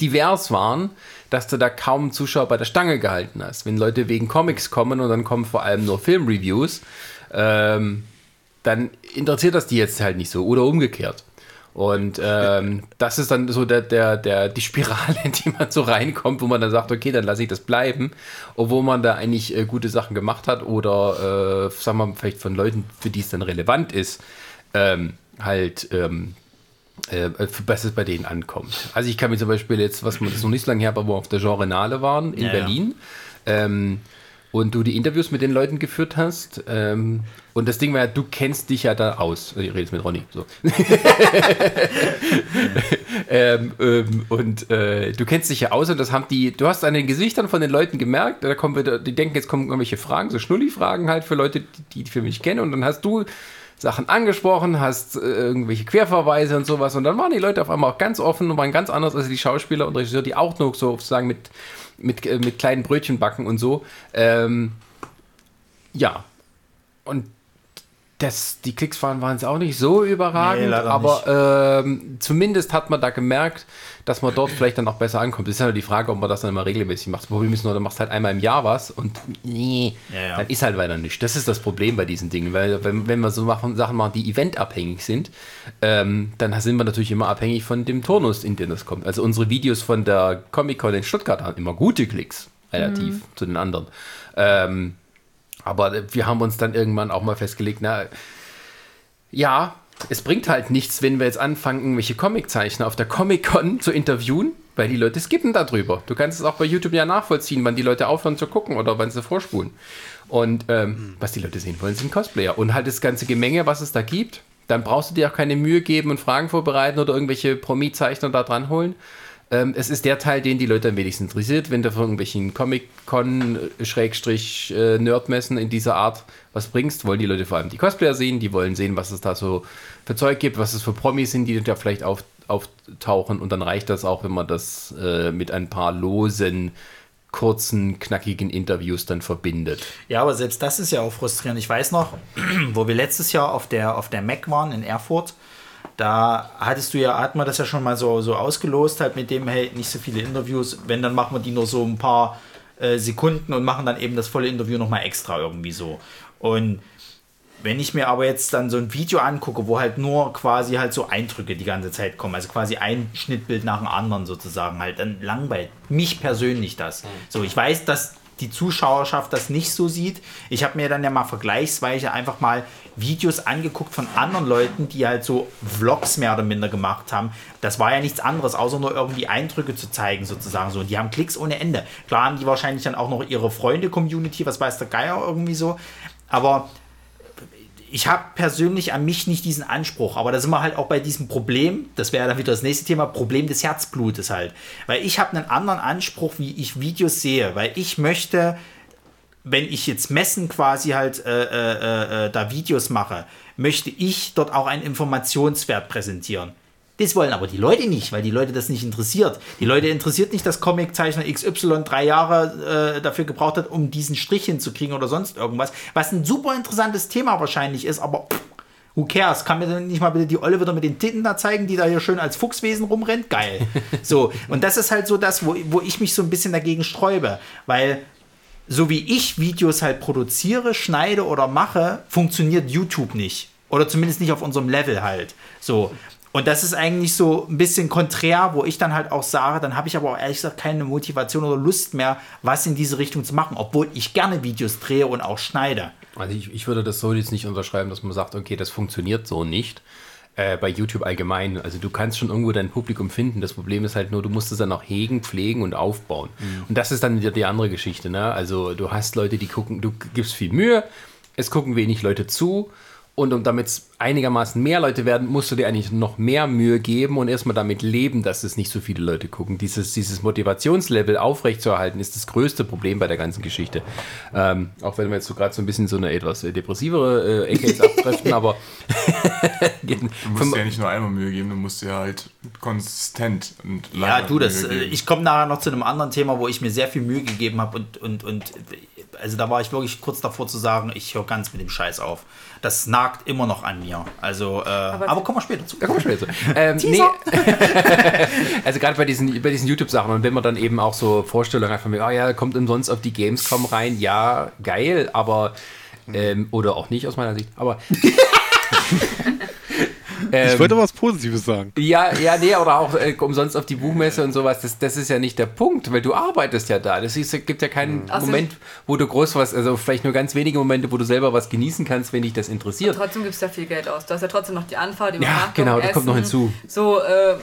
divers waren, dass du da kaum Zuschauer bei der Stange gehalten hast. Wenn Leute wegen Comics kommen und dann kommen vor allem nur Filmreviews, ähm, dann interessiert das die jetzt halt nicht so oder umgekehrt. Und ähm, das ist dann so der, der, der, die Spirale, in die man so reinkommt, wo man dann sagt, okay, dann lasse ich das bleiben, obwohl man da eigentlich äh, gute Sachen gemacht hat oder, äh, sagen wir mal, vielleicht von Leuten, für die es dann relevant ist, ähm, halt ähm, äh, was es bei denen ankommt. Also ich kann mir zum Beispiel jetzt, was man das noch nicht so lange her, aber wo wir auf der Genrenale waren in Ja, ja. Berlin ähm, und du die Interviews mit den Leuten geführt hast ähm, und das Ding war ja, du kennst dich ja da aus. Also Ich rede jetzt mit Ronny. So. ähm, ähm, und äh, du kennst dich ja aus und das haben die, du hast an den Gesichtern von den Leuten gemerkt, da kommen wieder, die denken, jetzt kommen irgendwelche Fragen, so Schnulli-Fragen halt für Leute, die, die für mich kennen und dann hast du Sachen angesprochen, hast äh, irgendwelche Querverweise und sowas und dann waren die Leute auf einmal auch ganz offen und waren ganz anders als die Schauspieler und Regisseure, die auch nur sozusagen mit, mit, äh, mit kleinen Brötchen backen und so. Ähm, ja. Und das, die Klicks waren, waren es auch nicht so überragend, Nee, leider aber ähm, zumindest hat man da gemerkt, dass man dort vielleicht dann auch besser ankommt. Das ist ja nur die Frage, ob man das dann immer regelmäßig macht. Das Problem ist nur, du machst halt einmal im Jahr was und nee, Ja, ja. dann ist halt weiter nicht. Das ist das Problem bei diesen Dingen, weil wenn, wenn wir so machen, Sachen machen, die eventabhängig sind, ähm, dann sind wir natürlich immer abhängig von dem Turnus, in den das kommt. Also unsere Videos von der Comic-Con in Stuttgart haben immer gute Klicks, relativ zu den anderen. Ähm, aber wir haben uns dann irgendwann auch mal festgelegt, na, ja, es bringt halt nichts, wenn wir jetzt anfangen, irgendwelche Comiczeichner auf der Comic-Con zu interviewen, weil die Leute skippen darüber. Du kannst es auch bei YouTube ja nachvollziehen, wann die Leute aufhören zu gucken oder wann sie vorspulen. Und ähm, was die Leute sehen wollen, sind Cosplayer. Und halt das ganze Gemenge, was es da gibt, dann brauchst du dir auch keine Mühe geben und Fragen vorbereiten oder irgendwelche Promi-Zeichner da dran holen. Ähm, es ist der Teil, den die Leute am wenigsten interessiert, wenn du von irgendwelchen Comic-Con-Nerdmessen in dieser Art was bringst, wollen die Leute vor allem die Cosplayer sehen, die wollen sehen, was es da so für Zeug gibt, was es für Promis sind, die da vielleicht auf, auftauchen und dann reicht das auch, wenn man das äh, mit ein paar losen, kurzen, knackigen Interviews dann verbindet. Ja, aber selbst das ist ja auch frustrierend. Ich weiß noch, wo wir letztes Jahr auf der, auf der Mac waren in Erfurt, da hattest du ja, hat man das ja schon mal so, so ausgelost, halt mit dem, hey, nicht so viele Interviews, wenn, dann machen wir die nur so ein paar äh, Sekunden und machen dann eben das volle Interview nochmal extra irgendwie so. Und wenn ich mir aber jetzt dann so ein Video angucke, wo halt nur quasi halt so Eindrücke die ganze Zeit kommen, also quasi ein Schnittbild nach dem anderen sozusagen, halt, dann langweilt mich persönlich das. So, ich weiß, dass die Zuschauerschaft das nicht so sieht. Ich habe mir dann ja mal vergleichsweise einfach mal Videos angeguckt von anderen Leuten, die halt so Vlogs mehr oder minder gemacht haben. Das war ja nichts anderes, außer nur irgendwie Eindrücke zu zeigen, sozusagen so. Und die haben Klicks ohne Ende. Klar haben die wahrscheinlich dann auch noch ihre Freunde-Community, was weiß der Geier irgendwie so. Aber ich habe persönlich an mich nicht diesen Anspruch, aber da sind wir halt auch bei diesem Problem, das wäre dann wieder das nächste Thema, Problem des Herzblutes halt. Weil ich habe einen anderen Anspruch, wie ich Videos sehe, weil ich möchte, wenn ich jetzt messen quasi halt äh, äh, äh, da Videos mache, möchte ich dort auch einen Informationswert präsentieren. Das wollen aber die Leute nicht, weil die Leute das nicht interessiert. Die Leute interessiert nicht, dass Comiczeichner XY drei Jahre äh, dafür gebraucht hat, um diesen Strich hinzukriegen oder sonst irgendwas. Was ein super interessantes Thema wahrscheinlich ist, aber pff, who cares? Kann mir denn nicht mal bitte die Olle wieder mit den Titten da zeigen, die da hier schön als Fuchswesen rumrennt? Geil. So, und das ist halt so das, wo, wo ich mich so ein bisschen dagegen sträube, weil so wie ich Videos halt produziere, schneide oder mache, funktioniert YouTube nicht. Oder zumindest nicht auf unserem Level halt. So. Und das ist eigentlich so ein bisschen konträr, wo ich dann halt auch sage, dann habe ich aber auch ehrlich gesagt keine Motivation oder Lust mehr, was in diese Richtung zu machen, obwohl ich gerne Videos drehe und auch schneide. Also ich, ich würde das so jetzt nicht unterschreiben, dass man sagt, okay, das funktioniert so nicht. Äh, bei YouTube allgemein. Also du kannst schon irgendwo dein Publikum finden. Das Problem ist halt nur, du musst es dann auch hegen, pflegen und aufbauen. Mhm. Und das ist dann wieder die andere Geschichte. Ne? Also du hast Leute, die gucken, du gibst viel Mühe, es gucken wenig Leute zu. Und um damit es einigermaßen mehr Leute werden, musst du dir eigentlich noch mehr Mühe geben und erstmal damit leben, dass es nicht so viele Leute gucken. Dieses, dieses Motivationslevel aufrechtzuerhalten, ist das größte Problem bei der ganzen Geschichte. Ähm, auch wenn wir jetzt so gerade so ein bisschen so eine etwas äh, depressivere äh, Ecke jetzt abtreffen, aber Du musst dir ja nicht nur einmal Mühe geben, du musst dir halt konsistent und Ja, lange du, das, Mühe äh, geben. ich komme nachher noch zu einem anderen Thema, wo ich mir sehr viel Mühe gegeben habe und, und, und also da war ich wirklich kurz davor zu sagen, ich höre ganz mit dem Scheiß auf. Das nagt immer noch an mir. Also, äh, aber, kommen wir später zu. Da kommen wir später zu. Ähm, nee. also gerade bei diesen, bei diesen YouTube-Sachen und wenn man dann eben auch so Vorstellungen hat von mir, oh ja, kommt umsonst auf die Gamescom rein, ja, geil, aber ähm, oder auch nicht aus meiner Sicht, aber Ich wollte was Positives sagen. Ja, ja, nee, oder auch äh, umsonst auf die Buchmesse und sowas, das, das ist ja nicht der Punkt, weil du arbeitest ja da. Das ist, gibt ja keinen Also Moment, wo du groß was, also vielleicht nur ganz wenige Momente, wo du selber was genießen kannst, wenn dich das interessiert. Trotzdem gibst du ja viel Geld aus. Du hast ja trotzdem noch die Anfahrt, die Ja, genau, das kommt noch hinzu. So, äh,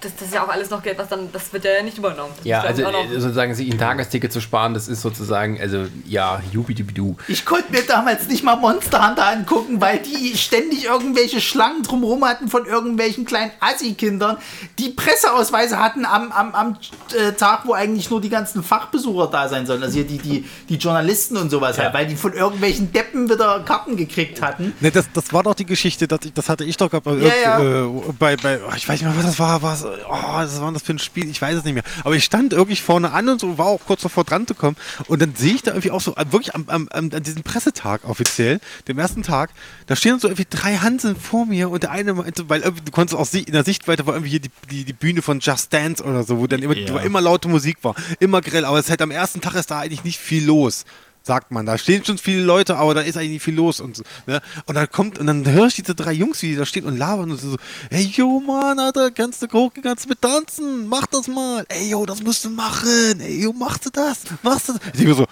das, das ist ja auch alles noch Geld, was dann, das wird ja nicht übernommen. Das Ja, also äh, sozusagen sich ein Tagesticket zu sparen, das ist sozusagen, also ja, jubidubidu. Ich konnte mir damals nicht mal Monster Hunter angucken, weil die ständig irgendwelche Schlangen drumherum hatten von irgendwelchen kleinen Assi-Kindern, die Presseausweise hatten am, am, am äh, Tag, wo eigentlich nur die ganzen Fachbesucher da sein sollen. Also hier die, die, die Journalisten und sowas halt, weil die von irgendwelchen Deppen wieder Karten gekriegt hatten. Ne, das, das war doch die Geschichte, das, das hatte ich doch gehabt. Ja, ja. Äh, bei, bei, oh, ich weiß nicht mehr, was das war. Was, oh, was war das für ein Spiel? Ich weiß es nicht mehr. Aber ich stand wirklich vorne an und so, war auch kurz davor dran zu kommen. Und dann sehe ich da irgendwie auch so, äh, wirklich am, am, an diesem Pressetag offiziell, dem ersten Tag, da stehen so irgendwie drei Hanseln vor mir und der eine meinte, weil irgendwie, du konntest auch in der Sichtweite war irgendwie hier die, die, die Bühne von Just Dance oder so, wo dann immer, Ja. immer laute Musik war. Immer grell, aber es ist halt am ersten Tag ist da eigentlich nicht viel los sagt man. Da stehen schon viele Leute, aber da ist eigentlich viel los und. Ne? Und dann kommt, und dann höre ich diese drei Jungs, wie die da stehen und labern und so, ey, yo, Mann, Alter, kannst du gucken, kannst du mit tanzen, mach das mal. Ey, yo, das musst du machen. Ey, yo, machst du das? Machst du das? Ich denke so,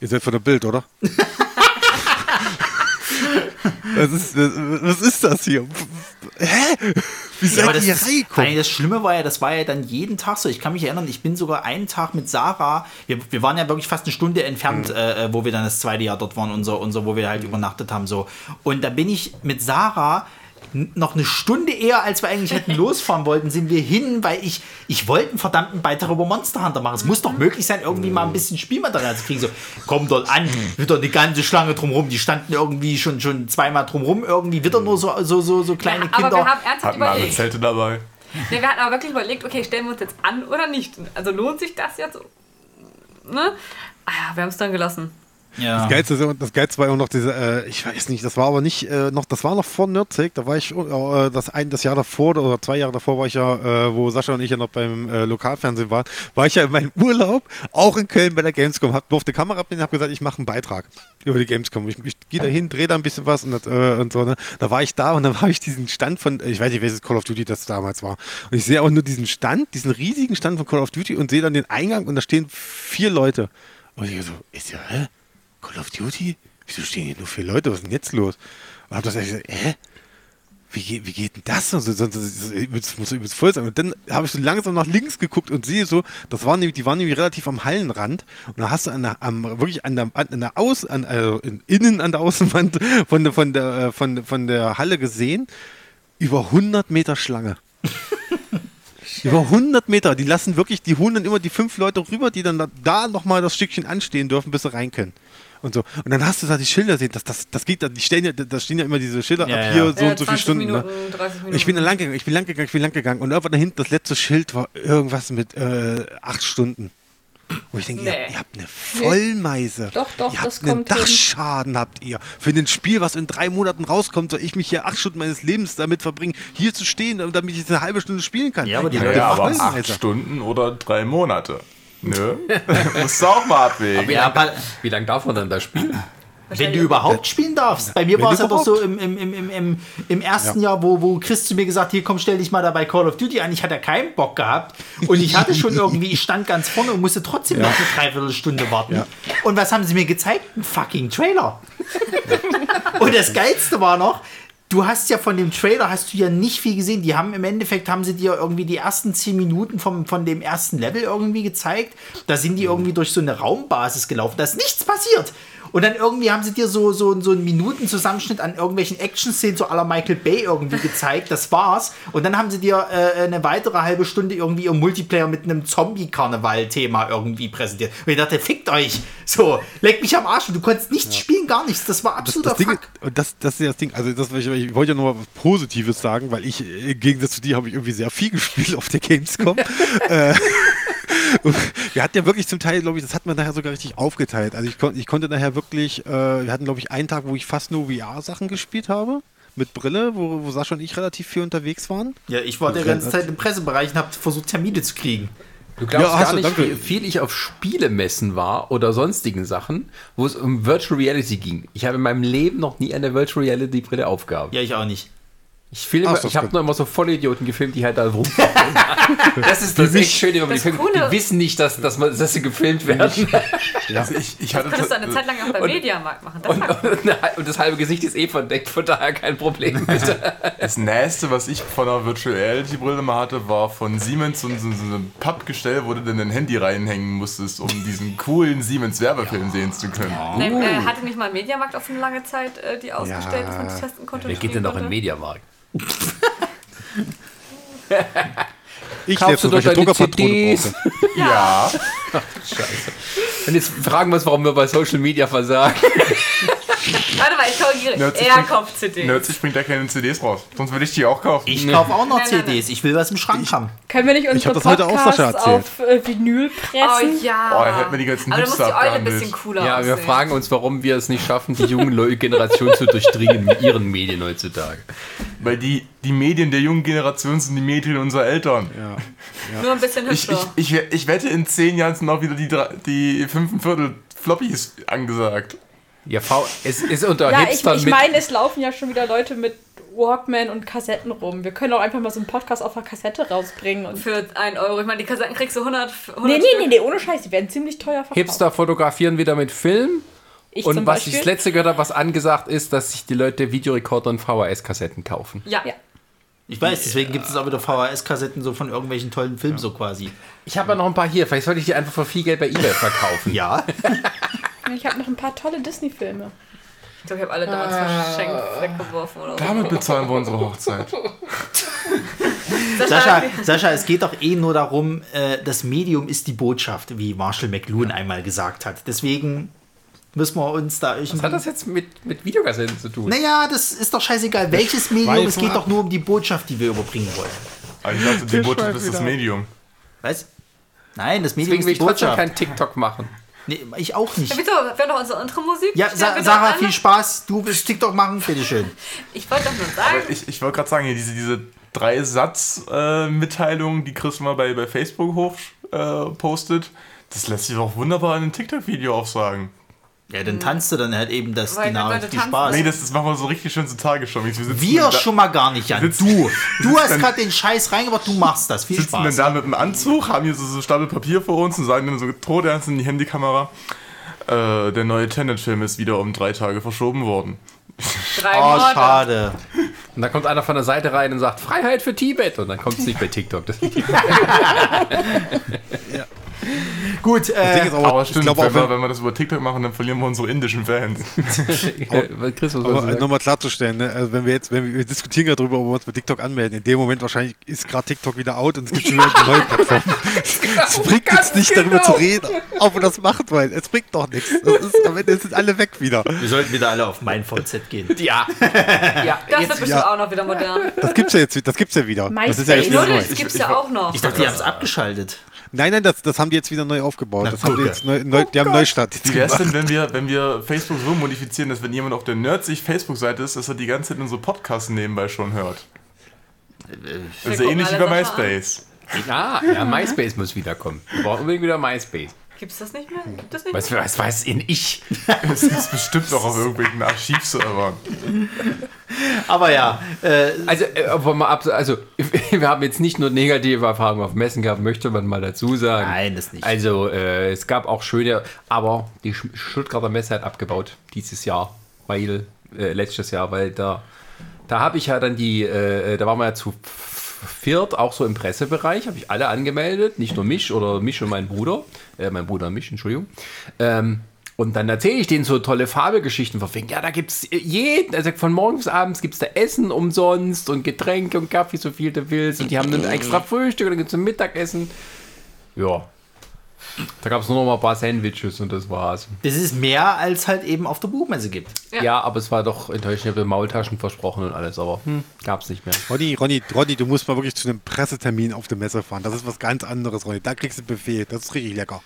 ihr seid von der Bild, oder? was, ist, was, ist das hier? Hä? Wie Ja, seid ihr das, ist, reingekommen? Das Schlimme war ja, das war ja dann jeden Tag so. Ich kann mich erinnern, ich bin sogar einen Tag mit Sarah, wir, wir waren ja wirklich fast eine Stunde entfernt, Mhm. äh, wo wir dann das zweite Jahr dort waren, unser, unser, wo wir halt übernachtet haben. so. Und da bin ich mit Sarah noch eine Stunde eher, als wir eigentlich hätten losfahren wollten, sind wir hin, weil ich, ich wollte einen verdammten Beitrag über Monster Hunter machen. Es muss doch möglich sein, irgendwie mal ein bisschen Spielmaterial zu kriegen. So, komm dort an, wieder eine ganze Schlange drumrum. Die standen irgendwie schon, schon zweimal drumrum, irgendwie wieder nur so, so, so, so kleine ja, Kinder. aber wir haben ernsthaft Hatten alle. Zelte dabei. Nee, wir hatten aber wirklich überlegt, okay, stellen wir uns jetzt an oder nicht? Also lohnt sich das jetzt? Ne? Ah ja, wir haben es dann gelassen. Ja. Das Geilste, ist- das Geilste war immer noch diese, äh, ich weiß nicht, das war aber nicht äh, noch, das war noch vor Nürzig, da war ich, äh, das, ein, das Jahr davor oder zwei Jahre davor war ich ja, äh, wo Sascha und ich ja noch beim äh, Lokalfernsehen waren, war ich ja in meinem Urlaub, auch in Köln bei der Gamescom, hab durfte Kamera abnehmen, hab gesagt, ich mache einen Beitrag über die Gamescom. Ich, ich gehe da hin, drehe da ein bisschen was und, das, äh, und so, ne? Da war ich da und dann habe ich diesen Stand von, ich weiß nicht, welches Call of Duty das damals war. Und ich sehe auch nur diesen Stand, diesen riesigen Stand von Call of Duty und sehe dann den Eingang und da stehen vier Leute. Und ich so, ist ja, hä? Call of Duty? Wieso stehen hier nur vier Leute? Was ist denn jetzt los? Und hab das echt gesagt, hä? Wie, geht- wie geht denn das? Und so, so, so, so, ich muss übelst voll sein. Und dann habe ich so langsam nach links geguckt und sehe so, das waren nämlich, die waren nämlich relativ am Hallenrand. Und da hast du an der, am, wirklich an der, an der Aus, an, also in, innen an der Außenwand von der, von der, äh, von, von der Halle gesehen, über 100 Meter Schlange. Über 100 Meter, die lassen wirklich, die holen dann immer die fünf Leute rüber, die dann da, da nochmal das Stückchen anstehen dürfen, bis sie rein können. Und so. Und dann hast du da die Schilder sehen, das, das, das geht da, die stehen ja, da stehen ja immer diese Schilder Ja, ab ja. hier so Ja, und so viele 20 Stunden. Minuten, ne? 30 Minuten. Ich bin dann lang gegangen, ich bin lang gegangen, ich bin lang gegangen. Und irgendwann da hinten, das letzte Schild war irgendwas mit äh, acht Stunden. Wo ich denke, ihr, Nee. habt, ihr habt eine Vollmeise. Doch, doch, ihr habt das einen kommt hin. Dachschaden habt ihr. Für ein Spiel, was in drei Monaten rauskommt, soll ich mich hier acht Stunden meines Lebens damit verbringen, hier zu stehen, damit ich jetzt eine halbe Stunde spielen kann. Ja, aber die Ihr Ja, aber acht Stunden oder drei Monate. Nö. Musst du auch mal abwägen. Wie Ja, lange aber- wie lang darf man dann da spielen? Wenn du überhaupt spielen darfst. Bei mir war es ja doch so im, im, im, im, im, ersten Jahr, wo, wo Chris zu mir gesagt hier komm, stell dich mal da bei Call of Duty an. Ich hatte keinen Bock gehabt. Und ich hatte schon irgendwie, ich stand ganz vorne und musste trotzdem noch eine Dreiviertelstunde warten. Und was haben sie mir gezeigt? Ein fucking Trailer. und das Geilste war noch, du hast ja von dem Trailer hast du ja nicht viel gesehen. Die haben im Endeffekt haben sie dir irgendwie die ersten zehn Minuten vom, von dem ersten Level irgendwie gezeigt. Da sind die irgendwie durch so eine Raumbasis gelaufen. Da ist nichts passiert. Und dann irgendwie haben sie dir so, so, so einen Minutenzusammenschnitt an irgendwelchen Action-Szenen so aller Michael Bay irgendwie gezeigt. Das war's. Und dann haben sie dir äh, eine weitere halbe Stunde irgendwie ihr Multiplayer mit einem Zombie-Karneval-Thema irgendwie präsentiert. Und ich dachte, fickt euch. So, leck mich am Arsch. Und du konntest nichts spielen, gar nichts. Das war Das, absoluter das, Ding, Fuck. das, das ist das Ding. Also, das, ich, ich wollte ja mal was Positives sagen, weil ich, äh, im Gegensatz zu dir, habe ich irgendwie sehr viel gespielt auf der Gamescom. äh, wir hatten ja wirklich zum Teil, glaube ich, das hat man nachher sogar richtig aufgeteilt. Also, ich, kon, ich konnte nachher wirklich, äh, wir hatten, glaube ich, einen Tag, wo ich fast nur VR-Sachen gespielt habe. Mit Brille, wo, wo Sascha und ich relativ viel unterwegs waren. Ja, ich war die ganze Zeit im Pressebereich und habe versucht, Termine zu kriegen. Du glaubst Ja, gar du, nicht, danke. wie viel ich auf Spielemessen war oder sonstigen Sachen, wo es um Virtual Reality ging. Ich habe in meinem Leben noch nie eine Virtual Reality Brille aufgehabt. Ja, ich auch nicht. Ich, filme, Ach, das ich habe nur immer so Vollidioten gefilmt, die halt da rumfahren. das ist das echt schön, die, Das filmen, Coole- die wissen nicht, dass, dass, man, dass sie gefilmt werden. Also ich, ich hatte Könntest du eine Zeit lang auch beim Mediamarkt machen. Das Und, und, und das halbe Gesicht ist eh verdeckt, von daher kein Problem. Das Nächste, was ich von einer Virtual Reality Brille mal hatte, war von Siemens so, so, so ein Pappgestell, wo du dann dein Handy reinhängen musstest, um diesen coolen Siemens Werbefilm sehen zu können. Nee, äh, hatte nicht mal Mediamarkt auf eine lange Zeit, äh, die ausgestellt, dass man das testen konnte? Wer geht denn noch in? Mediamarkt? Ich, doch solche deine Druckerpatrone CDs? brauchte. Ja, Und jetzt fragen wir uns, warum wir bei Social Media versagen. Warte mal, ich korrigiere. Nerds, ich er kauft CDs. Nerds bringt ja keine CDs raus. Sonst würde ich die auch kaufen. Ich kaufe auch noch Nein, nein, CDs. Ich will was im Schrank haben. Können wir nicht hab unsere das heute auch Sascha Podcasts erzählt. auf äh, Vinyl Oh pressen? ja. Oh, er hätte mir die ganzen Aber Hipster Eule ein bisschen cooler Ja, wir aussehen. fragen uns, warum wir es nicht schaffen, die junge Generation zu durchdringen mit ihren Medien heutzutage. Weil die, die Medien der jungen Generation sind die Medien unserer Eltern. Nur ein bisschen Ich, hübscher. ich, ich, ich wette, in zehn Jahren sind auch wieder die, die fünften Floppies angesagt. Ja, V, es ist unter Ja, ich, Hipstern ich meine, es laufen ja schon wieder Leute mit Walkman und Kassetten rum. Wir können auch einfach mal so einen Podcast auf einer Kassette rausbringen. Und Für 1 Euro. Ich meine, die Kassetten kriegst du 100, 100 nee, nee, Stück. nee, nee, ohne Scheiß. Die werden ziemlich teuer verkauft. Hipster fotografieren wieder mit Film. Ich und zum was ich das letzte gehört habe, was angesagt ist, dass sich die Leute Videorekorder und VHS-Kassetten kaufen. Ja. Ja. Ich weiß, deswegen gibt es auch wieder VHS-Kassetten so von irgendwelchen tollen Filmen so quasi. Ich habe ja noch ein paar hier. Vielleicht sollte ich die einfach für viel Geld bei eBay verkaufen. Ja. Ich habe noch ein paar tolle Disney-Filme. Ich glaube, ich habe alle damals verschenkt, weggeworfen oder so. Damit bezahlen wir unsere Hochzeit. Sascha, Sascha, es geht doch eh nur darum, äh, das Medium ist die Botschaft, wie Marshall McLuhan einmal gesagt hat. Deswegen müssen wir uns da Was hat das jetzt mit, mit Videokassetten zu tun? Naja, das ist doch scheißegal, welches Medium. Es geht doch nur um die Botschaft, die wir überbringen wollen. Also ich dachte, die Botschaft ist das. Medium. Was? Nein, das Medium Deswegen will ist ich die trotzdem Botschaft. kein TikTok machen. Nee, ich auch nicht. Ja, wieso? Wir haben doch unsere Intro-Musik. Ja, Stell Sa Sarah, viel Spaß. Du willst TikTok machen? Bitteschön. Ich wollte doch nur sagen, Aber ich, ich wollte gerade sagen, hier diese, diese drei Satz-Mitteilungen, die Chris mal bei, bei Facebook hoch äh, postet, das lässt sich doch wunderbar in einem TikTok-Video aufsagen. Ja, dann tanzt du dann halt eben das Weil die viel tanzen. Spaß. Nee, das, das machen wir so richtig schön zu Tagesschau. Wir, sitzen Wir schon mal gar nicht, Jan. sitzen- Du. Du hast dann- gerade den Scheiß reingebracht, du machst das. Viel sitzen dann Spaß. da mit einem Anzug, haben hier so, so Stapel Papier vor uns und sagen dann so todernst in die Handykamera. Äh, der neue Tenet-Film ist wieder um drei Tage verschoben worden. Drei Oh, Morde. schade. Und dann kommt einer von der Seite rein und sagt, Freiheit für Tibet. Und dann kommt es nicht bei TikTok. Das Gut, Ding äh, ist aber, Aber ich stimmt, glaube wenn, wir, wenn, wir das über TikTok machen, dann verlieren wir unsere indischen Fans. Chris, was aber du sagen? nochmal klarzustellen, ne? also wenn wir jetzt, wenn wir, wir diskutieren gerade darüber, ob wir uns bei TikTok anmelden, in dem Moment wahrscheinlich ist gerade TikTok wieder out und es gibt schon wieder eine neue Plattform. Es bringt jetzt nicht darüber zu reden, ob wir das machen wollen. Es bringt doch nichts. Das ist, am Ende sind alle weg wieder. wir sollten wieder alle auf mein VZ gehen. Ja. ja Das wird bestimmt ja. auch noch wieder modern. Das gibt's ja jetzt, das gibt's ja wieder. Das ist ja jetzt MySpace. wieder neu. Nuddels gibt's ja auch noch. Ich dachte, die haben es abgeschaltet. Nein, nein, das, das haben die jetzt wieder neu aufgebaut. Na, Das haben die jetzt neu, neu, die haben Neustart jetzt Wie wäre es denn, wenn wir, wenn wir Facebook so modifizieren, dass wenn jemand auf der Nerdsich Facebook-Seite ist, dass er die ganze Zeit unsere Podcasts nebenbei schon hört? Das ist ja gucken ähnlich wie bei. MySpace. Ah, ja, MySpace muss wiederkommen. Wir brauchen unbedingt wieder MySpace. Gibt's das nicht mehr? Gibt das nicht Was, was weiß in ich? Das ist bestimmt noch auf irgendwelchen Archivservern. Aber ja, äh, Also, äh, mal ab, also, wir haben jetzt nicht nur negative Erfahrungen auf Messen gehabt, möchte man mal dazu sagen. Nein, das nicht. Also, äh, es gab auch schöne, aber die Stuttgarter Messe hat abgebaut dieses Jahr, weil, äh, letztes Jahr, weil da, da habe ich ja dann die, äh, da waren wir ja zu viert, auch so im Pressebereich, habe ich alle angemeldet, nicht nur mich oder mich und mein Bruder, äh, mein Bruder und mich, Entschuldigung. Ähm, und dann erzähle ich denen so tolle Fabelgeschichten von wegen, ja, da gibt es jeden, also von morgens bis abends gibt es da Essen umsonst und Getränke und Kaffee, so viel du willst. Und die haben dann extra Frühstück und dann gibt es ein Mittagessen. Ja. Da gab es nur noch mal ein paar Sandwiches und das war's. das ist mehr, als halt eben auf der Buchmesse gibt. Ja, Ja. aber es war doch enttäuschend. Ich habe Maultaschen versprochen und alles, aber hm, gab's nicht mehr. Ronny, Ronny, Ronny, du musst mal wirklich zu einem Pressetermin auf der Messe fahren. Das ist was ganz anderes, Ronny. Da kriegst du Buffet. Das ist richtig lecker.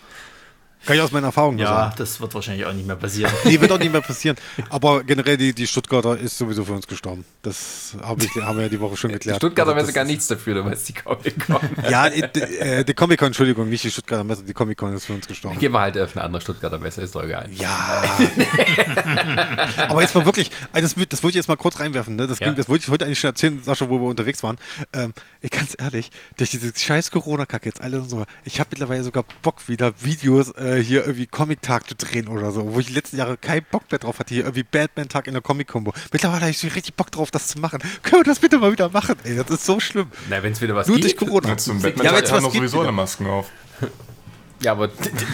Kann ich aus meiner Erfahrung Ja, sagen. das wird wahrscheinlich auch nicht mehr passieren. Nee, wird auch nicht mehr passieren. Aber generell, die, die Stuttgarter ist sowieso für uns gestorben. Das hab ich, haben wir ja die Woche schon Die geklärt. Stuttgarter Also Messe gar nichts dafür, da weiß die Comic-Con. Ja, äh, d- äh, die Comic-Con, Entschuldigung, nicht die Stuttgarter Messe, die Comic-Con ist für uns gestorben. Gehen wir halt auf eine andere Stuttgarter Messe, ist doch egal. Ja. Aber jetzt mal wirklich, also das, das wollte ich jetzt mal kurz reinwerfen. Ne? Das, ging, Ja. das wollte ich heute eigentlich schon erzählen, Sascha, wo wir unterwegs waren. Ähm, ich ganz ehrlich, durch diese scheiß Corona-Kacke jetzt alle so, ich habe mittlerweile sogar Bock, wieder Videos äh, hier irgendwie Comic-Tag zu drehen oder so, wo ich die letzten Jahre keinen Bock mehr drauf hatte, hier irgendwie Batman-Tag in der Comic-Combo. Mittlerweile habe ich so richtig Bock drauf, das zu machen. Können wir das bitte mal wieder machen? Ey, das ist so schlimm. Na, wenn es wieder was Nur durch gibt. Corona. Ja, zum Batman Ja, haben was noch sowieso wieder. alle Masken auf. Ja, aber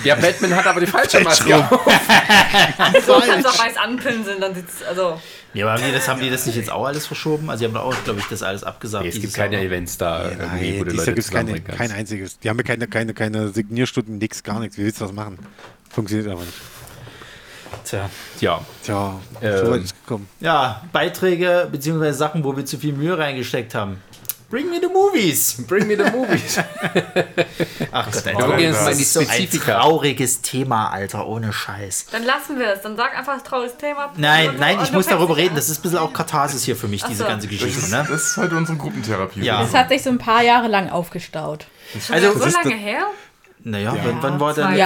der Batman hat aber die falsche Maske auf. Du kannst auch weiß anpinseln, dann sitzt also. Ja, aber haben die, das, haben die das nicht jetzt auch alles verschoben? Also, die haben da auch, glaube ich, das alles abgesagt. Nee, es gibt keine Jahr. Events da, irgendwie, wo Nein, du Leute gibt es keine, kein einziges. Die haben ja keine, keine, keine Signierstunden, nix, gar nichts. Wie willst du das machen? Funktioniert aber nicht. Tja. Tja, Tja, Ähm. so weit ist es gekommen. Ja, Beiträge bzw. Sachen, wo wir zu viel Mühe reingesteckt haben. Bring me the movies. bring me the movies. Ach Gott, Alter. jetzt das? mal in die ist so ein trauriges Thema, Alter, ohne Scheiß. Dann lassen wir es. Dann sag einfach das trauriges Thema. Nein, nein, ich muss darüber reden. Das ist ein bisschen auch Katharsis hier für mich, diese so. ganze Das Geschichte, ist, ne? das ist heute unsere Gruppentherapie. Ja. Das hat sich so ein paar Jahre lang aufgestaut. Also, So ist lange das- her? Naja, wann, wann war der letzte?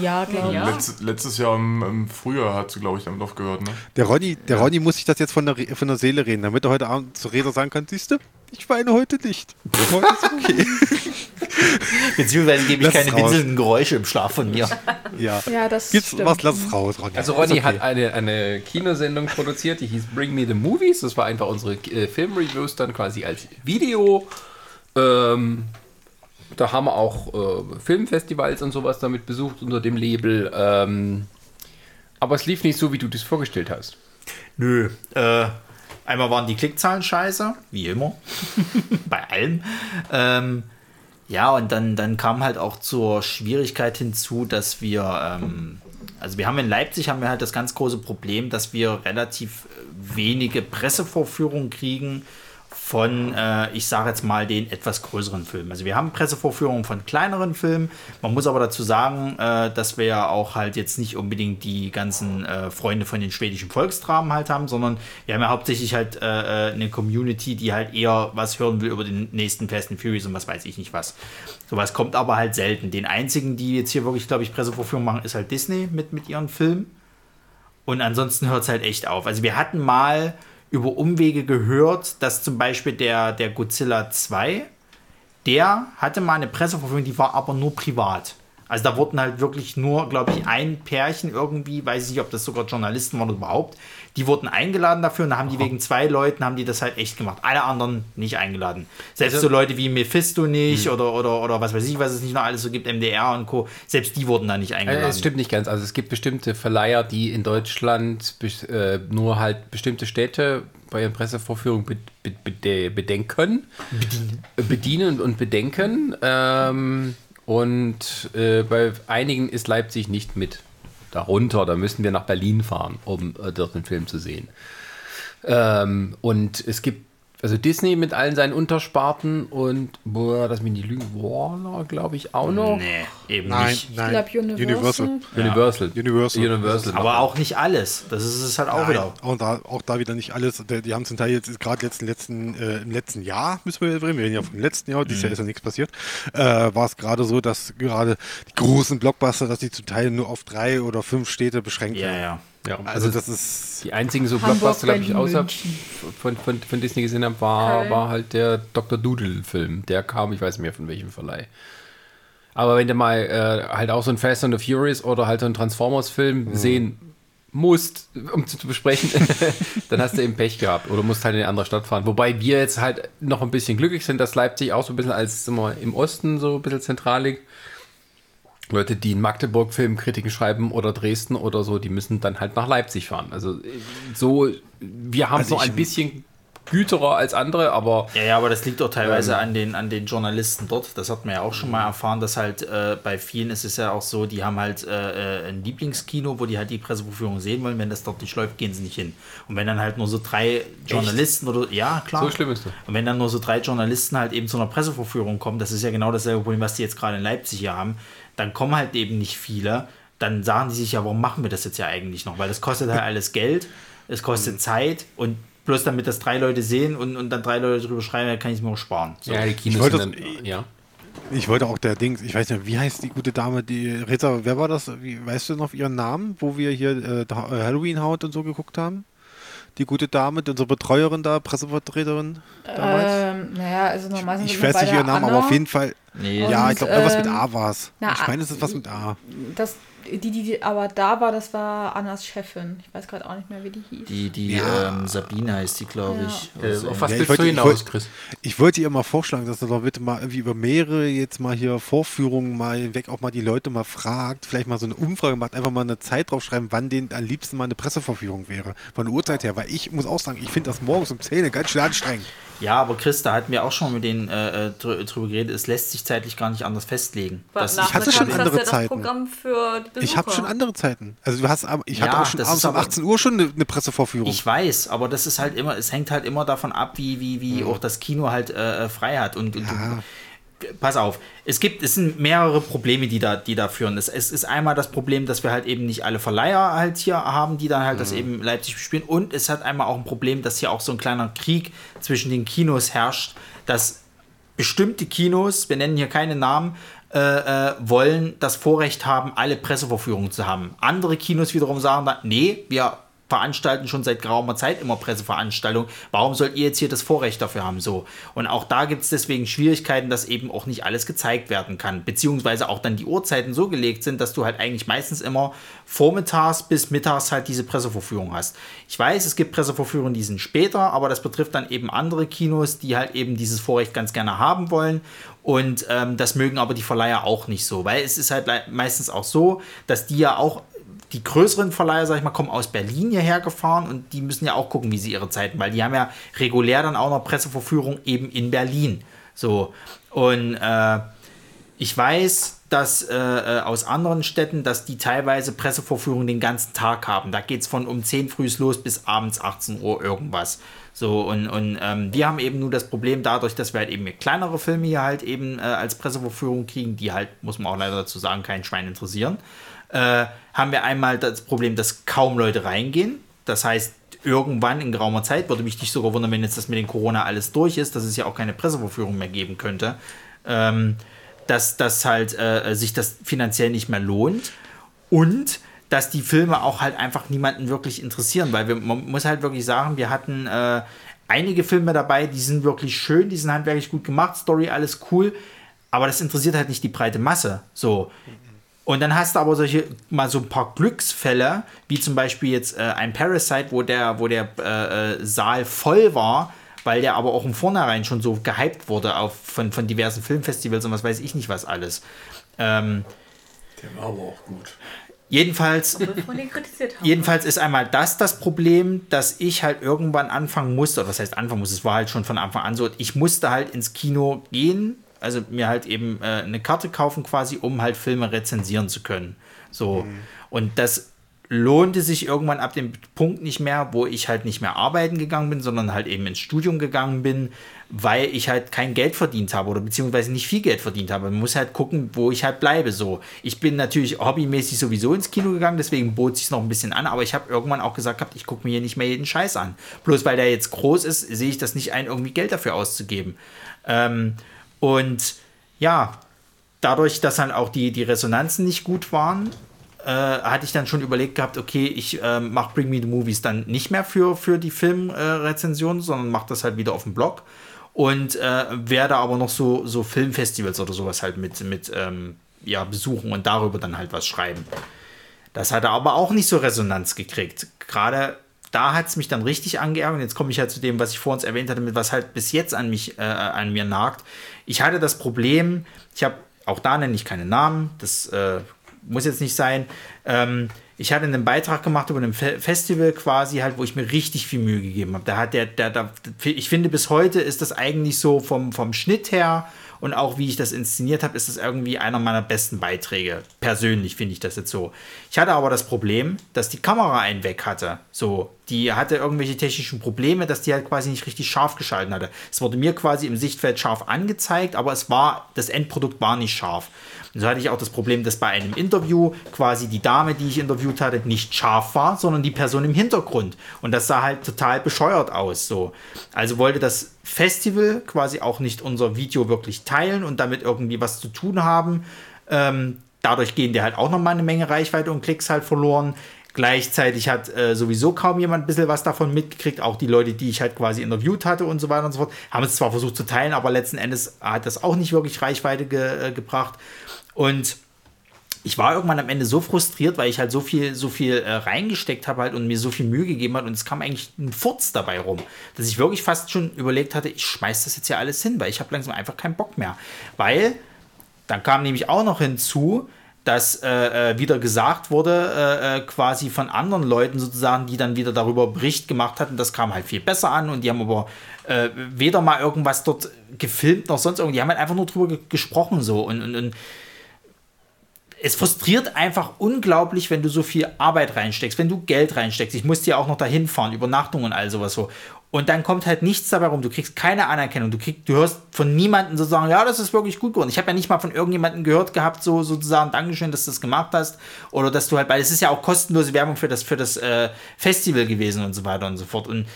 Ja, glaube ich. Ja. Letz, letztes Jahr im, im Frühjahr hat sie, glaube ich, damit aufgehört. Ne? Der Ronny, der Ronny muss sich das jetzt von der, von der Seele reden, damit er heute Abend zu Reda sagen kann, siehst du, ich weine heute nicht. Heute ist okay. Beziehungsweise gebe ich Lass keine winselnden Geräusche im Schlaf von mir. Ja. Ja, das Gibt's stimmt. was, lass es raus, Ronny. Also Ronny okay. hat eine, eine Kinosendung produziert, die hieß Bring Me the Movies. Das war einfach unsere äh, Filmreviews dann quasi als Video. Ähm, da haben wir auch äh, Filmfestivals und sowas damit besucht unter dem Label. Ähm, aber es lief nicht so, wie du das vorgestellt hast. Nö. Äh, einmal waren die Klickzahlen scheiße, wie immer. Bei allem. Ähm, ja, und dann, dann kam halt auch zur Schwierigkeit hinzu, dass wir, ähm, also wir haben in Leipzig haben wir halt das ganz große Problem, dass wir relativ äh, wenige Pressevorführungen kriegen von, äh, ich sage jetzt mal, den etwas größeren Filmen. Also wir haben Pressevorführungen von kleineren Filmen. Man muss aber dazu sagen, äh, dass wir ja auch halt jetzt nicht unbedingt die ganzen äh, Freunde von den schwedischen Volksdramen halt haben, sondern wir haben ja hauptsächlich halt äh, äh, eine Community, die halt eher was hören will über den nächsten Fast and Furious und was weiß ich nicht was. Sowas kommt aber halt selten. Den einzigen, die jetzt hier wirklich, glaube ich, Pressevorführungen machen, ist halt Disney mit, mit ihren Filmen. Und ansonsten hört es halt echt auf. Also wir hatten mal über Umwege gehört, dass zum Beispiel der, der Godzilla 2, der hatte mal eine Presseverfügung, die war aber nur privat. Also da wurden halt wirklich nur, glaube ich, ein Pärchen irgendwie, weiß ich nicht, ob das sogar Journalisten waren oder überhaupt, die wurden eingeladen dafür und da haben die wegen zwei Leuten, haben die das halt echt gemacht. Alle anderen nicht eingeladen. Selbst Also- so Leute wie Mephisto nicht oder, oder, oder was weiß ich, was es nicht noch alles so gibt, MDR und Co., selbst die wurden da nicht Äh, eingeladen. Es stimmt nicht ganz. Also es gibt bestimmte Verleiher, die in Deutschland äh, nur halt bestimmte Städte bei ihren Pressevorführungen be be bede- bedenken. Bedienen. Bedienen und bedenken. Ähm, und äh, bei einigen ist Leipzig nicht mit darunter. Da müssen wir nach Berlin fahren, um äh, dort den Film zu sehen. Ähm, und es gibt also Disney mit allen seinen Untersparten und, boah, das mich nicht lügen, Warner, glaube ich, auch noch. nee, eben Nein, nicht. Ich nein. glaube Universal. Universal. Universal. Universal. Aber auch nicht alles. Das ist es halt auch Nein, wieder. auch da, auch da wieder nicht alles. Die, die haben zum Teil jetzt gerade letzten, letzten, äh, im letzten Jahr, müssen wir reden, wir reden ja vom letzten Jahr, dieses Jahr ist ja nichts passiert, äh, war es gerade so, dass gerade die großen Blockbuster, dass die zum Teil nur auf drei oder fünf Städte beschränkt Ja, werden. ja. Ja, Also das ist Die einzigen so Hamburg, Blockbuster, glaube ich, außer von, von, von Disney gesehen habe, war, war halt der Dr. Doodle-Film. Der kam, ich weiß nicht mehr von welchem Verleih. Aber wenn du mal äh, halt auch so ein Fast and the Furious oder halt so einen Transformers-Film sehen musst, um zu, zu besprechen, dann hast du eben Pech gehabt oder musst halt in eine andere Stadt fahren. Wobei wir jetzt halt noch ein bisschen glücklich sind, dass Leipzig auch so ein bisschen als mal, im Osten so ein bisschen zentral liegt. Leute, die in Magdeburg Filmkritiken schreiben oder Dresden oder so, die müssen dann halt nach Leipzig fahren. Also äh, so, wir haben Also so ein bisschen güterer als andere, aber Ja, ja, aber das liegt auch teilweise Ähm. an, den, an den Journalisten dort. Das hat man ja auch schon mal erfahren, dass halt äh, bei vielen ist es ja auch so, die haben halt äh, äh, ein Lieblingskino, wo die halt die Pressevorführung sehen wollen. Wenn das dort nicht läuft, gehen sie nicht hin. Und wenn dann halt nur so drei Journalisten oder ja, klar. so schlimm ist das. Und wenn dann nur so drei Journalisten halt eben zu einer Pressevorführung kommen, das ist ja genau dasselbe Problem, was die jetzt gerade in Leipzig hier haben, dann kommen halt eben nicht viele. Dann sagen die sich ja, warum machen wir das jetzt ja eigentlich noch? Weil das kostet halt alles Geld, es kostet Zeit und bloß damit das drei Leute sehen und, und dann drei Leute drüber schreiben, dann kann ich es mir auch sparen. So. Ja, die Kinos wollte sind dann, ja. Ich wollte auch der Dings, ich weiß nicht, wie heißt die gute Dame, die Rita, wer war das? Wie, weißt du noch ihren Namen, wo wir hier äh, äh, Halloween Haut und so geguckt haben? Die gute Dame, unsere Betreuerin da, Pressevertreterin damals. Ähm, naja, also normal sind ich weiß nicht ihren Namen, Anna. aber auf jeden Fall. Nee, ja, ich glaube, irgendwas mit ähm, A war es. na, Ich meine, es ist was mit A. Das, die, die, die aber da war, das war Annas Chefin. Ich weiß gerade auch nicht mehr, wie die hieß. die, die Ja. ähm, Sabine heißt die, glaube ich. Äh, Also, auf was Ja, ich willst wollte- du ich hinaus, wollte- Chris? Ich wollte ihr mal vorschlagen, dass er doch bitte mal irgendwie über mehrere jetzt mal hier Vorführungen mal weg auch mal die Leute mal fragt, vielleicht mal so eine Umfrage macht, einfach mal eine Zeit draufschreiben, wann denen am liebsten mal eine Presseverführung wäre. Von der Uhrzeit her, weil ich muss auch sagen, ich finde das morgens um 10 Uhr ganz schön anstrengend. Ja, aber Chris, da hatten wir auch schon mit denen äh, äh, drü- drüber geredet, es lässt sich zeitlich gar nicht anders festlegen. Das Ich hatte schon andere hast du ja Zeiten. Das Programm für die Besucher. Ich habe schon andere Zeiten. Also du hast, aber- ich hatte Ja, auch schon das abends um aber- 18 Uhr schon eine, eine Pressevorführung. Ich weiß, aber das ist halt immer, es hängt halt immer davon ab, wie, wie, wie auch das Kino halt äh, äh, frei hat. Und, und Ja. du, pass auf, es gibt, es sind mehrere Probleme, die da, die da führen. Es, es ist einmal das Problem, dass wir halt eben nicht alle Verleiher halt hier haben, die dann halt das eben Leipzig bespielen. Und es hat einmal auch ein Problem, dass hier auch so ein kleiner Krieg zwischen den Kinos herrscht, dass bestimmte Kinos, wir nennen hier keine Namen, äh, äh, wollen das Vorrecht haben, alle Pressevorführungen zu haben. Andere Kinos wiederum sagen dann, nee, wir veranstalten schon seit geraumer Zeit immer Presseveranstaltungen. Warum sollt ihr jetzt hier das Vorrecht dafür haben? So. Und auch da gibt es deswegen Schwierigkeiten, dass eben auch nicht alles gezeigt werden kann. Beziehungsweise auch dann die Uhrzeiten so gelegt sind, dass du halt eigentlich meistens immer vormittags bis mittags halt diese Pressevorführung hast. Ich weiß, es gibt Pressevorführungen, die sind später, aber das betrifft dann eben andere Kinos, die halt eben dieses Vorrecht ganz gerne haben wollen. Und ähm, das mögen aber die Verleiher auch nicht so, weil es ist halt meistens auch so, dass die ja auch die größeren Verleiher, sag ich mal, kommen aus Berlin hierher gefahren und die müssen ja auch gucken, wie sie ihre Zeiten, weil die haben ja regulär dann auch noch Presseverführung eben in Berlin. So. Und äh, ich weiß, dass äh, äh, aus anderen Städten, dass die teilweise Pressevorführungen den ganzen Tag haben. Da geht es von um 10 früh los bis abends 18 Uhr irgendwas. So, und, und ähm, wir haben eben nur das Problem dadurch, dass wir halt eben kleinere Filme hier halt eben äh, als Pressevorführung kriegen, die halt, muss man auch leider dazu sagen, kein Schwein interessieren. Äh, haben wir einmal das Problem, dass kaum Leute reingehen. Das heißt, irgendwann in geraumer Zeit, würde mich nicht sogar wundern, wenn jetzt das mit den Corona alles durch ist, dass es ja auch keine Pressevorführung mehr geben könnte. Ähm, dass das halt äh, sich das finanziell nicht mehr lohnt und dass die Filme auch halt einfach niemanden wirklich interessieren, weil wir, man muss halt wirklich sagen, wir hatten äh, einige Filme dabei, die sind wirklich schön, die sind handwerklich gut gemacht, Story alles cool, aber das interessiert halt nicht die breite Masse. So. Und dann hast du aber solche mal so ein paar Glücksfälle, wie zum Beispiel jetzt äh, ein Parasite, wo der, wo der äh, äh Saal voll war, weil der aber auch im Vornherein schon so gehypt wurde auf, von, von diversen Filmfestivals und was weiß ich nicht was alles. Ähm, der war aber auch gut. Jedenfalls, jedenfalls ist einmal das das Problem, dass ich halt irgendwann anfangen musste, oder was heißt anfangen musste, es war halt schon von Anfang an so, ich musste halt ins Kino gehen, also mir halt eben äh, eine Karte kaufen quasi, um halt Filme rezensieren zu können. So. Mhm. Und das lohnte sich irgendwann ab dem Punkt nicht mehr, wo ich halt nicht mehr arbeiten gegangen bin, sondern halt eben ins Studium gegangen bin, weil ich halt kein Geld verdient habe oder beziehungsweise nicht viel Geld verdient habe. Man muss halt gucken, wo ich halt bleibe. So, ich bin natürlich hobbymäßig sowieso ins Kino gegangen, deswegen bot sich noch ein bisschen an, aber ich habe irgendwann auch gesagt gehabt, ich gucke mir hier nicht mehr jeden Scheiß an. Bloß weil der jetzt groß ist, sehe ich das nicht ein, irgendwie Geld dafür auszugeben. Ähm, und ja, dadurch, dass dann auch die, die Resonanzen nicht gut waren, äh, hatte ich dann schon überlegt gehabt, okay, ich äh, mache Bring Me the Movies dann nicht mehr für, für die Filmrezension, äh, sondern mache das halt wieder auf dem Blog und äh, werde aber noch so, so Filmfestivals oder sowas halt mit, mit ähm, ja, besuchen und darüber dann halt was schreiben. Das hatte aber auch nicht so Resonanz gekriegt. Gerade da hat es mich dann richtig angeärgert. Jetzt komme ich halt zu dem, was ich vor uns erwähnt hatte, mit was halt bis jetzt an mich, äh, an mir nagt. Ich hatte das Problem, ich habe, auch da nenne ich keine Namen, das äh, muss jetzt nicht sein. Ähm, ich hatte einen Beitrag gemacht über ein Festival quasi halt, wo ich mir richtig viel Mühe gegeben habe. Da hat der, der, der, ich finde bis heute ist das eigentlich so vom, vom Schnitt her und auch wie ich das inszeniert habe, ist das irgendwie einer meiner besten Beiträge. Persönlich finde ich das jetzt so. Ich hatte aber das Problem, dass die Kamera einen weg hatte. So, die hatte irgendwelche technischen Probleme, dass die halt quasi nicht richtig scharf geschalten hatte. Es wurde mir quasi im Sichtfeld scharf angezeigt, aber es war, das Endprodukt war nicht scharf. Und so hatte ich auch das Problem, dass bei einem Interview quasi die Dame, die ich interviewt hatte, nicht scharf war, sondern die Person im Hintergrund. Und das sah halt total bescheuert aus. So. Also wollte das Festival quasi auch nicht unser Video wirklich teilen und damit irgendwie was zu tun haben. Ähm, dadurch gehen dir halt auch nochmal eine Menge Reichweite und Klicks halt verloren. Gleichzeitig hat äh, sowieso kaum jemand ein bisschen was davon mitgekriegt. Auch die Leute, die ich halt quasi interviewt hatte und so weiter und so fort, haben es zwar versucht zu teilen, aber letzten Endes hat das auch nicht wirklich Reichweite ge äh, gebracht. Und ich war irgendwann am Ende so frustriert, weil ich halt so viel, so viel äh, reingesteckt habe halt und mir so viel Mühe gegeben hat und es kam eigentlich ein Furz dabei rum, dass ich wirklich fast schon überlegt hatte, ich schmeiß das jetzt hier alles hin, weil ich habe langsam einfach keinen Bock mehr. Weil dann kam nämlich auch noch hinzu, dass äh, äh wieder gesagt wurde, äh, äh, quasi von anderen Leuten sozusagen, die dann wieder darüber Bericht gemacht hatten, das kam halt viel besser an und die haben aber äh, weder mal irgendwas dort gefilmt noch sonst irgendwie, die haben halt einfach nur drüber gesprochen so und, und, und es frustriert einfach unglaublich, wenn du so viel Arbeit reinsteckst, wenn du Geld reinsteckst. Ich musste ja auch noch dahin fahren, Übernachtung und all sowas so. Und dann kommt halt nichts dabei rum. Du kriegst keine Anerkennung. Du, kriegst, du hörst von niemandem sozusagen, ja, das ist wirklich gut geworden. Ich habe ja nicht mal von irgendjemandem gehört gehabt, so sozusagen, Dankeschön, dass du das gemacht hast. Oder dass du halt, weil es ist ja auch kostenlose Werbung für das, für das äh, Festival gewesen und so weiter und so fort. Und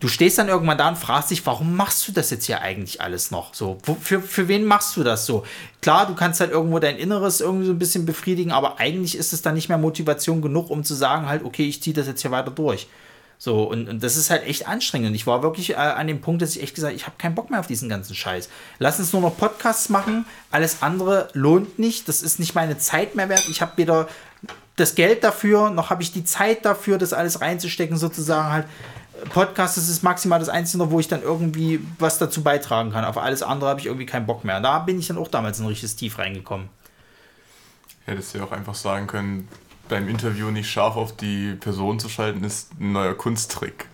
du stehst dann irgendwann da und fragst dich, warum machst du das jetzt hier eigentlich alles noch? So, für, für wen machst du das so? Klar, du kannst halt irgendwo dein Inneres irgendwie so ein bisschen befriedigen, aber eigentlich ist es dann nicht mehr Motivation genug, um zu sagen, halt, okay, ich ziehe das jetzt hier weiter durch. So, und, und das ist halt echt anstrengend. Ich war wirklich äh, an dem Punkt, dass ich echt gesagt habe, ich habe keinen Bock mehr auf diesen ganzen Scheiß. Lass uns nur noch Podcasts machen. Alles andere lohnt nicht. Das ist nicht meine Zeit mehr wert. Ich habe weder das Geld dafür, noch habe ich die Zeit dafür, das alles reinzustecken, sozusagen halt. Podcast das ist maximal das Einzige, wo ich dann irgendwie was dazu beitragen kann. Auf alles andere habe ich irgendwie keinen Bock mehr. Und da bin ich dann auch damals in ein richtiges Tief reingekommen. Hättest du ja auch einfach sagen können, beim Interview nicht scharf auf die Person zu schalten, ist ein neuer Kunsttrick.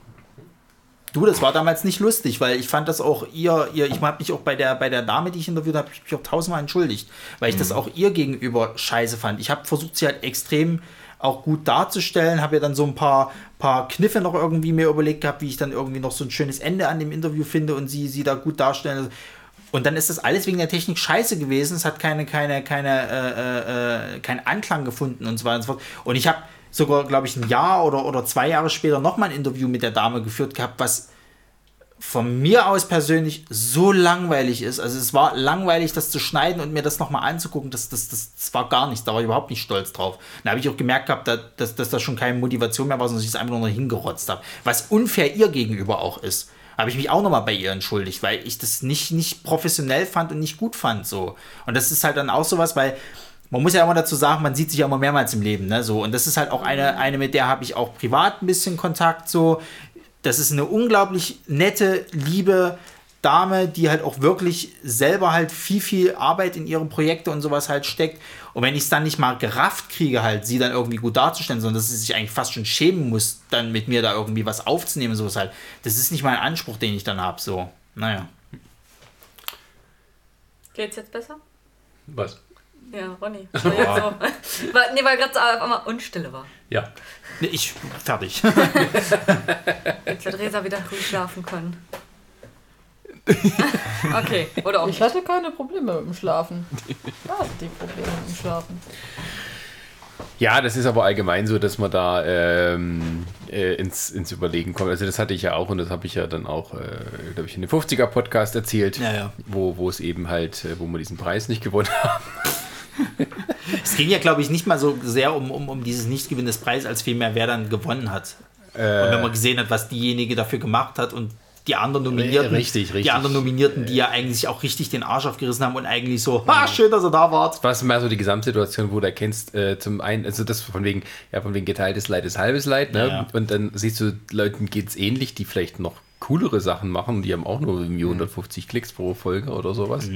Du, das war damals nicht lustig, weil ich fand das auch ihr, ihr ich habe mich auch bei der, bei der Dame, die ich interviewt habe, ich mich auch tausendmal entschuldigt, weil ich mhm. das auch ihr gegenüber scheiße fand. Ich habe versucht, sie halt extrem auch gut darzustellen. Habe ja dann so ein paar, paar Kniffe noch irgendwie mir überlegt gehabt, wie ich dann irgendwie noch so ein schönes Ende an dem Interview finde und sie, sie da gut darstellen. Und dann ist das alles wegen der Technik scheiße gewesen. Es hat keine, keine, keine, äh, äh, keinen Anklang gefunden und so weiter und so fort. Und ich habe sogar, glaube ich, ein Jahr oder, oder zwei Jahre später nochmal ein Interview mit der Dame geführt gehabt, was von mir aus persönlich so langweilig ist. Also es war langweilig, das zu schneiden und mir das nochmal anzugucken. Das, das, das, das, war gar nichts. Da war ich überhaupt nicht stolz drauf. Da habe ich auch gemerkt gehabt, dass, dass das schon keine Motivation mehr war, sondern ich es einfach nur noch hingerotzt habe. Was unfair ihr gegenüber auch ist. Habe ich mich auch nochmal bei ihr entschuldigt, weil ich das nicht, nicht professionell fand und nicht gut fand. So. Und das ist halt dann auch sowas, weil man muss ja immer dazu sagen, man sieht sich ja immer mehrmals im Leben, ne? So, und das ist halt auch eine, eine mit der habe ich auch privat ein bisschen Kontakt. So, das ist eine unglaublich nette, liebe Dame, die halt auch wirklich selber halt viel, viel Arbeit in ihre Projekte und sowas halt steckt. Und wenn ich es dann nicht mal gerafft kriege, halt sie dann irgendwie gut darzustellen, sondern dass sie sich eigentlich fast schon schämen muss, dann mit mir da irgendwie was aufzunehmen, sowas halt. Das ist nicht mein Anspruch, den ich dann habe. So, naja. Geht's jetzt besser? Was? Ja, Ronny. War jetzt so. Weil- nee, weil gerade so auf einmal Unstille war. Ja. Nee, Ich, fertig. Jetzt wird Resa wieder ruhig schlafen können. Okay, oder auch Ich nicht. hatte keine Probleme mit dem Schlafen. Ja, die Probleme mit dem Schlafen. Ja, das ist aber allgemein so, dass man da ähm, äh, ins, ins Überlegen kommt. Also das hatte ich ja auch und das habe ich ja dann auch, äh, glaube ich, in dem 50er-Podcast erzählt, Ja, ja. Wo, wo es eben halt, äh, wo wir diesen Preis nicht gewonnen haben. Es ging ja, glaube ich, nicht mal so sehr um, um, um dieses Nichtgewinn des Preises, als vielmehr, wer dann gewonnen hat. und wenn man gesehen hat, was diejenige dafür gemacht hat und die anderen Nominierten, Richtig, richtig. die anderen Nominierten, die ja eigentlich auch richtig den Arsch aufgerissen haben und eigentlich so, ha, schön, dass ihr da wart. Was mehr so die Gesamtsituation, wo du erkennst, äh, zum einen, also das von wegen, ja, von wegen geteiltes Leid ist halbes Leid, ne? Ja, ja. Und dann siehst du, Leuten geht es ähnlich, die vielleicht noch coolere Sachen machen, die haben auch nur irgendwie 150 Klicks pro Folge oder sowas,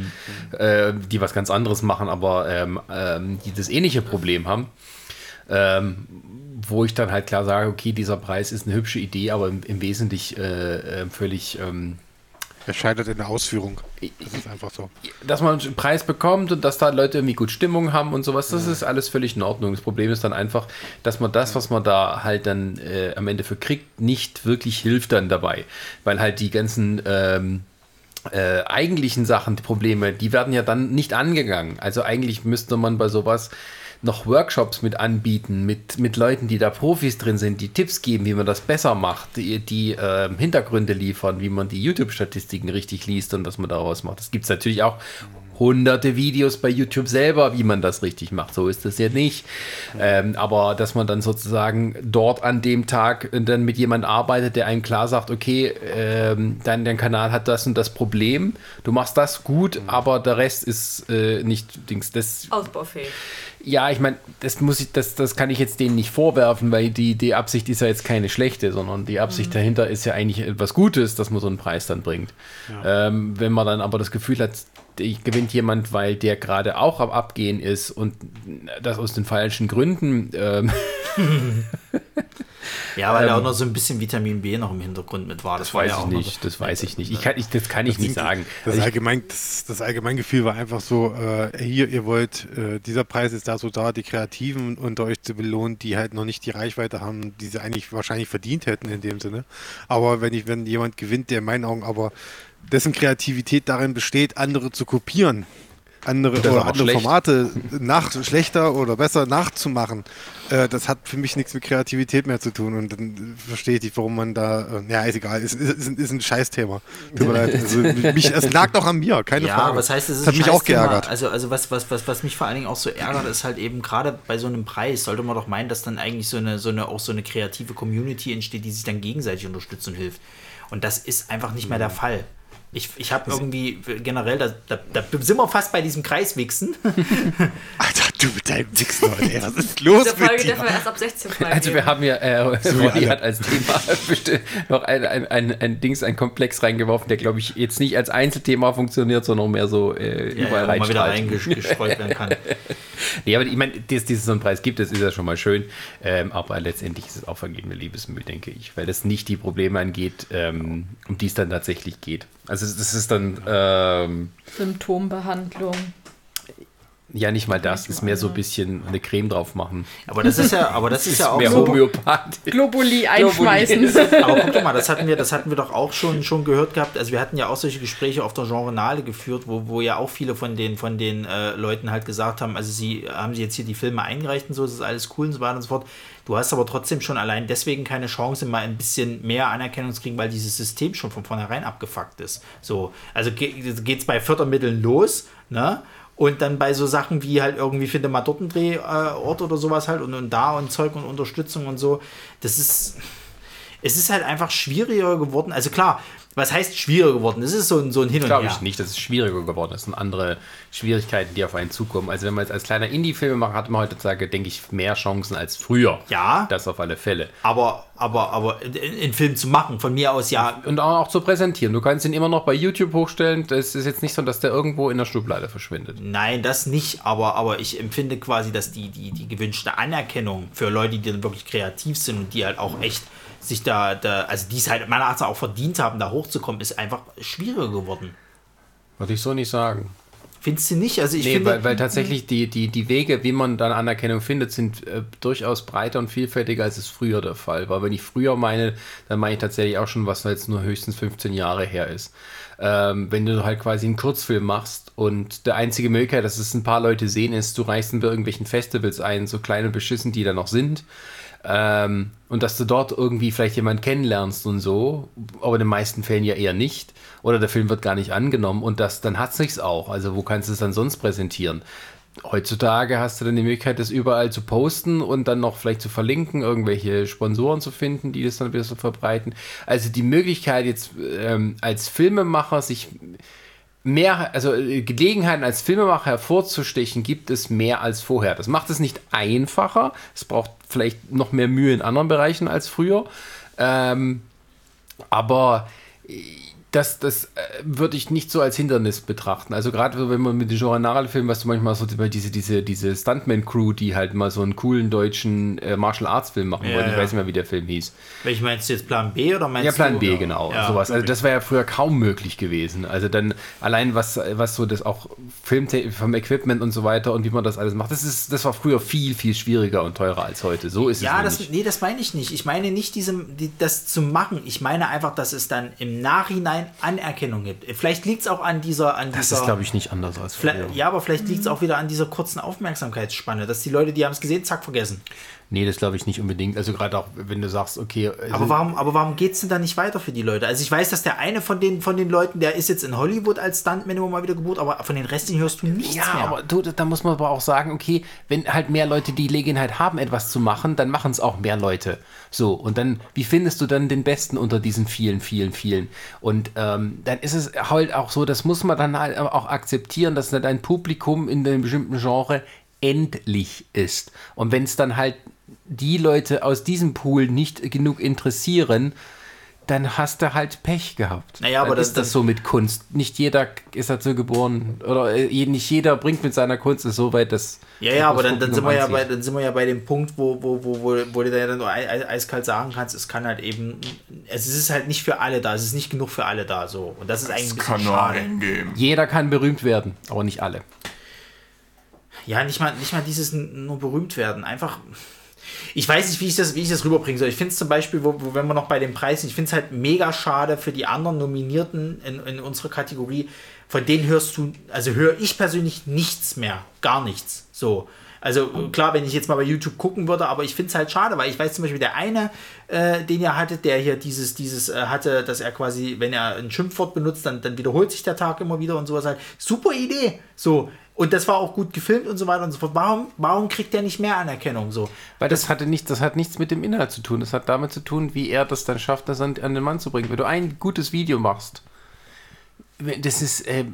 äh, die was ganz anderes machen, aber ähm, ähm, die das ähnliche Problem haben. Ähm, wo ich dann halt klar sage, okay, dieser Preis ist eine hübsche Idee, aber im, im Wesentlichen äh, äh, völlig ähm, Er scheitert in der Ausführung. Das ist einfach so. dass man einen Preis bekommt und dass da Leute irgendwie gut Stimmung haben und sowas, das ist alles völlig in Ordnung. Das Problem ist dann einfach, dass man das, was man da halt dann äh, am Ende für kriegt, nicht wirklich hilft dann dabei. Weil halt die ganzen ähm, äh, eigentlichen Sachen, die Probleme, die werden ja dann nicht angegangen. Also eigentlich müsste man bei sowas noch Workshops mit anbieten, mit, mit Leuten, die da Profis drin sind, die Tipps geben, wie man das besser macht, die, die ähm, Hintergründe liefern, wie man die YouTube-Statistiken richtig liest und was man daraus macht. Das gibt es natürlich auch hunderte Videos bei YouTube selber, wie man das richtig macht. So ist das ja nicht. Ähm, aber dass man dann sozusagen dort an dem Tag dann mit jemand arbeitet, der einem klar sagt, okay, ähm, dein, dein Kanal hat das und das Problem, du machst das gut, aber der Rest ist äh, nicht Dings. Das Ausbaufähig. Ja, ich meine, das muss ich, das, das kann ich jetzt denen nicht vorwerfen, weil die, die Absicht ist ja jetzt keine schlechte, sondern die Absicht dahinter ist ja eigentlich etwas Gutes, dass man so einen Preis dann bringt. Ähm, wenn man dann aber das Gefühl hat, die gewinnt jemand, weil der gerade auch am Abgehen ist und das aus den falschen Gründen, ähm, Ja, weil da auch noch so ein bisschen Vitamin B noch im Hintergrund mit war. das war weiß ja ich noch nicht, das weiß ich nicht. Ich kann, ich, das kann ich nicht sagen. Das, Also Allgemein, das, das Allgemeingefühl war einfach so, äh, hier, ihr wollt, äh, dieser Preis ist da so da, die Kreativen unter euch zu belohnen, die halt noch nicht die Reichweite haben, die sie eigentlich wahrscheinlich verdient hätten in dem Sinne. Aber wenn ich, wenn jemand gewinnt, der in meinen Augen aber dessen Kreativität darin besteht, andere zu kopieren, andere, oder andere schlecht. Formate nach, schlechter oder besser nachzumachen, äh, das hat für mich nichts mit Kreativität mehr zu tun. Und dann verstehe ich nicht, warum man da, äh, ja, ist egal, ist, ist, ist, ist ein Scheißthema. Tut mir leid. Also, mich, es lag doch an mir, keine ja, Frage. was heißt, es ist das hat mich auch geärgert. Also, also was, was, was, was mich vor allen Dingen auch so ärgert, ist halt eben gerade bei so einem Preis, sollte man doch meinen, dass dann eigentlich so eine, so eine, auch so eine kreative Community entsteht, die sich dann gegenseitig unterstützt und hilft. Und das ist einfach nicht mehr der Fall. Ich, ich habe irgendwie generell, da, da, da sind wir fast bei diesem Kreiswichsen. Alter, du mit deinem heute, ey, was ist los Diese mit Folge dir? dürfen wir erst ab 16 freigeben. also wir haben ja, äh, Ronny alle. hat als Thema bestimmt noch ein, ein, ein, ein Dings, ein Komplex reingeworfen, der glaube ich jetzt nicht als Einzelthema funktioniert, sondern mehr so äh, Ja, überall ja, wieder reingestreut werden kann. Nee, aber ich meine, dass, dass es so einen Preis gibt, das ist ja schon mal schön. Ähm, aber letztendlich ist es auch vergebene Liebesmühe, denke ich, weil das nicht die Probleme angeht, ähm, um die es dann tatsächlich geht. Also das ist dann ähm, Symptombehandlung. Ja nicht mal das, ist mehr so ein bisschen eine Creme drauf machen. Aber das ist ja, aber das ist ja auch mehr so. Homöopath. Globuli einschmeißen. Aber guck doch mal, das hatten wir, das hatten wir doch auch schon, schon gehört gehabt. Also wir hatten ja auch solche Gespräche auf der Genrenale geführt, wo, wo ja auch viele von den, von den äh, Leuten halt gesagt haben, also sie haben sie jetzt hier die Filme eingereicht und so, das ist alles cool und so weiter und so fort. Du hast aber trotzdem schon allein deswegen keine Chance, mal ein bisschen mehr Anerkennung zu kriegen, weil dieses System schon von vornherein abgefuckt ist. So, also geht es bei Fördermitteln los, ne? Und dann bei so Sachen wie halt irgendwie finde mal dort einen Drehort oder sowas halt und, und da und Zeug und Unterstützung und so. Das ist, es ist halt einfach schwieriger geworden. Also klar, Was heißt schwieriger geworden? Das ist so ein, so ein Hin und Glaube Her. ich nicht, dass es schwieriger geworden ist. Das sind andere Schwierigkeiten, die auf einen zukommen. Also wenn man jetzt als kleiner Indie-Filmemacher hat man heutzutage, denke ich, mehr Chancen als früher. Ja. Das auf alle Fälle. Aber, aber, aber einen Film zu machen, von mir aus ja. Und auch, auch zu präsentieren. Du kannst ihn immer noch bei YouTube hochstellen. Das ist jetzt nicht so, dass der irgendwo in der Schublade verschwindet. Nein, das nicht, aber, aber ich empfinde quasi, dass die, die, die gewünschte Anerkennung für Leute, die dann wirklich kreativ sind und die halt auch echt sich da, da also die es halt meiner Art auch verdient haben, da hochzukommen, ist einfach schwieriger geworden. Würde ich so nicht sagen. Findest du nicht? Also ich Nee, finde, weil, weil tatsächlich die, die, die Wege, wie man dann Anerkennung findet, sind äh, durchaus breiter und vielfältiger, als es früher der Fall war. Wenn ich früher meine, dann meine ich tatsächlich auch schon, was jetzt nur höchstens 15 Jahre her ist. Ähm, wenn du halt quasi einen Kurzfilm machst und der einzige Möglichkeit, dass es ein paar Leute sehen, ist, du reichst ihn bei irgendwelchen Festivals ein, so kleine Beschissen, die da noch sind. Ähm, und dass du dort irgendwie vielleicht jemanden kennenlernst und so, aber in den meisten Fällen ja eher nicht. Oder der Film wird gar nicht angenommen und das, dann hat es sich's auch. Also wo kannst du es dann sonst präsentieren? Heutzutage hast du dann die Möglichkeit, das überall zu posten und dann noch vielleicht zu verlinken, irgendwelche Sponsoren zu finden, die das dann wieder so verbreiten. Also die Möglichkeit jetzt ähm, als Filmemacher sich mehr, also äh, Gelegenheiten als Filmemacher hervorzustechen, gibt es mehr als vorher. Das macht es nicht einfacher. Es braucht vielleicht noch mehr Mühe in anderen Bereichen als früher. Ähm, aber äh, das, das äh, würde ich nicht so als Hindernis betrachten. Also gerade wenn man mit den Genre-Filmen, was du manchmal so diese, diese, diese Stuntman-Crew, die halt mal so einen coolen deutschen äh, Martial-Arts-Film machen Ja, wollten. Ich ja. weiß nicht mehr, wie der Film hieß. welchen meinst du jetzt Plan B oder meinst Ja, Plan du? B, genau. Ja, sowas. Also das wäre ja früher kaum möglich gewesen. Also dann allein was, was so das auch Film vom Equipment und so weiter und wie man das alles macht, das ist, das war früher viel, viel schwieriger und teurer als heute. So ist Ja, es das, nicht. nee, das meine ich nicht. Ich meine nicht, diesem, die, das zu machen. Ich meine einfach, dass es dann im Nachhinein Anerkennung gibt. Vielleicht liegt es auch an dieser. An Das dieser ist, glaube ich, nicht anders als. Vielleicht, ja, aber vielleicht liegt es auch wieder an dieser kurzen Aufmerksamkeitsspanne, dass die Leute, die haben es gesehen, zack, vergessen. Nee, das glaube ich nicht unbedingt. Also gerade auch, wenn du sagst, okay, also Aber warum, aber warum geht es denn da nicht weiter für die Leute? Also ich weiß, dass der eine von den, von den Leuten, der ist jetzt in Hollywood als Stuntman immer mal wieder gebucht, aber von den restlichen hörst du nichts Ja, mehr. aber du, da muss man aber auch sagen, okay, wenn halt mehr Leute die Gelegenheit haben, etwas zu machen, dann machen es auch mehr Leute. So, und dann, wie findest du dann den Besten unter diesen vielen, vielen, vielen? Und ähm, dann ist es halt auch so, das muss man dann halt auch akzeptieren, dass dann ein Publikum in einem bestimmten Genre endlich ist. Und wenn es dann halt die Leute aus diesem Pool nicht genug interessieren, dann hast du halt Pech gehabt. Naja, aber dann das- ist das so mit Kunst. Nicht jeder ist dazu geboren oder äh, nicht jeder bringt mit seiner Kunst es so weit, dass Ja, ja, aber das dann, dann, sind wir ja bei, dann sind wir ja bei dem Punkt, wo, wo, wo, wo, wo du dann eiskalt sagen kannst, es kann halt eben, es ist halt nicht für alle da, es ist nicht genug für alle da, so. Und das ist eigentlich bisschen kann nur schade. einen geben. Jeder kann berühmt werden, aber nicht alle. Ja, nicht mal, nicht mal dieses nur berühmt werden, einfach. Ich weiß nicht, wie ich das, wie ich das rüberbringen soll. Ich finde es zum Beispiel, wo, wo, wenn wir noch bei den Preisen, ich finde es halt mega schade für die anderen Nominierten in, in unserer Kategorie. Von denen hörst du, also höre ich persönlich nichts mehr. Gar nichts. So. Also klar, wenn ich jetzt mal bei YouTube gucken würde, aber ich finde es halt schade, weil ich weiß zum Beispiel, der eine, äh, den ihr hattet, der hier dieses, dieses äh, hatte, dass er quasi, wenn er ein Schimpfwort benutzt, dann, dann wiederholt sich der Tag immer wieder und sowas halt. Super Idee. So. Und das war auch gut gefilmt und so weiter und so fort. Warum, warum kriegt der nicht mehr Anerkennung? So. Weil das hatte nicht, das hat nichts mit dem Inhalt zu tun. Das hat damit zu tun, wie er das dann schafft, das an, an den Mann zu bringen. Wenn du ein gutes Video machst, das ist äh,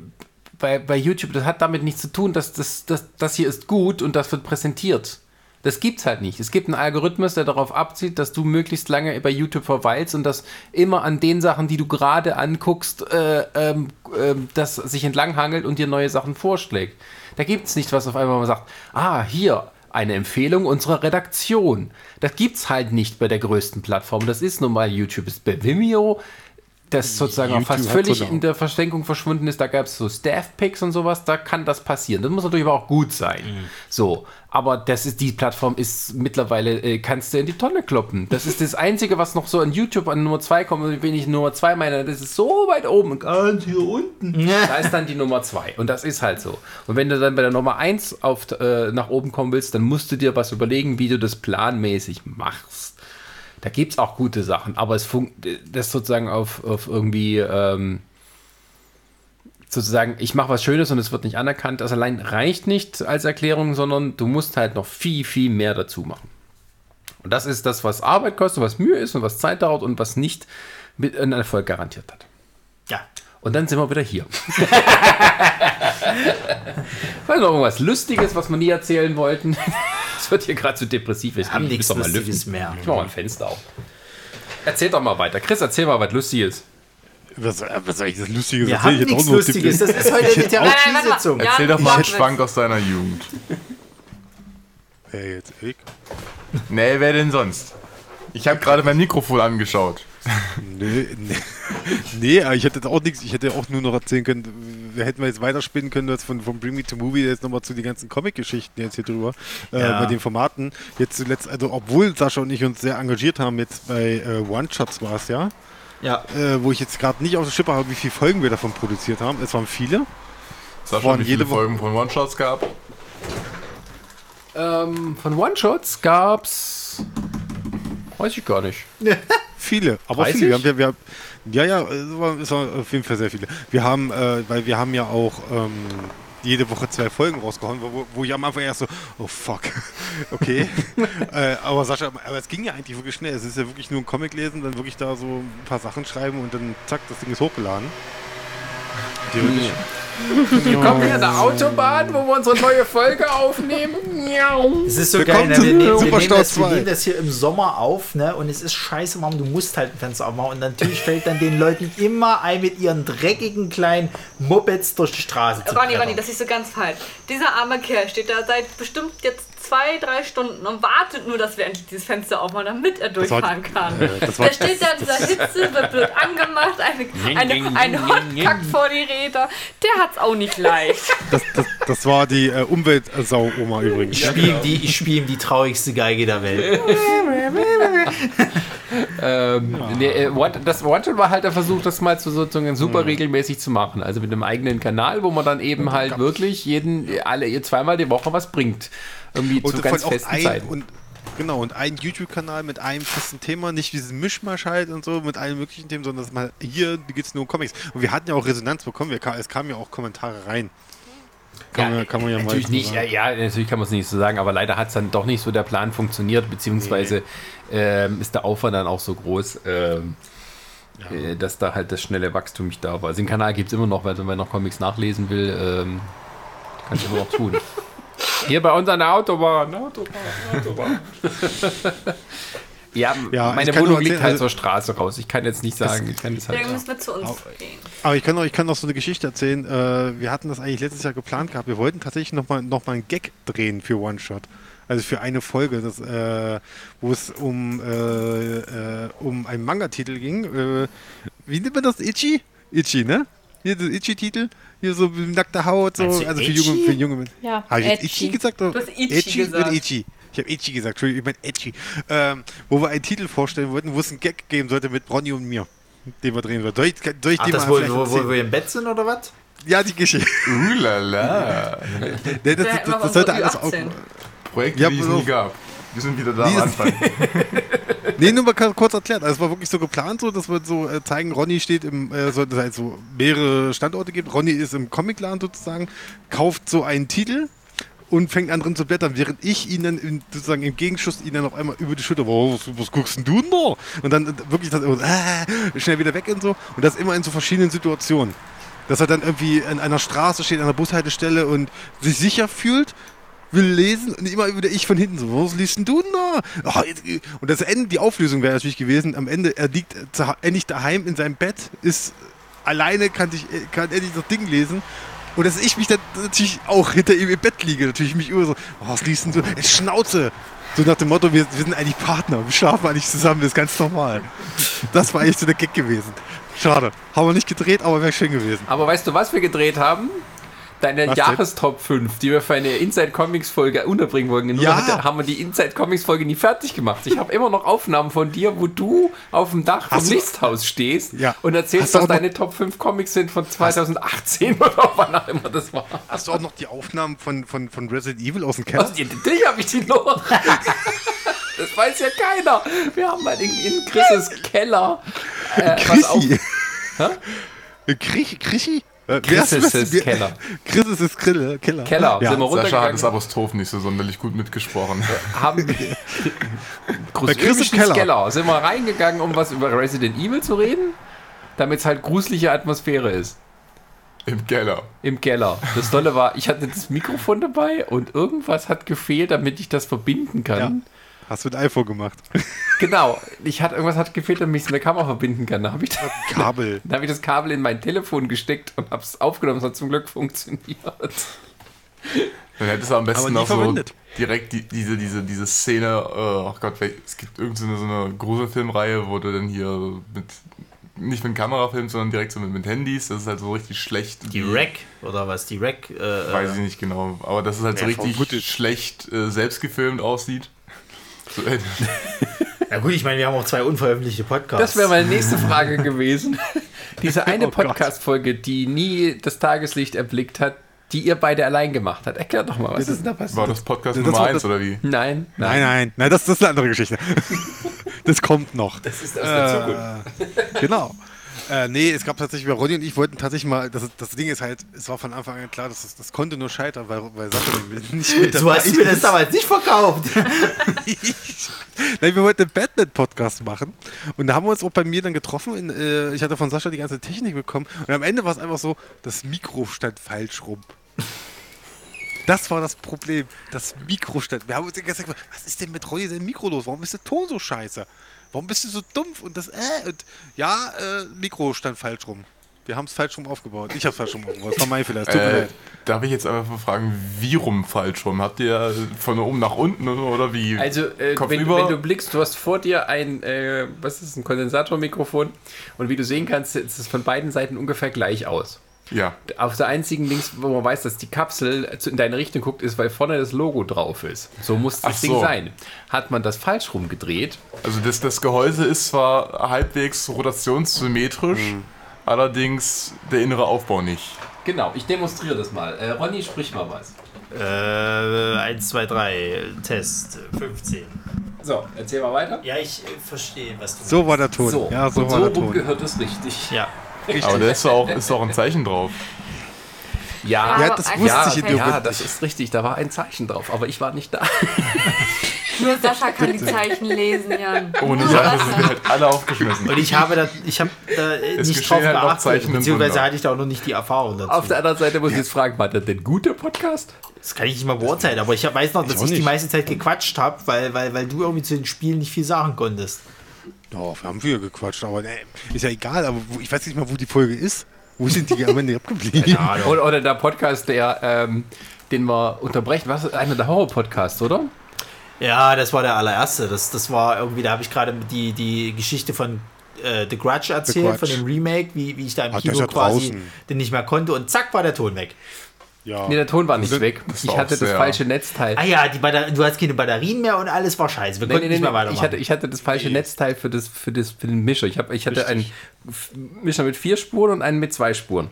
bei, bei YouTube, das hat damit nichts zu tun, dass das, das, das hier ist gut und das wird präsentiert. Das gibt's halt nicht. Es gibt einen Algorithmus, der darauf abzieht, dass du möglichst lange bei YouTube verweilst und dass immer an den Sachen, die du gerade anguckst, äh, ähm, ähm, das sich entlanghangelt und dir neue Sachen vorschlägt. Da gibt's nicht, was auf einmal mal sagt, ah, hier, eine Empfehlung unserer Redaktion. Das gibt's halt nicht bei der größten Plattform. Das ist nun mal YouTube. Ist bei Vimeo, das sozusagen auch YouTube fast hat völlig in der Versenkung verschwunden ist. Da gab es so Staff-Picks und sowas. Da kann das passieren. Das muss natürlich aber auch gut sein. So, aber das ist die Plattform ist mittlerweile äh, kannst du in die Tonne kloppen. Das ist das einzige, was noch so an YouTube an Nummer 2 kommt. Wenn ich Nummer 2 meine, das ist so weit oben und ganz hier unten. Da ist dann die Nummer 2 und das ist halt so. Und wenn du dann bei der Nummer 1 auf, äh, nach oben kommen willst, dann musst du dir was überlegen, wie du das planmäßig machst. Da gibt es auch gute Sachen, aber es funkt, das sozusagen auf, auf irgendwie ähm, sozusagen, ich mache was Schönes und es wird nicht anerkannt, das allein reicht nicht als Erklärung, sondern du musst halt noch viel, viel mehr dazu machen. Und das ist das, was Arbeit kostet, was Mühe ist und was Zeit dauert und was nicht mit einem Erfolg garantiert hat. Und dann sind wir wieder hier. War noch irgendwas Lustiges, was wir nie erzählen wollten? Es wird hier gerade zu depressiv. Ich haben nichts doch mal Lustiges mehr. Ich mach mal ein Fenster auf. Erzähl doch mal weiter. Chris, erzähl mal was Lustiges. Was, was soll ich das Lustiges Wir erzählen? haben nichts Lustiges. Das ist heute eine Therapiesitzung. Erzähl doch mal einen. Schwank aus deiner Jugend. Wer jetzt? Ich? Nee, wer denn sonst? Ich habe gerade mein Mikrofon angeschaut. Nee, nee. nee, ich hätte auch nichts. Ich hätte auch nur noch erzählen können, hätten wir jetzt weiterspinnen können, jetzt von, von Bring Me to Movie jetzt nochmal zu den ganzen Comic-Geschichten jetzt hier drüber, äh, Ja. bei den Formaten. Jetzt zuletzt, also obwohl Sascha und ich uns sehr engagiert haben, jetzt bei äh, One-Shots war es ja, Ja. äh, wo ich jetzt gerade nicht auf der Schippe habe, wie viele Folgen wir davon produziert haben. Es waren viele. Sascha, Waren wie viele jede Folgen von One-Shots gab? Ähm, von One-Shots gab's. Weiß ich gar nicht. Viele, aber 30? viele. Wir haben, wir, wir, haben- ja, ja, es war, es war auf jeden Fall sehr viele. Wir haben, äh, weil wir haben ja auch ähm, jede Woche zwei Folgen rausgehauen, wo, wo ich am Anfang erst so, oh fuck, okay. äh, aber Sascha, aber es ging ja eigentlich wirklich schnell. Es ist ja wirklich nur ein Comic lesen, dann wirklich da so ein paar Sachen schreiben und dann zack, das Ding ist hochgeladen. Theoretisch. Wir kommen hier an der Autobahn, wo wir unsere neue Folge aufnehmen. Es ist so Willkommen geil, ne? wir, nehmen, wir, nehmen das, wir 2. nehmen das hier im Sommer auf, ne? Und es ist scheiße warm, du musst halt ein Fenster aufmachen. Und natürlich fällt dann den Leuten immer ein, mit ihren dreckigen kleinen Mopeds durch die Straße zu Ronny. Ronny, das ist so ganz falsch. Dieser arme Kerl steht da seit bestimmt jetzt zwei, drei Stunden und wartet nur, dass wir endlich dieses Fenster aufmachen, damit er durchfahren kann. äh, das war- Der steht da in dieser Hitze, wird blöd angemacht, eine, eine, ein Hund kackt vor die Räder. Der hat's auch nicht leicht. Das, das, das war die äh, Umweltsau-Oma übrigens. Ich spiele ihm, die- ich spiel ihm die traurigste Geige der Welt. Ähm, nee, äh, One- das One-Shot war halt der Versuch, das mal zu sozusagen super regelmäßig zu machen. Also mit einem eigenen Kanal, wo man dann eben halt wirklich jeden, alle zweimal die Woche was bringt. Irgendwie zu ganz auch festen ein, Zeiten. Und, genau, und ein YouTube-Kanal mit einem festen Thema, nicht dieses Mischmasch halt und so, mit allen möglichen Themen, sondern dass mal hier geht es nur um Comics. Und wir hatten ja auch Resonanz bekommen, wir, es kamen ja auch Kommentare rein. Kann, man, kann man ja mal natürlich nicht, ja, sagen. ja, natürlich kann man es nicht so sagen, aber leider hat es dann doch nicht so der Plan funktioniert, beziehungsweise ähm, ist der Aufwand dann auch so groß, ähm, äh, dass da halt das schnelle Wachstum nicht da war. Also den Kanal gibt es immer noch, weil wenn man noch Comics nachlesen will, ähm, kann ich immer noch tun. Hier bei uns an der Autobahn, Autobahn, Autobahn. ja, Ja, meine Wohnung liegt halt also- zur Straße raus. Ich kann jetzt nicht sagen, ich kann halt. Deswegen müssen wir zu uns gehen. Aber ich kann, auch, ich kann noch so eine Geschichte erzählen. Äh, wir hatten das eigentlich letztes Jahr geplant gehabt. Wir wollten tatsächlich nochmal noch mal einen Gag drehen für One-Shot. Also für eine Folge, das, äh, wo es um, äh, äh, um einen Manga-Titel ging. Äh, wie nennt man das? Itchy? Itchy, ne? Hier, das Itchy-Titel. Hier so mit nackter Haut. So. Also für junge, für junge Menschen. Ja, Habe ich jetzt Itchy. Gesagt? Oder? Du hast Itchy gesagt. Itchy? Ich habe Itchy gesagt, Entschuldigung, ich meine Itchy. Ähm, wo wir einen Titel vorstellen wollten, wo es einen Gag geben sollte mit Ronny und mir, den wir drehen wollten. Soll ich, soll ich Ach, den das wo, wo, wo wir im Bett sind oder was? Ja, die Geschichte. Ulala. Nee, das, das, das, mal sollte so alles auch. Ü18. Projekte, Ja, die es nie auf. gab. Wir sind wieder da am Anfang. Nee, nur mal kurz erklärt. Also es war wirklich so geplant, so, dass wir so äh, zeigen, Ronny steht im, äh, so, dass es halt so mehrere Standorte gibt. Ronny ist im Comicladen sozusagen, kauft so einen Titel und fängt an drin zu blättern, während ich ihn dann in, sozusagen im Gegenschuss ihn dann auf einmal über die Schulter, wow, was, was guckst denn du denn da? Und dann äh, wirklich das, äh, schnell wieder weg und so. Und das immer in so verschiedenen Situationen. Dass er dann irgendwie an einer Straße steht, an einer Bushaltestelle und sich sicher fühlt, will lesen und immer wieder ich von hinten so, was liest denn du denn da? Ah, Und das Ende, die Auflösung wäre natürlich gewesen, am Ende, er liegt endlich daheim in seinem Bett, ist alleine, kann, ich, äh, kann endlich das Ding lesen. Und dass ich mich dann natürlich auch hinter ihm im Bett liege, natürlich mich über so, oh, was liest denn du? Jetzt Schnauze! So nach dem Motto, wir, wir sind eigentlich Partner, wir schlafen eigentlich zusammen, das ist ganz normal. Das war eigentlich so der Gag gewesen. Schade. Haben wir nicht gedreht, aber wäre schön gewesen. Aber weißt du, was wir gedreht haben? Deine Was? Jahrestop 5, die wir für eine Inside Comics Folge unterbringen wollten. Nur Ja. hat- haben wir die Inside Comics Folge nie fertig gemacht. Ich habe immer noch Aufnahmen von dir, wo du auf dem Dach vom Hast du- Listhaus stehst Ja. und erzählst, was deine Top 5 Comics sind von 2018 oder wann auch immer das war. Hast du auch noch die Aufnahmen von, von, von Resident Evil aus dem Keller? Natürlich habe ich die noch. Das weiß ja keiner. Wir haben mal in, in Chris' Keller. Äh, Chrissy. Krich, Krischi? Äh, Chris ist wer- Keller. Chris ist das Krille, Keller. Keller. Ja. Sind wir Sascha hat das Apostroph nicht so sonderlich gut mitgesprochen. haben Bei Chris im Großömischens Keller. Keller. Sind wir reingegangen, um was über Resident Evil zu reden? damit es halt gruselige Atmosphäre ist. Im Keller. Im Keller. Das Tolle war, ich hatte das Mikrofon dabei und irgendwas hat gefehlt, damit ich das verbinden kann. Hast du ein iPhone gemacht? Genau. Ich hatte, irgendwas hat gefehlt, damit ich es mit der Kamera verbinden kann. Da habe ich, da, Kabel. da hab ich das Kabel in mein Telefon gesteckt und habe es aufgenommen. Es hat zum Glück funktioniert. Dann hättest du am besten noch so direkt die, diese, diese, diese Szene, äh, ach Gott, es gibt irgendeine so eine Gruselfilmreihe, wo du dann hier mit, nicht mit Kamera filmst, sondern direkt so mit, mit Handys. Das ist halt so richtig schlecht. Die Rack oder was? Die Rack. Äh, Weiß ich nicht genau. Aber das ist halt so richtig schlecht äh, selbst gefilmt aussieht. So, äh, Na gut, ich meine, wir haben auch zwei unveröffentlichte Podcasts. Das wäre meine nächste Frage gewesen. Diese eine Oh. Podcast-Folge, die nie das Tageslicht erblickt hat, die ihr beide allein gemacht habt. Erklär doch mal, was ist denn da passiert? war das Podcast Das Nummer war 1 das- oder wie? Nein, Nein, nein, nein, das, das ist eine andere Geschichte. Das kommt noch. Das ist aus der Zukunft. Genau. Äh, nee, es gab tatsächlich, weil Ronny und ich wollten tatsächlich mal, das, das Ding ist halt, es war von Anfang an klar, dass das, das konnte nur scheitern, weil, weil Sascha nicht mit So hast du mir das damals nicht verkauft. Nein, wir wollten einen Batman-Podcast machen. Und da haben wir uns auch bei mir dann getroffen. In, äh, ich hatte von Sascha die ganze Technik bekommen. Und am Ende war es einfach so, das Mikro stand falsch rum. Das war das Problem. Das Mikro stand. Wir haben uns gefragt, was ist denn mit Ronny sein Mikro los? Warum ist der Ton so scheiße? Warum bist du so dumpf? Und das, äh, und ja, äh, Mikro stand falsch rum. Wir haben es falsch rum aufgebaut. Ich habe es falsch rum aufgebaut. Das war mein Fehler. Tut mir Äh, leid. darf ich jetzt einfach mal fragen, wie rum falsch rum? Habt ihr von oben nach unten oder, wie? Also, äh, Kopf wenn, über? wenn du blickst, du hast vor dir ein, äh, was ist ein Kondensatormikrofon und wie du sehen kannst, sieht es von beiden Seiten ungefähr gleich aus. Ja. Auf der einzigen links, wo man weiß, dass die Kapsel in deine Richtung guckt, ist, weil vorne das Logo drauf ist. So muss das Ach Ding so. sein. Hat man das falsch rumgedreht, Also das, das Gehäuse ist zwar halbwegs rotationssymmetrisch, Mhm. allerdings der innere Aufbau nicht. Genau, ich demonstriere das mal. Äh, Ronny, sprich mal was. Äh, 1, 2, 3, Test, 15. So, erzähl mal weiter. Ja, ich äh, verstehe, was du So war der Ton. So, ja, so und war so der rum Ton. gehört es richtig. Ja. Aber da ist doch auch, ist doch ein Zeichen drauf. Ja, Ja, das wusste ja, ich in dem ja, das ist richtig. Da war ein Zeichen drauf, aber ich war nicht da. Nur Sascha kann die Zeichen lesen, Jan. Ohne Sascha. sind halt alle aufgeschmissen. Und ich habe da, ich habe da äh, nicht drauf halt geachtet, beziehungsweise hatte ich da auch noch nicht die Erfahrung dazu. Auf der anderen Seite muss ich jetzt fragen, war das denn guter Podcast? das kann ich nicht mal beurteilen, aber ich weiß noch, dass auch ich die meiste Zeit gequatscht habe, weil, weil, weil du irgendwie zu den Spielen nicht viel sagen konntest. Ja, wir haben viel gequatscht, aber nee, ist ja egal, aber wo, ich weiß nicht mal, wo die Folge ist. Wo sind die am Ende abgeblieben? Oder, oder der Podcast, der, ähm, den wir unterbrechen. Was? Einer der Horror-Podcasts, oder? Ja, das war der allererste. Das, das war irgendwie, da habe ich gerade die, die Geschichte von äh, The Grudge erzählt, Grudge. von dem Remake, wie, wie ich da im der Kino quasi draußen. den nicht mehr konnte und zack war der Ton weg. Ja. Nee, der Ton war nicht Das- weg. das Ich hatte das sehr- falsche Netzteil. Ah ja, die Batter du hast keine Batterien mehr und alles war scheiße. Wir Nee, konnten nee, nicht nee, mehr nee. weitermachen. Ich hatte, ich hatte das falsche Netzteil für, das, für, das, für den Mischer. Ich, hab, ich hatte einen F- Mischer mit vier Spuren und einen mit zwei Spuren.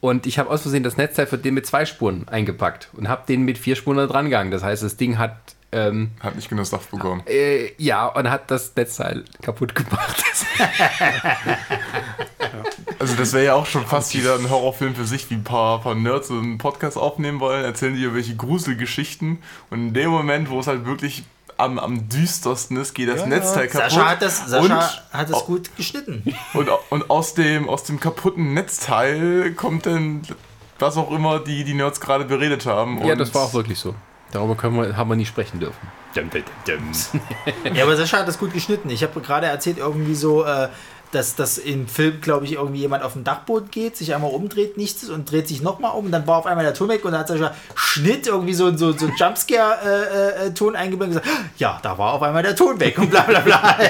Und ich habe aus Versehen das Netzteil für den mit zwei Spuren eingepackt und habe den mit vier Spuren da dran gegangen. Das heißt, das Ding hat ähm, Hat nicht genug Saft bekommen. äh, ja und hat das Netzteil kaputt gemacht. Also das wäre ja auch schon fast wieder ein Horrorfilm für sich, wie ein paar, paar Nerds so einen Podcast aufnehmen wollen, erzählen die irgendwelche Gruselgeschichten und in dem Moment, wo es halt wirklich am, am düstersten ist, geht das Ja, Netzteil kaputt. Sascha hat das, Sascha und, hat das gut geschnitten. und, und aus, dem, aus dem kaputten Netzteil kommt dann was auch immer die, die Nerds gerade beredet haben. ja, und das war auch wirklich so. Darüber können wir, haben wir nicht sprechen dürfen. Dum, dum, dum. Ja, aber Sascha hat das gut geschnitten. Ich habe gerade erzählt, irgendwie so, äh, dass das im Film, glaube ich, irgendwie jemand auf dem Dachboot geht, sich einmal umdreht, nichts ist und dreht sich nochmal um und dann war auf einmal der Ton weg und dann hat Sascha Schnitt irgendwie so, so, so Jumpscare-Ton eingebaut und gesagt, ja, da war auf einmal der Ton weg und bla bla bla.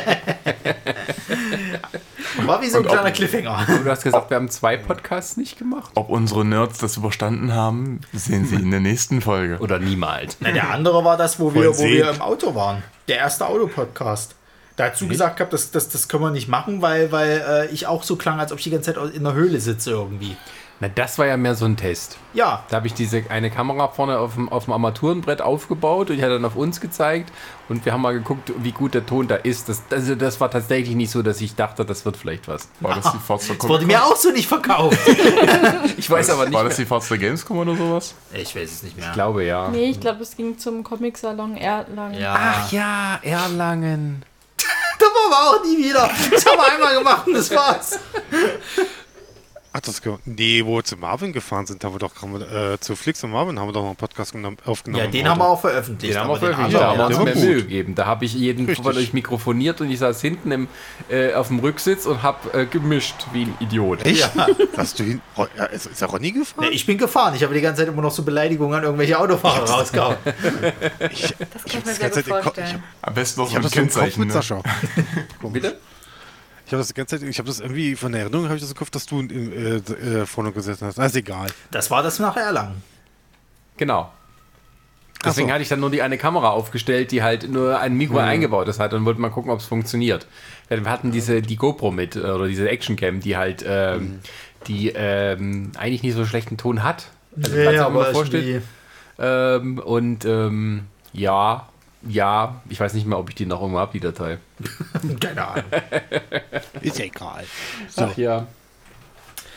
War wie so ein Und ob- kleiner Cliffhanger. Du hast gesagt, wir haben zwei Podcasts nicht gemacht. Ob unsere Nerds das überstanden haben, sehen Sie in der nächsten Folge. Oder niemals. Na, der andere war das, wo wir, wo wir im Auto waren. Der erste Autopodcast. Dazu gesagt habe, das, das, das können wir nicht machen, weil, weil äh, ich auch so klang, als ob ich die ganze Zeit in der Höhle sitze irgendwie. Na, das war ja mehr so ein Test. Ja, Da habe ich diese eine Kamera vorne auf dem, auf dem Armaturenbrett aufgebaut und ich hatte dann auf uns gezeigt und wir haben mal geguckt, wie gut der Ton da ist. Das, also das war tatsächlich nicht so, dass ich dachte, das wird vielleicht was. War das die Forza das wurde mir auch so nicht verkauft. Ich weiß aber nicht. War Mehr. das die Forza Gamescom oder sowas? ich weiß es nicht mehr. Ich glaube ja. Nee, ich glaube, es ging zum Comic-Salon Erlangen. ja. Ach ja, Erlangen. Das machen wir auch nie wieder. Das haben wir einmal gemacht und das war's. Ach, das Nee, wo wir zu Marvin gefahren sind, haben wir doch haben wir, äh, zu Flix und Marvin haben wir doch noch einen Podcast genommen, aufgenommen. Ja, den haben wir auch veröffentlicht. Den haben wir veröffentlicht, da haben wir uns mehr Mühe gut. gegeben. Da habe ich jeden Richtig. von euch mikrofoniert und ich saß hinten im, äh, auf dem Rücksitz und habe äh, gemischt wie ein Idiot. Echt? Hast du ihn. Ja, Ist, ist er Ronny gefahren? Nee, ich bin gefahren. Ich habe die ganze Zeit immer noch so Beleidigungen an irgendwelche Autofahrer rausgehauen. ich Das kann ich mir sehr gut vorstellen. Am besten noch ich so habe ein so Kennzeichen. mit Ne? Bitte? Ich habe das die ganze Zeit, ich habe das irgendwie von der Erinnerung habe ich das im Kopf, dass du äh, äh, vorne gesessen hast. Ist egal. Das war das nach Erlangen. Genau. Deswegen so. hatte ich dann nur die eine Kamera aufgestellt, die halt nur ein Mikro eingebaut hat und wollte mal gucken, ob es funktioniert. Wir hatten diese die GoPro mit äh, oder diese Actioncam, die halt ähm, die ähm, eigentlich nicht so schlechten Ton hat. Also Ja, ja, ihr mal aber vorstellt. Ähm, und ähm, ja, ja, ich weiß nicht mehr, ob ich die noch irgendwo habe, die Datei. Keine Ahnung. Ist ja egal. So, Ach ja.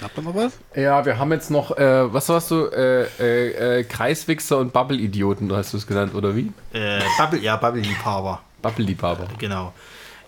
habt ihr noch was? Ja, wir haben jetzt noch, äh, was warst du? Äh, äh, äh, Kreiswichser und Bubble-Idioten, hast du es genannt, oder wie? Äh, Bubble, ja, Bubble-Liebhaber. Bubble-Liebhaber. Genau.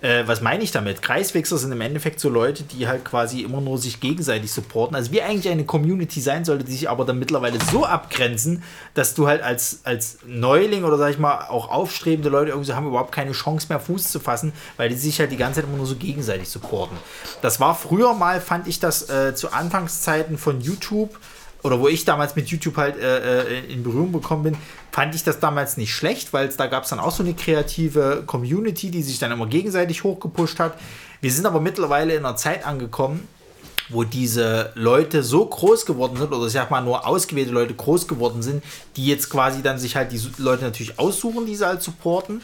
Äh, was meine ich damit? Kreiswechsel sind im Endeffekt so Leute, die halt quasi immer nur sich gegenseitig supporten. Also wie eigentlich eine Community sein sollte, die sich aber dann mittlerweile so abgrenzen, dass du halt als, als Neuling oder sag ich mal auch aufstrebende Leute irgendwie haben überhaupt keine Chance mehr Fuß zu fassen, weil die sich halt die ganze Zeit immer nur so gegenseitig supporten. Das war früher mal, fand ich das äh, zu Anfangszeiten von YouTube oder wo ich damals mit YouTube halt äh, äh, in Berührung bekommen bin, fand ich das damals nicht schlecht, weil da gab es dann auch so eine kreative Community, die sich dann immer gegenseitig hochgepusht hat. Wir sind aber mittlerweile in einer Zeit angekommen, wo diese Leute so groß geworden sind, oder ich sag mal nur ausgewählte Leute groß geworden sind, die jetzt quasi dann sich halt die Leute natürlich aussuchen, die sie halt supporten.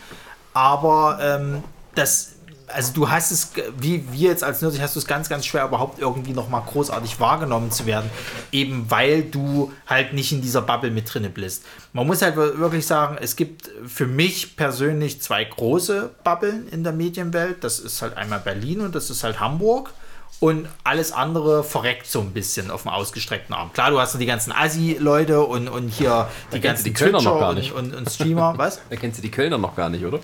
Aber ähm, das, also du hast es, wie wir jetzt als Nerds, hast du es ganz, ganz schwer, überhaupt irgendwie nochmal großartig wahrgenommen zu werden. Eben weil du halt nicht in dieser Bubble mit drinne bist. Man muss halt wirklich sagen, es gibt für mich persönlich zwei große Bubbeln in der Medienwelt. Das ist halt einmal Berlin und das ist halt Hamburg. Und alles andere verreckt so ein bisschen auf dem ausgestreckten Arm. Klar, du hast noch die ganzen Assi-Leute und, und hier die kennst ganzen die Kölner noch gar und, nicht. und, und Streamer. Was? Da kennst du die Kölner noch gar nicht, oder?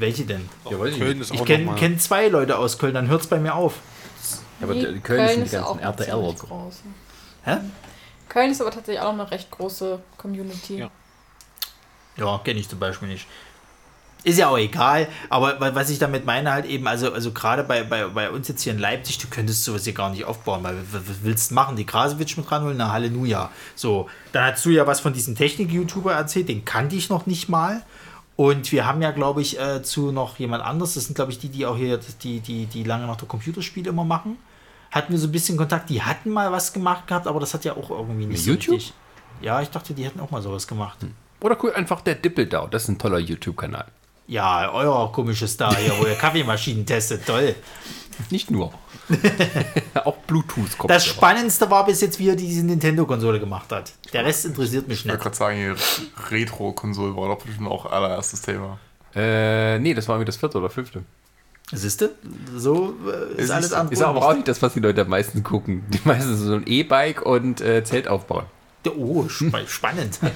Welche denn? Ja, weiß Köln ist Ich auch kenne kenn zwei Leute aus Köln, dann hört es bei mir auf. Ja, aber Nee, die Köln, sind die auch ganzen RTL. Hä? Köln ist aber tatsächlich auch noch eine recht große Community. Ja. Ja, kenne ich zum Beispiel nicht. Ist ja auch egal, aber wa- was ich damit meine halt eben, also, also gerade bei, bei, bei uns jetzt hier in Leipzig, du könntest sowas hier gar nicht aufbauen, weil was willst du machen? Die Krasewitsch mit ranholen? Na, Halleluja. So, dann hast du ja was von diesem Technik-YouTuber erzählt, den kannte ich noch nicht mal. Und wir haben ja, glaube ich, äh, zu noch jemand anderes, das sind, glaube ich, die, die auch hier, die, die, die lange nach der Computerspiele immer machen. Hatten wir so ein bisschen Kontakt, die hatten mal was gemacht gehabt, aber das hat ja auch irgendwie nicht Mit so YouTube? richtig. Ja, ich dachte, die hätten auch mal sowas gemacht. Oder cool, einfach der Dippeldau. Das ist ein toller YouTube-Kanal. Ja, euer komisches Star hier, wo ihr Kaffeemaschinen testet, toll. Nicht nur. Auch Bluetooth-Kopfhörer. Das Spannendste war bis jetzt, wie er diese Nintendo-Konsole gemacht hat. Der Rest interessiert mich Ich wollte nicht. gerade sagen, Retro-Konsole war doch bestimmt auch allererstes Thema. Äh, nee, das war irgendwie das vierte oder fünfte. Siehste, so äh, ist Ist alles andere. Ist aber auch nicht das, was die Leute am meisten gucken. Die meisten so ein E-Bike und äh, Zelt aufbauen. Oh, spa spannend.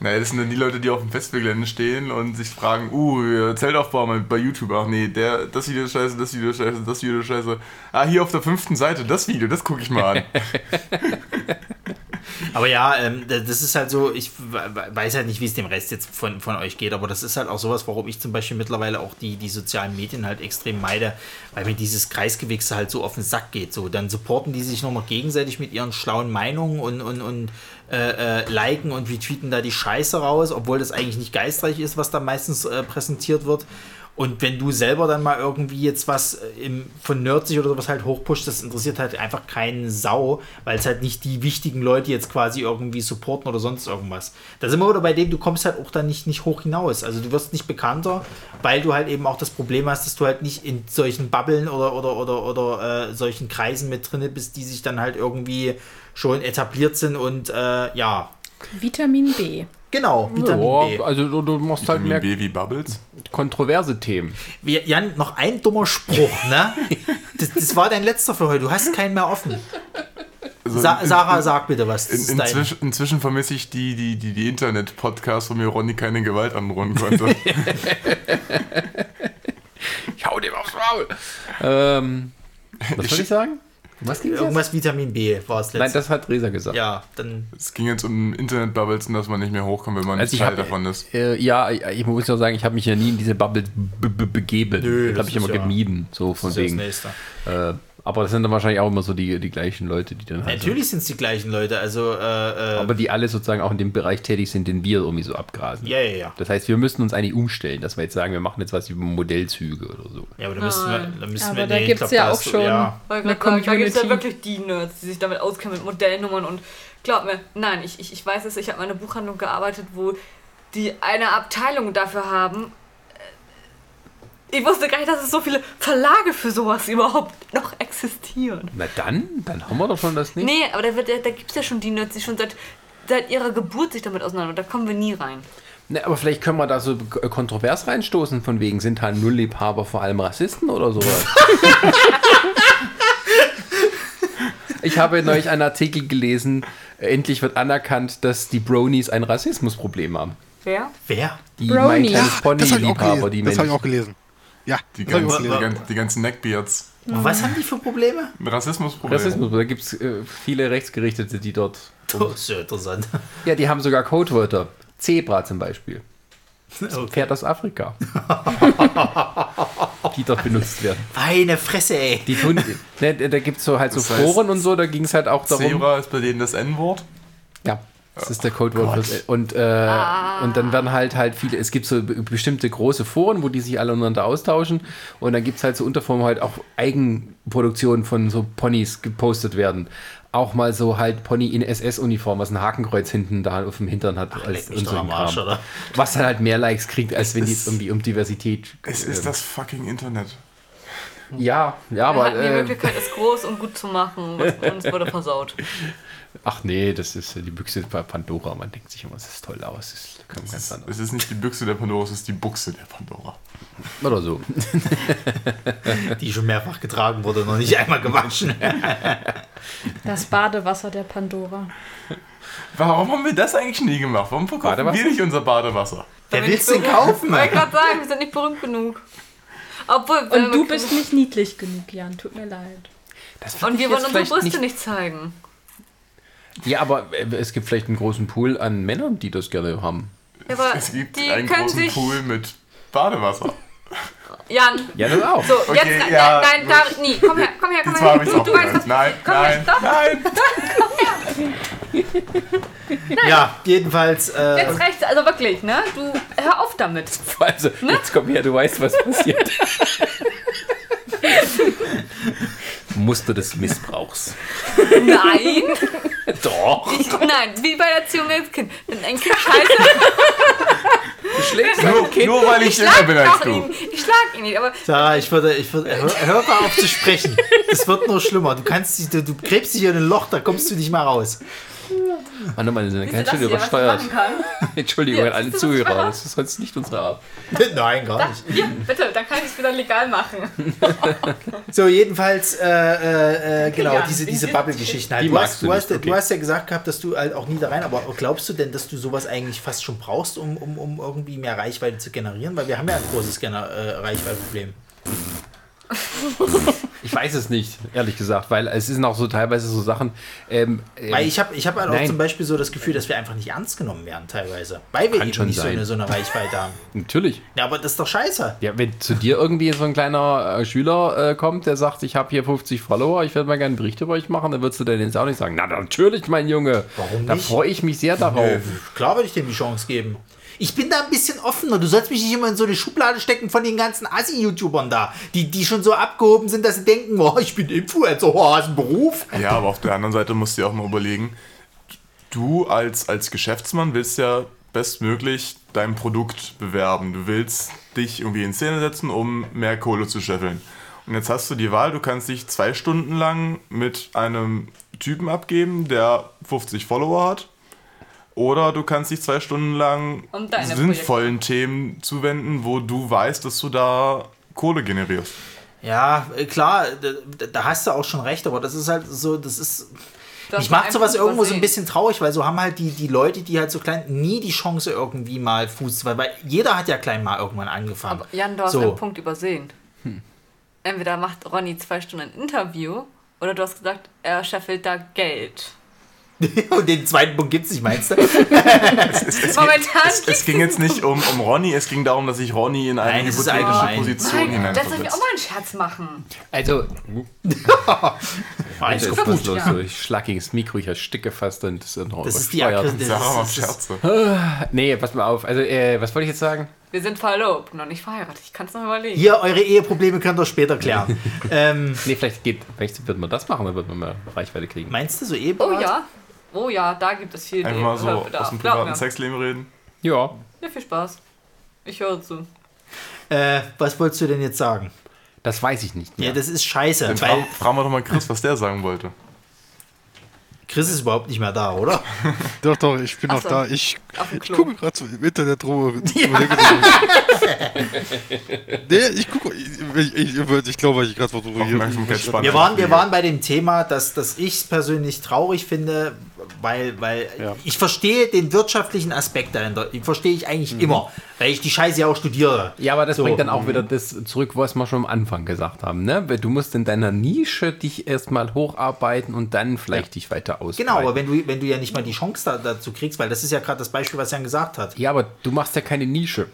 Naja, das sind dann die Leute, die auf dem Festivalgelände stehen und sich fragen, uh, Zeltaufbau mal bei YouTube. Ach nee, der, das Video ist scheiße, das Video ist scheiße, das Video ist scheiße. Ah, hier auf der fünften Seite, das Video, das gucke ich mal an. Aber ja, ähm, da- das ist halt so, ich we- weiß halt nicht, wie es dem Rest jetzt von, von euch geht, aber das ist halt auch sowas, warum ich zum Beispiel mittlerweile auch die, die sozialen Medien halt extrem meide, weil mir dieses Kreisgewichse halt so auf den Sack geht. So, dann supporten die sich nur noch gegenseitig mit ihren schlauen Meinungen und, und, und äh, äh, liken und retweeten da die Scheiße raus, obwohl das eigentlich nicht geistreich ist, was da meistens äh, präsentiert wird. Und wenn du selber dann mal irgendwie jetzt was äh, im, von Nerdsig oder sowas halt hochpusht, das interessiert halt einfach keinen Sau, weil es halt nicht die wichtigen Leute jetzt quasi irgendwie supporten oder sonst irgendwas. Da sind wir wieder bei dem, du kommst halt auch da nicht, nicht hoch hinaus. Also du wirst nicht bekannter, weil du halt eben auch das Problem hast, dass du halt nicht in solchen Bubbeln oder, oder, oder, oder äh, solchen Kreisen mit drin bist, die sich dann halt irgendwie schon etabliert sind und äh, ja, Vitamin B. genau, Vitamin B. Ja, also du, du machst halt Vitamin mehr B wie Bubbles. kontroverse Themen. Wir, Jan, noch ein dummer Spruch, ne? Das, das war dein letzter für heute. Du hast keinen mehr offen. Also Sa in- Sarah, sag bitte was. In, dein- inzwischen, inzwischen vermisse ich die, die, die, die Internet-Podcasts, wo mir Ronny keine Gewalt androhen konnte. Ich hau dir Maul. Ähm, was soll ich sagen? Was jetzt? Irgendwas Vitamin B war es Nein, letztes. das hat Resa gesagt. Ja, dann. Es ging jetzt um Internet-Bubbles und dass man nicht mehr hochkommt, wenn man Also ich Teil davon ist. Äh, ja, ich muss ja sagen, ich habe mich ja nie in diese Bubble be be begeben. Nö, das das habe ich immer ist ja- gemieden, so von Das ist das wegen. nächste. Äh, aber das sind dann wahrscheinlich auch immer so die, die gleichen Leute, die dann halt. Natürlich sind es die gleichen Leute. Also, äh, äh, aber die alle sozusagen auch in dem Bereich tätig sind, den wir irgendwie so abgrasen. ja, ja, ja. Das heißt, wir müssen uns eigentlich umstellen, dass wir jetzt sagen, wir machen jetzt was über Modellzüge oder so. Ja, aber da müssen wir, da müssen Aber wir da nee, gibt's glaub, ja auch schon. Ja. Eine sagen, da gibt es ja wirklich die Nerds, die sich damit auskennen mit Modellnummern und glaub mir, nein, ich, ich, ich weiß es, ich habe in einer Buchhandlung gearbeitet, wo die eine Abteilung dafür haben. Ich wusste gar nicht, dass es so viele Verlage für sowas überhaupt noch existieren. Na dann, dann haben wir doch schon das nicht. Nee, aber da, da, da gibt es ja schon die Nerds, die schon seit, seit ihrer Geburt sich damit auseinander. Da kommen wir nie rein. Ne, aber vielleicht können wir da so k- kontrovers reinstoßen, von wegen sind halt Nullliebhaber vor allem Rassisten oder sowas. ich habe neulich einen Artikel gelesen, äh, endlich wird anerkannt, dass die Bronies ein Rassismusproblem haben. Wer? Wer? Die Bronies. mein kleines Das habe ich auch Pony-Liebhaber, die. Das habe ich auch gelesen. Ja, Die, das ganzen, die, ganzen, die ganzen Neckbeards. Was haben die für Probleme? Ein Rassismusproblem. Rassismus, da gibt es äh, viele Rechtsgerichtete, die dort. Das ist ja interessant. Ja, die haben sogar Codewörter. Zebra zum Beispiel. Pferd aus Afrika. die dort benutzt werden. Meine Fresse, ey. Die tun, ne, da gibt es so halt so Das heißt, Foren und so, da ging es halt auch darum. Zebra ist bei denen das N-Wort. Ja, das ist der Codewort. Und, äh, und dann werden halt halt viele, es gibt so be- bestimmte große Foren, wo die sich alle untereinander austauschen. Und dann gibt es halt so Unterformen halt auch Eigenproduktionen von so Ponys gepostet werden. Auch mal so halt Pony in SS-Uniform, was ein Hakenkreuz hinten da auf dem Hintern hat. leck mich und doch am ein Arsch, Kram. oder? Was dann halt mehr Likes kriegt, als wenn die jetzt irgendwie um Diversität. Es äh, ist das fucking Internet. Ja, ja, Wir aber. hatten die Äh, Möglichkeit, es groß und gut zu machen. Was uns wurde versaut. ach nee, das ist äh, die Büchse bei Pandora. Man denkt sich immer, es ist toll aus. Das ist ganz Es ist, anders. es ist nicht die Büchse der Pandora, es ist die Buchse der Pandora. Oder so. Die schon mehrfach getragen wurde, noch nicht einmal gewaschen. Das Badewasser der Pandora. Warum haben wir das eigentlich nie gemacht? Warum verkaufen wir nicht unser Badewasser? Wer will's nicht denn kaufen? Ich wollte gerade sagen, wir sind nicht berühmt genug. Obwohl, wenn Und du wir- bist nicht niedlich genug, Jan. Tut mir leid. Das Und wir wollen unsere Brüste nicht zeigen. Ja, aber äh, es gibt vielleicht einen großen Pool an Männern, die das gerne haben. Ja, Aber Es gibt die einen großen sich. Pool mit Badewasser. Jan, Ja, das auch. so, Okay, jetzt. ja, nein, nein, da, nie. Komm her, komm her, komm her. Du, du weißt was. Nein, Komm nein, her, doch. nein. Ja, jedenfalls. Äh, Jetzt rechts, also wirklich, ne? Du, hör auf damit. Also, jetzt komm her, du weißt, was passiert. Muster des Missbrauchs. Nein, Doch. ich, nein, wie bei Erziehung als Kind. Wenn ein Kind scheiße, Du schlägst Nur, nur weil ich jünger bin als du. ihn. Ich schlag ihn nicht, aber Sarah, ich würde, ich würde, hör, hör mal auf zu sprechen. Es wird nur schlimmer. Du kannst, dich- du, du gräbst dich in ein Loch, da kommst du nicht mal raus. Mann, Mann, sind ganz schön übersteuert. Entschuldigung an alle Zuhörer, das ist sonst nicht unsere Art. Nein, gar nicht. Hier, bitte, dann kann ich es wieder legal machen. So, jedenfalls, äh, äh, äh, genau, Ja, diese, diese Bubble-Geschichten halt. Die Du hast, du hast, okay. du hast ja gesagt gehabt, dass du halt auch nie da rein, aber glaubst du denn, dass du sowas eigentlich fast schon brauchst, um, um, um irgendwie mehr Reichweite zu generieren? Weil wir haben ja ein großes Gener äh, Reichweitenproblem. Ich weiß es nicht, ehrlich gesagt, weil es sind auch so teilweise so Sachen. Ähm, ähm, Weil ich habe ich hab halt auch zum Beispiel so das Gefühl, dass wir einfach nicht ernst genommen werden teilweise. Weil wir Kann eben schon nicht so eine, so eine Reichweite haben. natürlich. Ja, aber das ist doch scheiße. Ja, wenn zu dir irgendwie so ein kleiner äh, Schüler äh, kommt, der sagt, ich habe hier 50 Follower, ich werde mal gerne einen Bericht über euch machen, dann würdest du denn jetzt auch nicht sagen, na natürlich, mein Junge. Warum Da nicht? freue ich mich sehr darauf. Nö, klar würde ich dem die Chance geben. Ich bin da ein bisschen offener. Du sollst mich nicht immer in so eine Schublade stecken von den ganzen Assi-YouTubern da, die, die schon so abgehoben sind, dass sie denken, oh, ich bin Influencer, oh, hast einen Beruf. Ja, aber auf der anderen Seite musst du dir auch mal überlegen, du als, als Geschäftsmann willst ja bestmöglich dein Produkt bewerben. Du willst dich irgendwie in Szene setzen, um mehr Kohle zu scheffeln. Und jetzt hast du die Wahl, du kannst dich zwei Stunden lang mit einem Typen abgeben, der 50 Follower hat. Oder du kannst dich zwei Stunden lang Um sinnvollen Themen zuwenden, wo du weißt, dass du da Kohle generierst. Ja, äh, klar, da, hast du auch schon recht, aber das ist halt so, das ist. Du hast Mich macht sowas irgendwo so ein übersehen. bisschen traurig, weil so haben halt die, die Leute, die halt so klein, nie die Chance irgendwie mal Fuß, weil, weil jeder hat ja klein mal irgendwann angefangen. Aber Jan, du hast so. einen Punkt übersehen. entweder macht Ronny zwei Stunden ein Interview oder du hast gesagt, er scheffelt da Geld. Und den zweiten Punkt gibt es nicht, meinst du? Es, es, Momentan es, es ging jetzt nicht um, um Ronny, es ging darum, dass ich Ronny in eine Nein, es hypothetische. Position Nein, das soll ich auch mal einen Scherz machen. Also, Alles ist gut. los. ja. So, ich schlag gegen das Mikro, ich ersticke fast und das ist noch Das ist die Sarah Scherze. Nee, pass mal auf. Also, äh, was wollte ich jetzt sagen? Wir sind verlobt, noch nicht verheiratet. Ich kann es noch überlegen. Hier, eure Eheprobleme könnt ihr später klären. ähm, Nee, vielleicht geht, vielleicht wird man das machen, dann wird man mehr Reichweite kriegen. meinst du so Oh Eheberat? ja. Oh ja, da gibt es viel Einfach mal so aus dem privaten. Sexleben reden. Ja, Ja, viel Spaß. Ich höre zu. Äh, was wolltest du denn jetzt sagen? das weiß ich nicht mehr. Ja, das ist scheiße, Dann weil fra fragen wir doch mal Chris, was der sagen wollte. Chris ist überhaupt nicht mehr da, oder? Doch, doch, ich bin Ach noch so. da. Ich, ich gucke gerade so im Internet rum. nee, ich gucke. Ich, ich, ich, ich glaube, ich gerade versuche hier. Wir waren, wir waren bei dem Thema, dass, dass ich es persönlich traurig finde, weil, weil Ja. ich verstehe den wirtschaftlichen Aspekt dahinter. Den verstehe ich eigentlich immer, weil ich die Scheiße ja auch studiere. Ja, aber das So. bringt dann auch wieder das zurück, was wir schon am Anfang gesagt haben. Ne? Du musst in deiner Nische dich erstmal hocharbeiten und dann vielleicht dich weiter ausbreiten. Genau, aber wenn du, wenn du ja nicht mal die Chance da, dazu kriegst, weil das ist ja gerade das Beispiel, was Jan gesagt hat. ja, aber du machst ja keine Nische.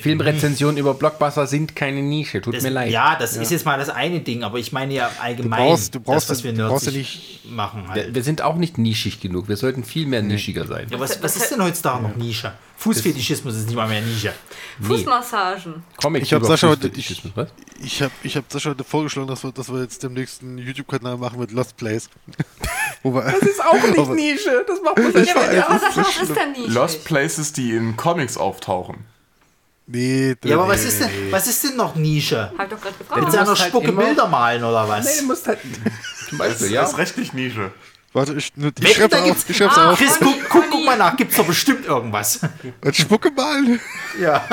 Filmrezensionen über Blockbuster sind keine Nische, tut Das, mir leid. Ja, das ist jetzt mal das eine Ding, aber ich meine ja allgemein, Du brauchst- du brauchst- das, was wir du brauchst ja nerdig machen. Wir, Halt. wir sind auch nicht nischig genug. Wir sollten viel mehr nischiger sein. Ja, was, was ist denn heutzutage noch Nische? Fußfetischismus ist nicht mal mehr Nische. Fußmassagen. Comics Ich hab über Sascha heute- was? Ich habe ich hab Sascha heute vorgeschlagen, dass wir, dass wir jetzt demnächst einen YouTube-Kanal machen mit Lost Place. Das ist auch nicht Aber- Nische. Das macht man Ich Ja, so was ist denn nicht? Lost Places, die in Comics auftauchen. Nee, Ja, aber nee, was ist denn, was ist denn noch Nische? Hab ich doch gerade gefragt. seiner musst halt Spucke immer- Bilder malen oder Nee, was? du musst halt. Das Beispiel, ist, ja. ist rechtlich Nische. Warte, ich, ich da auf. Ich schreib's Ah, auf. Chris, guck, guck, guck mal nach, gibt's doch bestimmt irgendwas. Und Spucke malen. Ja.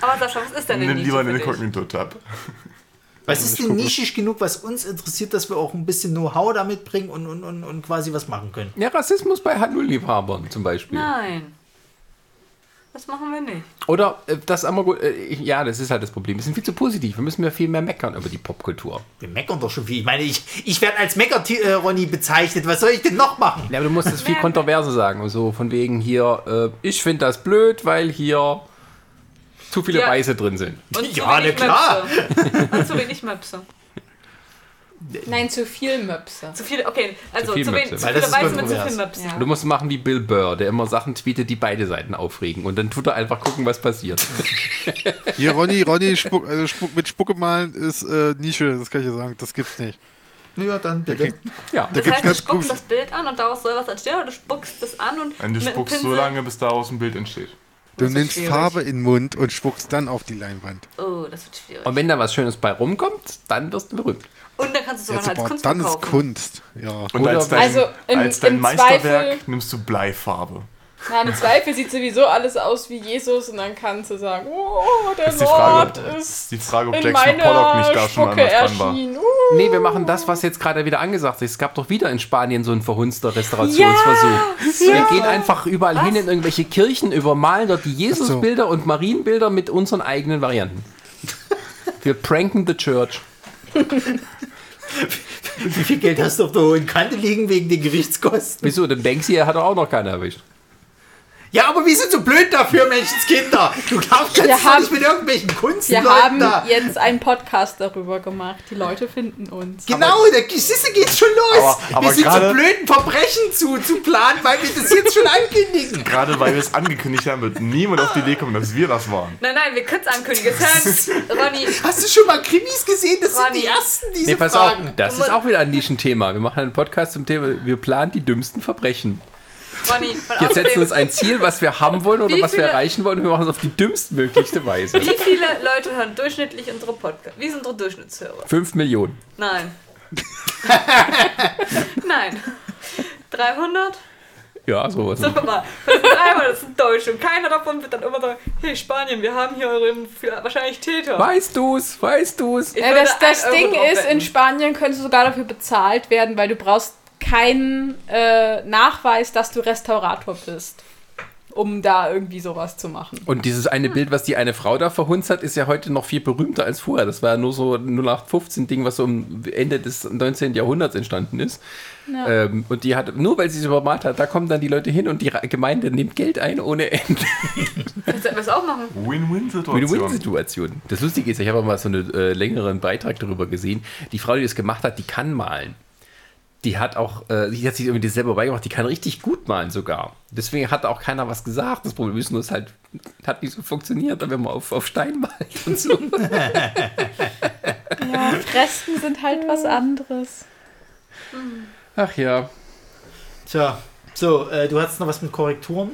Aber Sascha, was ist denn Nimm denn lieber den? Inkognito-Tab. Was ist denn nischig genug, was uns interessiert, dass wir auch ein bisschen Know-how damit bringen und, und, und, und quasi was machen können? Ja, Rassismus bei Handelsliebhabern zum Beispiel. Nein. Das machen wir nicht. Oder äh, das immer gut. Äh, ja, das ist halt das Problem. Wir sind viel zu positiv. Wir müssen ja viel mehr meckern über die Popkultur. Wir meckern doch schon viel. Ich meine, ich, ich werde als Mecker-Ronny bezeichnet. Was soll ich denn noch machen? Ja, aber du musst es viel kontroverser sagen. So von wegen hier, äh, ich finde das blöd, weil hier zu viele Ja. Weiße drin sind. Und Ja, na klar. Und zu wenig Möpse. Nein, zu viel Möpse. Zu viele, okay, also Zu zu, viel wenig, Möpse. zu Weil viele das ist Weiße mit zu viel Möpse. Ja. Du musst machen wie Bill Burr, der immer Sachen tweetet, die beide Seiten aufregen. Und dann tut er einfach gucken, was passiert. Hier, Ronny, Ronny, Spuck, also Spuck, mit Spucke malen ist äh, Nische, das kann ich dir sagen. Das gibt's nicht. Ja, dann bitte. Ja. Da Das gibt's heißt, du spuckst das Bild an und daraus soll was entstehen oder du spuckst das an und Und du spuckst so lange, bis daraus ein Bild entsteht. Du nimmst schwierig. Farbe in den Mund und spuckst dann auf die Leinwand. Oh, das wird schwierig. Und wenn da was Schönes bei rumkommt, dann wirst du berühmt. Und dann kannst du es sogar als Kunst dann ist verkaufen. Kunst. Ja. Und Oder- als dein, Also im- als dein Meisterwerk Zweifel- nimmst du Bleifarbe. Na, im Zweifel sieht sowieso alles aus wie Jesus und dann kannst du sagen, oh, der Ist die Lord Frage, ist ist die Frage ob in Jackson meiner Pollock nicht da schon anders dran war. erschienen. Uh. Nee, wir machen das, was jetzt gerade wieder angesagt ist. Es gab doch wieder in Spanien so einen verhunzter Restaurationsversuch. Wir gehen einfach überall hin in irgendwelche Kirchen, übermalen dort die Jesusbilder und Marienbilder mit unseren eigenen Varianten. Wir pranken the church. Wie viel Geld hast du auf der hohen Kante liegen wegen den Gerichtskosten? Wieso? Den Banksy hat doch auch noch keiner erwischt. Ja, aber wir sind so blöd dafür, Menschenskinder. Du darfst Wir haben- nicht mit irgendwelchen Wir Kunstleuten haben da. jetzt einen Podcast darüber gemacht. Die Leute finden uns. Genau, der Geschichte geht schon los. Aber- aber wir sind so gerade- blöd, ein Verbrechen zu, zu planen, weil wir das jetzt schon ankündigen. Gerade weil wir es angekündigt haben, wird niemand auf die Idee kommen, dass wir das waren. Nein, nein, wir können es ankündigen. Ronny, Hast du schon mal Krimis gesehen? Das sind Ronny. die ersten, diese Nee, pass Fragen. auf, das ist auch wieder ein Nischenthema. Wir machen einen Podcast zum Thema, wir planen die dümmsten Verbrechen. Ronny, von Jetzt setzen wir uns ein Ziel, was wir haben wollen oder Wie was wir viele- erreichen wollen und wir machen es auf die dümmstmöglichste Weise. wie viele Leute hören durchschnittlich unsere Podcasts? Wie sind unsere Durchschnittshörer? Fünf Millionen. Nein. Nein. 300? Ja, sowas. So, guck mal, das sind 300, das sind Deutsche. Und keiner davon wird dann immer sagen, hey Spanien, wir haben hier eure wahrscheinlich Täter. Weißt du's? Weißt du's? Ja, das das Ding ist, wetten. in Spanien könntest du sogar dafür bezahlt werden, weil du brauchst keinen äh, Nachweis, dass du Restaurator bist. um da irgendwie sowas zu machen. Und dieses eine Bild, was die eine Frau da verhunzt hat, ist ja heute noch viel berühmter als vorher. Das war ja nur so ein 0815-Ding, was so am Ende des 19. Jahrhunderts entstanden ist. Ja. Ähm, und die hat, nur weil sie es übermalt hat, da kommen dann die Leute hin und die Gemeinde nimmt Geld ein ohne Ende. Kannst du etwas auch machen? Win-Win-Situation. Win-Win-Situation. Das Lustige ist, ich habe auch mal so einen äh, längeren Beitrag darüber gesehen. Die Frau, die das gemacht hat, die kann malen. Die hat auch, äh, die hat sich irgendwie das selber beigemacht, die kann richtig gut malen sogar. Deswegen hat auch keiner was gesagt. Das Problem ist nur, es halt hat nicht so funktioniert, wenn man auf, auf Stein malt und so. Ja, Fresken sind halt was anderes. Ach ja. Tja, so, äh, du hattest noch was mit Korrekturen?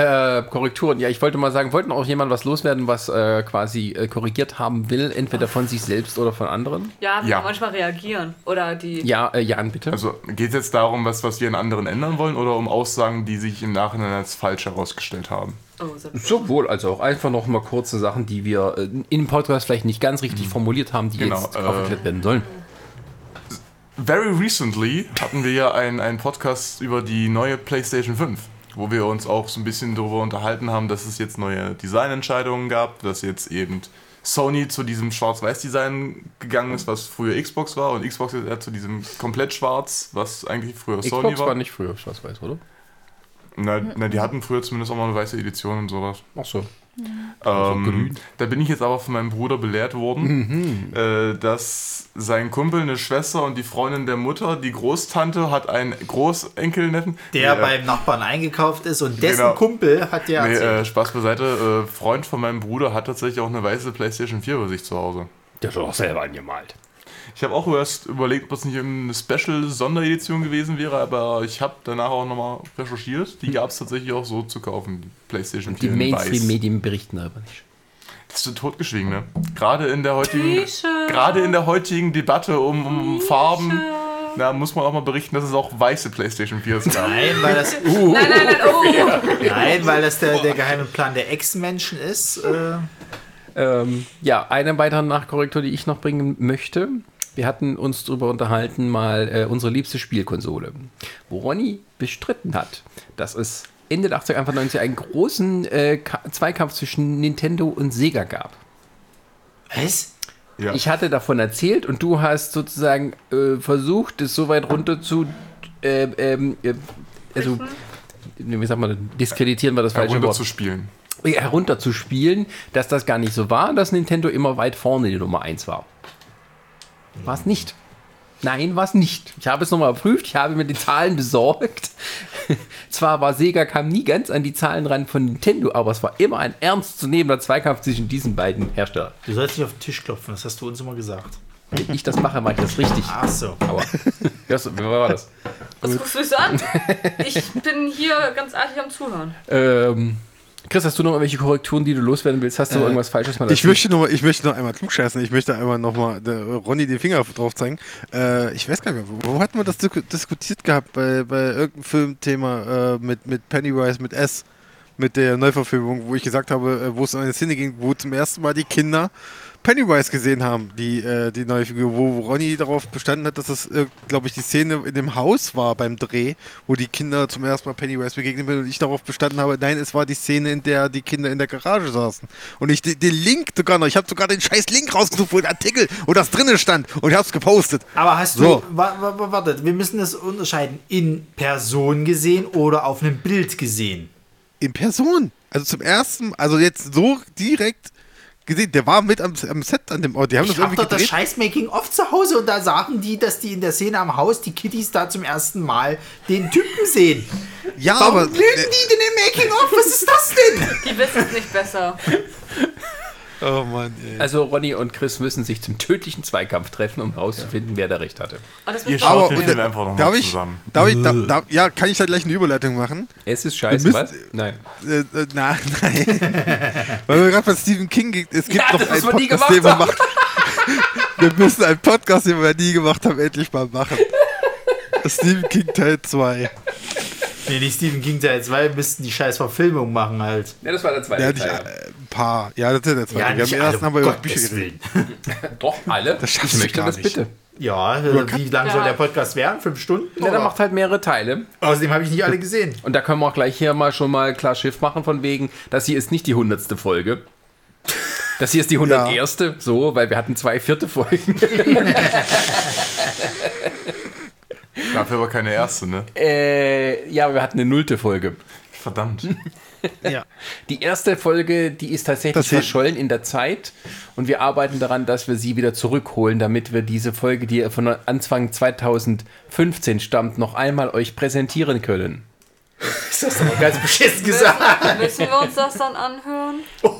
Äh, Korrekturen. Ja, ich wollte mal sagen, wollten auch jemand was loswerden, was äh, quasi äh, korrigiert haben will, entweder von sich selbst oder von anderen? Ja, Ja. manchmal reagieren. Oder die. Ja, äh, Jan, bitte. Also geht es jetzt darum, was, was wir in anderen ändern wollen oder um Aussagen, die sich im Nachhinein als falsch herausgestellt haben? Oh, so. Sowohl als auch einfach noch mal kurze Sachen, die wir äh, in dem Podcast vielleicht nicht ganz richtig formuliert haben, die Genau, jetzt äh, aufgeklärt werden sollen. Very recently hatten wir ja einen, einen Podcast über die neue PlayStation 5, wo wir uns auch so ein bisschen darüber unterhalten haben, dass es jetzt neue Designentscheidungen gab, dass jetzt eben Sony zu diesem Schwarz-Weiß-Design gegangen ist, was früher Xbox war, und Xbox jetzt eher zu diesem komplett schwarz, was eigentlich früher Sony Xbox war. war nicht früher schwarz-weiß, oder? Na, na, die hatten früher zumindest auch mal eine weiße Edition und sowas. Ach so. Ähm, grün. da bin ich jetzt aber von meinem Bruder belehrt worden, äh, dass sein Kumpel, eine Schwester und die Freundin der Mutter, die Großtante, hat einen Großenkelneffen. Der Nee, äh, beim Nachbarn eingekauft ist und dessen Genau. Kumpel hat ja Nee, äh, Spaß beiseite. Äh, Freund von meinem Bruder hat tatsächlich auch eine weiße PlayStation 4 bei sich zu Hause. Der hat doch selber angemalt. Ich habe auch erst überlegt, ob das nicht eine Special-Sonderedition gewesen wäre, aber ich habe danach auch nochmal recherchiert. Die gab es tatsächlich auch so zu kaufen, die PlayStation 4 Die in weiß. Mainstream-Medien berichten darüber nicht. Das ist totgeschwiegen, ne? Gerade in der heutigen, gerade in der heutigen Debatte um, um Farben, da muss man auch mal berichten, dass es auch weiße PlayStation 4s gab. Nein, weil das, Nein, nein, nein, oh! nein, weil das der, der geheime Plan der Ex-Menschen ist. Äh, Ähm, ja, eine weitere Nachkorrektur, die ich noch bringen möchte. Wir hatten uns darüber unterhalten, mal äh, unsere liebste Spielkonsole, wo Ronny bestritten hat, dass es Ende der 80er, Anfang 90er einen großen äh, Ka- Zweikampf zwischen Nintendo und Sega gab. was? Ja. Ich hatte davon erzählt und du hast sozusagen äh, versucht, es so weit runter zu, äh, ähm, äh, also, wie sagt man, diskreditieren war das falsche Runter Wort zu spielen. herunterzuspielen, dass das gar nicht so war, dass Nintendo immer weit vorne die Nummer 1 war. War es nicht. Nein, war es nicht. Ich habe es nochmal überprüft, ich habe mir die Zahlen besorgt. Zwar war Sega kam nie ganz an die Zahlen ran von Nintendo, aber es war immer ein ernstzunehmender Zweikampf zwischen diesen beiden Herstellern. Du sollst nicht auf den Tisch klopfen, das hast du uns immer gesagt. Wenn ich das mache, mache ich das richtig. Ach so. Aber, ja, so, wer war das? Was guckst du an? Ich bin hier ganz artig am Zuhören. Ähm, Chris, hast du noch irgendwelche Korrekturen, die du loswerden willst? Hast du irgendwas Falsches mal Ich möchte, noch, ich möchte noch einmal klugscheißen. Ich möchte einmal nochmal Ronny den Finger drauf zeigen. Äh, ich weiß gar nicht mehr, wo, hatten wir das disku- diskutiert gehabt? Bei, bei irgendeinem Filmthema äh, mit, mit Pennywise, mit S, mit der Neuverfilmung, wo ich gesagt habe, äh, wo es um eine Szene ging, wo zum ersten Mal die Kinder Pennywise gesehen haben, die, äh, die neue Figur, wo Ronny darauf bestanden hat, dass das, äh, glaube ich, die Szene in dem Haus war beim Dreh, wo die Kinder zum ersten Mal Pennywise begegnet sind und ich darauf bestanden habe, nein, es war die Szene, in der die Kinder in der Garage saßen. Und ich den, Link sogar noch, ich habe sogar den scheiß Link rausgesucht, wo ein Artikel, wo das drinnen stand und ich habe es gepostet. Aber hast So. du, wa, wa, wa, warte, wir müssen das unterscheiden, in Person gesehen oder auf einem Bild gesehen? In Person. Also zum ersten, also jetzt so direkt gesehen, der war mit am, am Set an dem Ort. Die haben Ich das hab irgendwie doch das gedreht. scheiß Making-of zu Hause und da sagen die, dass die in der Szene am Haus die Kitties da zum ersten Mal den Typen sehen. Ja, Warum aber lügen die denn im Making-of? Was ist das denn? Die wissen es nicht besser. oh Mann, ey. Also Ronny und Chris müssen sich zum tödlichen Zweikampf treffen, um herauszufinden, wer da recht hatte. Das Ihr wird schaut den äh, einfach darf nochmal ich, zusammen. darf ich, da, da, ja, kann ich da gleich eine Überleitung machen? Es ist scheiße, müsst- was? Nein. Äh, äh, na, nein. Weil wir gerade bei Stephen King geht, es gibt Ja, noch einen nie Podcast, gemacht den wir haben. machen. wir müssen einen Podcast, den wir nie gemacht haben, endlich mal machen. Stephen King Teil 2. Nee, nicht Stephen King Teil 2, müssten die scheiß Verfilmung machen halt. Ja, das war der zweite Ja, nicht, äh, Teil. ein paar. Ja, das ist der zweite. wir haben ersten haben wir über Bücher geredet. Doch, alle. Das schaffst ich möchte gar das nicht. bitte. Ja, äh, wie lang soll der Podcast werden? Fünf Stunden? Ja, der macht halt mehrere Teile. Außerdem habe ich nicht alle gesehen. Und da können wir auch gleich hier mal schon mal klar Schiff machen, von wegen, das hier ist nicht die hundertste Folge. Das hier ist die 101. So, weil wir hatten zwei vierte Folgen. Dafür aber keine erste, ne? äh, ja, aber wir hatten eine nullte Folge. Verdammt. Ja. Die erste Folge, die ist tatsächlich Das verschollen in der Zeit und wir arbeiten daran, dass wir sie wieder zurückholen, damit wir diese Folge, die von Anfang 2015 stammt, noch einmal euch präsentieren können. Ist das aber ganz beschissen gesagt. Müssen wir uns das dann anhören?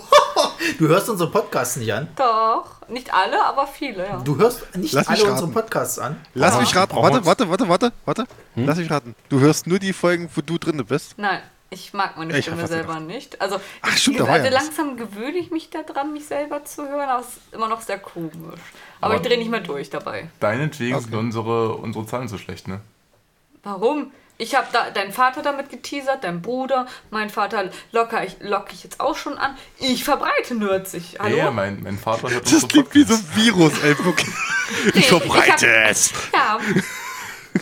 Du hörst unsere Podcasts nicht an. Doch. Nicht alle, aber viele, ja. Du hörst nicht Lass mich alle raten. unsere Podcasts an. Lass mich raten. Warte, warte, warte, warte, warte. Lass mich raten. Du hörst nur die Folgen, wo du drin bist. Nein, ich mag meine Ich Stimme selber nicht. Also, Ach, ich, stimmt, war also langsam gewöhne ich mich daran, mich selber zu hören, aber es ist immer noch sehr komisch. Aber, Aber- ich drehe nicht mehr durch dabei. Deinetwegen sind unsere, unsere Zahlen so schlecht, ne? Warum? Ich habe da deinen Vater damit geteasert, dein Bruder, mein Vater locker ich, lock ich jetzt auch schon an. Ich verbreite Nürzig. Hallo? Ja, mein, mein Vater hört Das klingt wie so ein Virus, ey. wirklich. Nee, Ich verbreite hab- es. Ja,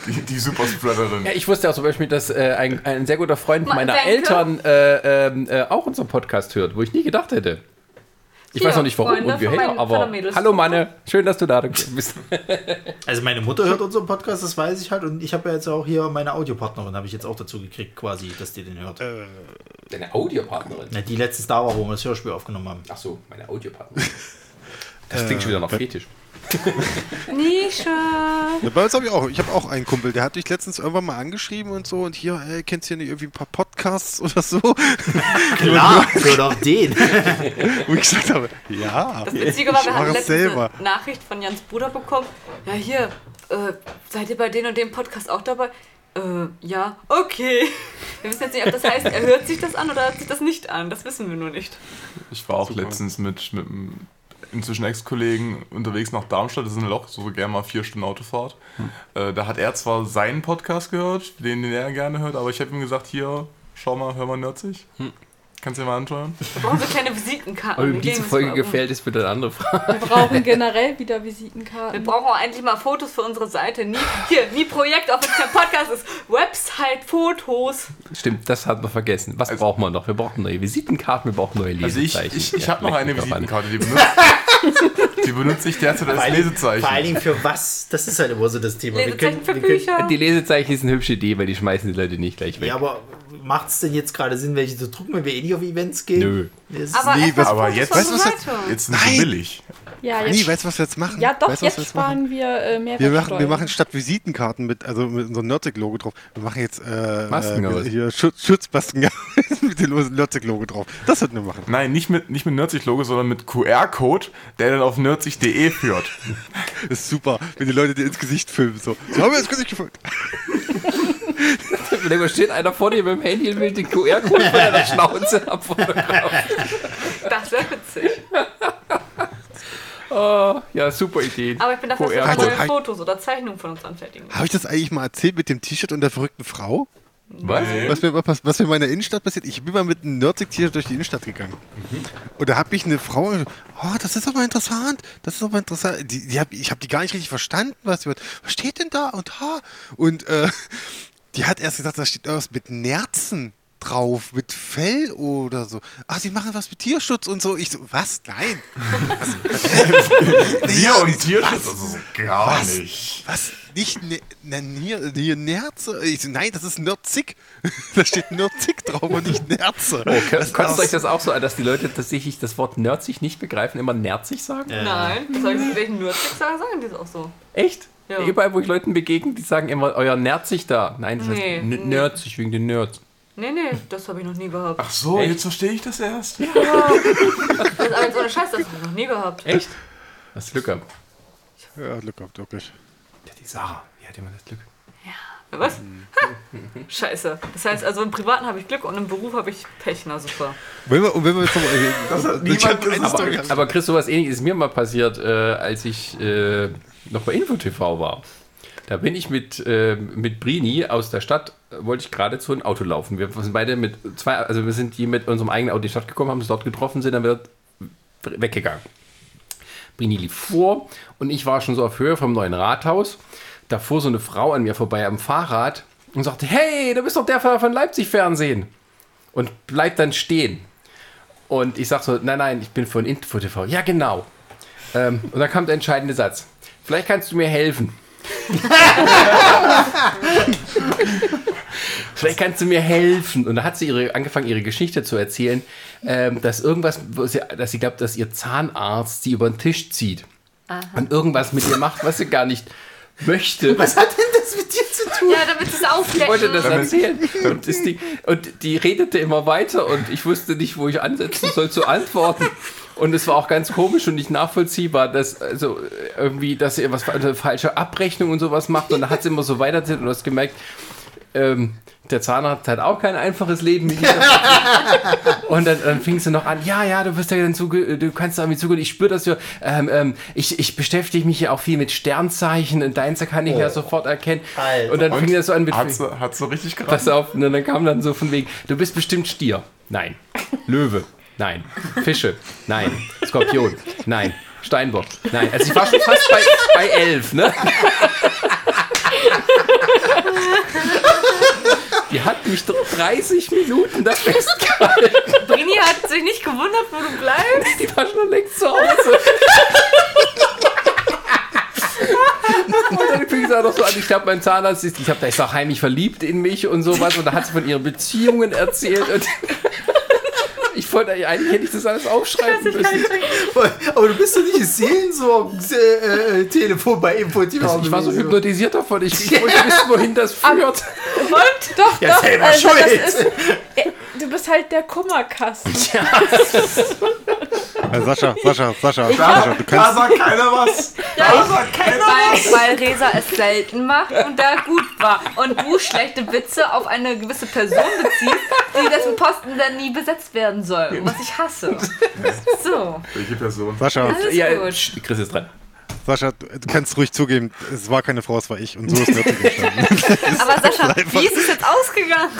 Die, die Superspreaderin. Ja, ich wusste auch zum Beispiel, dass äh, ein, ein sehr guter Freund Ma- meiner Wenke? Eltern äh, ähm, äh, auch unseren Podcast hört, wo ich nie gedacht hätte. Ich weiß noch nicht warum Freunde und wir her, aber hallo Manne, schön, dass du da bist. Also meine Mutter hört unseren Podcast, das weiß ich halt. Und ich habe ja jetzt auch hier meine Audiopartnerin, habe ich jetzt auch dazu gekriegt, quasi, dass die den hört. Deine Audiopartnerin. Na, die letztens da war, wo wir das Hörspiel aufgenommen haben. Ach so, meine Audiopartnerin. Das klingt schon wieder noch fetisch. Nische. Ja, bei uns habe ich auch. Ich habe auch einen Kumpel, der hat dich letztens irgendwann mal angeschrieben und so und hier, ey, kennst du hier nicht irgendwie ein paar Podcasts oder so? Klar, hör doch den. Wo ich gesagt habe, ja. Das Witzige war, ich wir hatten letztens selber. eine Nachricht von Jans Bruder bekommen. Ja, hier, äh, seid ihr bei den und dem Podcast auch dabei? Äh, ja, okay. Wir wissen jetzt nicht, ob das heißt, er hört sich das an oder hört sich das nicht an. Das wissen wir nur nicht. Ich war auch letztens mit, mit einem inzwischen Ex-Kollegen unterwegs nach Darmstadt. Das ist ein Loch, so gerne mal vier Stunden Autofahrt. Äh, da hat er zwar seinen Podcast gehört, den, den er gerne hört, aber ich habe ihm gesagt, hier, schau mal, hör mal Nörzig. Kannst du dir mal anschauen? Wir brauchen so kleine Visitenkarten. Ob Wir ihm diese Folge gefällt, ist wieder eine andere Frage. Wir brauchen generell wieder Wir Visitenkarten. brauchen auch endlich mal Fotos für unsere Seite. Nie, hier, nie Projekt, auch wenn es kein Podcast ist. Website, Fotos. Stimmt, das hat man vergessen. Was brauchen wir noch? Wir brauchen neue Visitenkarten, wir brauchen neue Also ich, Lesezeichen. ich, ich Ja, habe noch eine. Visitenkarte, die benutze, die benutze ich derzeit als Vor allen Lesezeichen. Dingen für was? Das ist halt immer so das Thema. Wir Lesezeichen für wir können, Bücher. Die Lesezeichen ist eine hübsche Idee, weil die schmeißen die Leute nicht gleich weg. Ja, aber macht es denn jetzt gerade Sinn, welche zu drucken, wenn wir eh nicht auf Events gehen? Nö. Das Aber Nee, was- aber jetzt- weißt du. Jetzt sind Nein. sie billig. Ja, Nee, jetzt, weißt du, was wir jetzt machen? ja doch, weißt, jetzt wir jetzt machen? sparen wir äh, mehr Wir machen, wir machen statt Visitenkarten mit, also mit unserem Nerdig-Logo drauf, wir machen jetzt äh, Masken äh, hier Schutz, Schutzmasken mit dem Nerdig-Logo drauf. Das sollten wir machen. Nein, nicht mit, nicht mit Nerdzig-Logo, sondern mit QR-Code, der dann auf nerdzig.de führt. Das ist super, wenn die Leute dir ins Gesicht filmen. So, so haben wir ins Gesicht gefilmt. Da steht einer vor dir mit dem Handy und will den QR-Code von deiner Schnauze abfotografieren. Das wäre witzig. Oh, ja, super Idee. Aber ich bin dafür, dass wir neue. Fotos oder Zeichnungen von uns anfertigen. Habe ich das eigentlich mal erzählt mit dem T-Shirt und der verrückten Frau? Was? Was mir, was, was mir in meiner Innenstadt passiert? Ich bin mal mit einem Nerdig-T-Shirt durch die Innenstadt gegangen. Und da habe ich eine Frau, oh, das ist aber interessant, das ist aber interessant. Die, die hab, ich habe die gar nicht richtig verstanden, was, sie- was steht denn da und ha? Und äh, die hat erst gesagt, da steht irgendwas mit Nerzen drauf, mit Fell oder so. Ach, sie machen was mit Tierschutz und so. Ich so, was? Nein. Wir und Tierschutz, also so gar Was? nicht. Was? Nicht ne, ne, hier, hier Nerze? Ich so, nein, das ist Nerzig. da steht Nerzig drauf und nicht Nerze. Oh, Kotzt ist euch das auch so an, dass die Leute tatsächlich das Wort nerdzig nicht begreifen, immer nerzig sagen? Nein, das soll ich mit welchen Nürzig sagen, sagen die das auch so. Echt? Ja. Überall, wo ich Leuten begegne, die sagen immer, euer nerzig da. Nein, das Nee, heißt nee. nerzig wegen den Nerds. Nee, nee, das habe ich noch nie gehabt. Ach so, Echt? jetzt verstehe ich das erst. Das ist aber jetzt ohne Scheiß, das habe ich noch nie gehabt. Echt? Hast Glück gehabt. Ja, Glück gehabt, wirklich. Ja, die Sarah, wie hat immer das Glück? Was? Scheiße. Das heißt also im Privaten habe ich Glück und im Beruf habe ich Pech. Na super. Wenn wir, und wenn wir jetzt noch mal, das hat niemand eine gesagt. Story. Aber Chris, sowas ähnliches ist mir mal passiert, äh, als ich äh, noch bei InfoTV war. Da bin ich mit, äh, mit Brini aus der Stadt, äh, wollte ich gerade zu einem Auto laufen. Wir sind beide mit zwei, also wir sind die mit unserem eigenen Auto in die Stadt gekommen, haben uns dort getroffen, sind dann wieder weggegangen. Brini lief vor und ich war schon so auf Höhe vom neuen Rathaus. Da fuhr so eine Frau an mir vorbei am Fahrrad und sagte, hey, du bist doch der von Leipzig Fernsehen. Und bleibt dann stehen. Und ich sag so, nein, nein, ich bin von Info TV. Ja, genau. Ähm, und dann kam der entscheidende Satz. Vielleicht kannst du mir helfen. Vielleicht kannst du mir helfen. Und da hat sie ihre, angefangen, ihre Geschichte zu erzählen, ähm, dass irgendwas, wo sie, dass sie glaubt, dass ihr Zahnarzt sie über den Tisch zieht. Und irgendwas mit ihr macht, was sie gar nicht möchte. Was hat denn das mit dir zu tun? Ja, damit es Ich wollte das aufdecken. erzählen. Und, Ding, und die redete immer weiter und ich wusste nicht, wo ich ansetzen soll zu antworten. Und es war auch ganz komisch und nicht nachvollziehbar, dass also irgendwie, dass sie was eine falsche Abrechnung und sowas macht. Und da hat sie immer so weiter und du hast gemerkt, ähm, der Zahnarzt hat auch kein einfaches Leben. und dann, dann fing sie noch an, ja, ja, du wirst ja dann zuge du kannst damit zugehen. Ich spüre das ja. Ähm, ähm, ich, ich beschäftige mich ja auch viel mit Sternzeichen und deins kann ich ja sofort erkennen. Alter. Und dann fing das so an mit Hat sie, hat sie richtig geraten? Pass auf, und dann kam dann so von wegen, du bist bestimmt Stier. Nein. Löwe. Nein. Fische. Nein. Skorpion. Nein. Steinbock. Nein. Also ich war schon fast bei, bei elf, ne? Die hat mich doch 30 Minuten da festgehalten. Brini hat sich nicht gewundert, wo du bleibst. Die war schon längst zu Hause. Und dann fing es auch noch so an, ich glaube, mein Zahnarzt ist, ich habe da ist auch heimlich verliebt in mich und sowas und da hat sie von ihren Beziehungen erzählt und ich wollte, eigentlich hätte ich das alles aufschreiben müssen. Aber du bist doch nicht Seelensorgen-Telefon bei Info-TV. Also ich war so hypnotisiert davon, ich, ich wollte wissen, wohin das führt. Doch, Ja, doch. selber also, schuld. das ist, äh, du bist halt der Kummerkasten. Äh, Sascha, Sascha, Sascha, Ich Sascha, du Da kannst, sagt keiner was. Da sagt keiner was. Weil, weil Resa es selten macht und da gut war. Und du schlechte Witze auf eine gewisse Person beziehst, die dessen Posten dann nie besetzt werden soll. Was ich hasse. So. Welche Person? Sascha, Alles Ja, gut. Chris ist dran. Sascha, du kannst ruhig zugeben, es war keine Frau, es war ich und so ist Nördlich entstanden. Aber Sascha, wie ist es jetzt ausgegangen?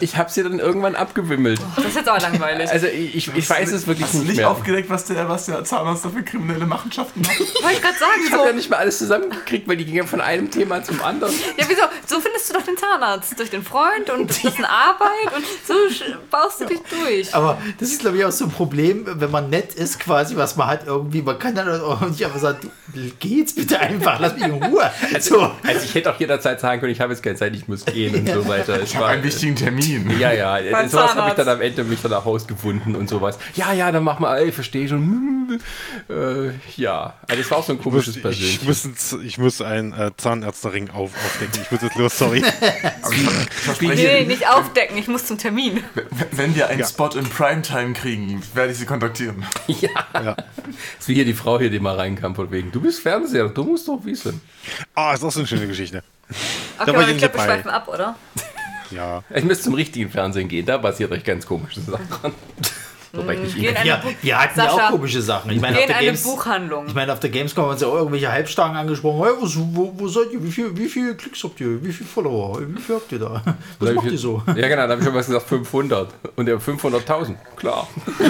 Ich habe sie dann irgendwann abgewimmelt. Das ist jetzt auch langweilig. Also ich, ich weiß es wirklich Hast du nicht nicht mehr. aufgedeckt, was der, was der Zahnarzt da für kriminelle Machenschaften macht? Wollte ich gerade sagen, Ich habe ja nicht mal alles zusammengekriegt, weil die gingen von einem Thema zum anderen. Ja, wieso? So findest du doch den Zahnarzt. Durch den Freund und dessen Arbeit und so baust du dich durch. Aber das ist, glaube ich, auch so ein Problem, wenn man nett ist, quasi, was man hat irgendwie. Man kann dann auch nicht einfach sagen, du, geh jetzt bitte einfach, lass mich in Ruhe. So. Also ich hätte auch jederzeit sagen können, ich habe jetzt keine Zeit, ich muss gehen und so weiter. Es Ich habe einen wichtigen Termin. Ja, ja, Beim sowas habe ich dann am Ende mich dann auch rausgefunden und sowas. Ja, ja, dann mach mal, ey, verstehe schon. Äh, ja, also es war auch so ein Ich komisches muss, Persönlich. ich, muss, ein- ich muss einen äh, Zahnärztering auf, aufdecken. Ich muss jetzt los, sorry. Nee, nicht aufdecken, ich muss zum Termin. Wenn wir einen Ja. Spot in Primetime kriegen, werde ich sie kontaktieren. Ja. Ja. Das ist wie hier die Frau hier, die mal reinkam von wegen. Du bist Fernseher, du musst doch wissen. Ah, ist auch so eine schöne Geschichte. Okay, war aber ich ich glaube, wir schweifen ab, oder? Ja. Ich müsste zum richtigen Fernsehen gehen, da passiert euch ganz komische Sachen. Wobei ich nicht Ja, Bu wir hatten ja auch komische Sachen. Ich meine, auf in der eine Games. Buchhandlung. Ich meine, auf der Gamescom haben uns ja auch irgendwelche Halbstarken angesprochen. Hey, wo, wo, wo seid ihr? Wie viel, wie viele Klicks habt ihr? Wie viele Follower? Wie viel habt ihr da? Was macht ihr so? Ja, genau, da habe ich schon was gesagt, 500. Und der 500.000, klar.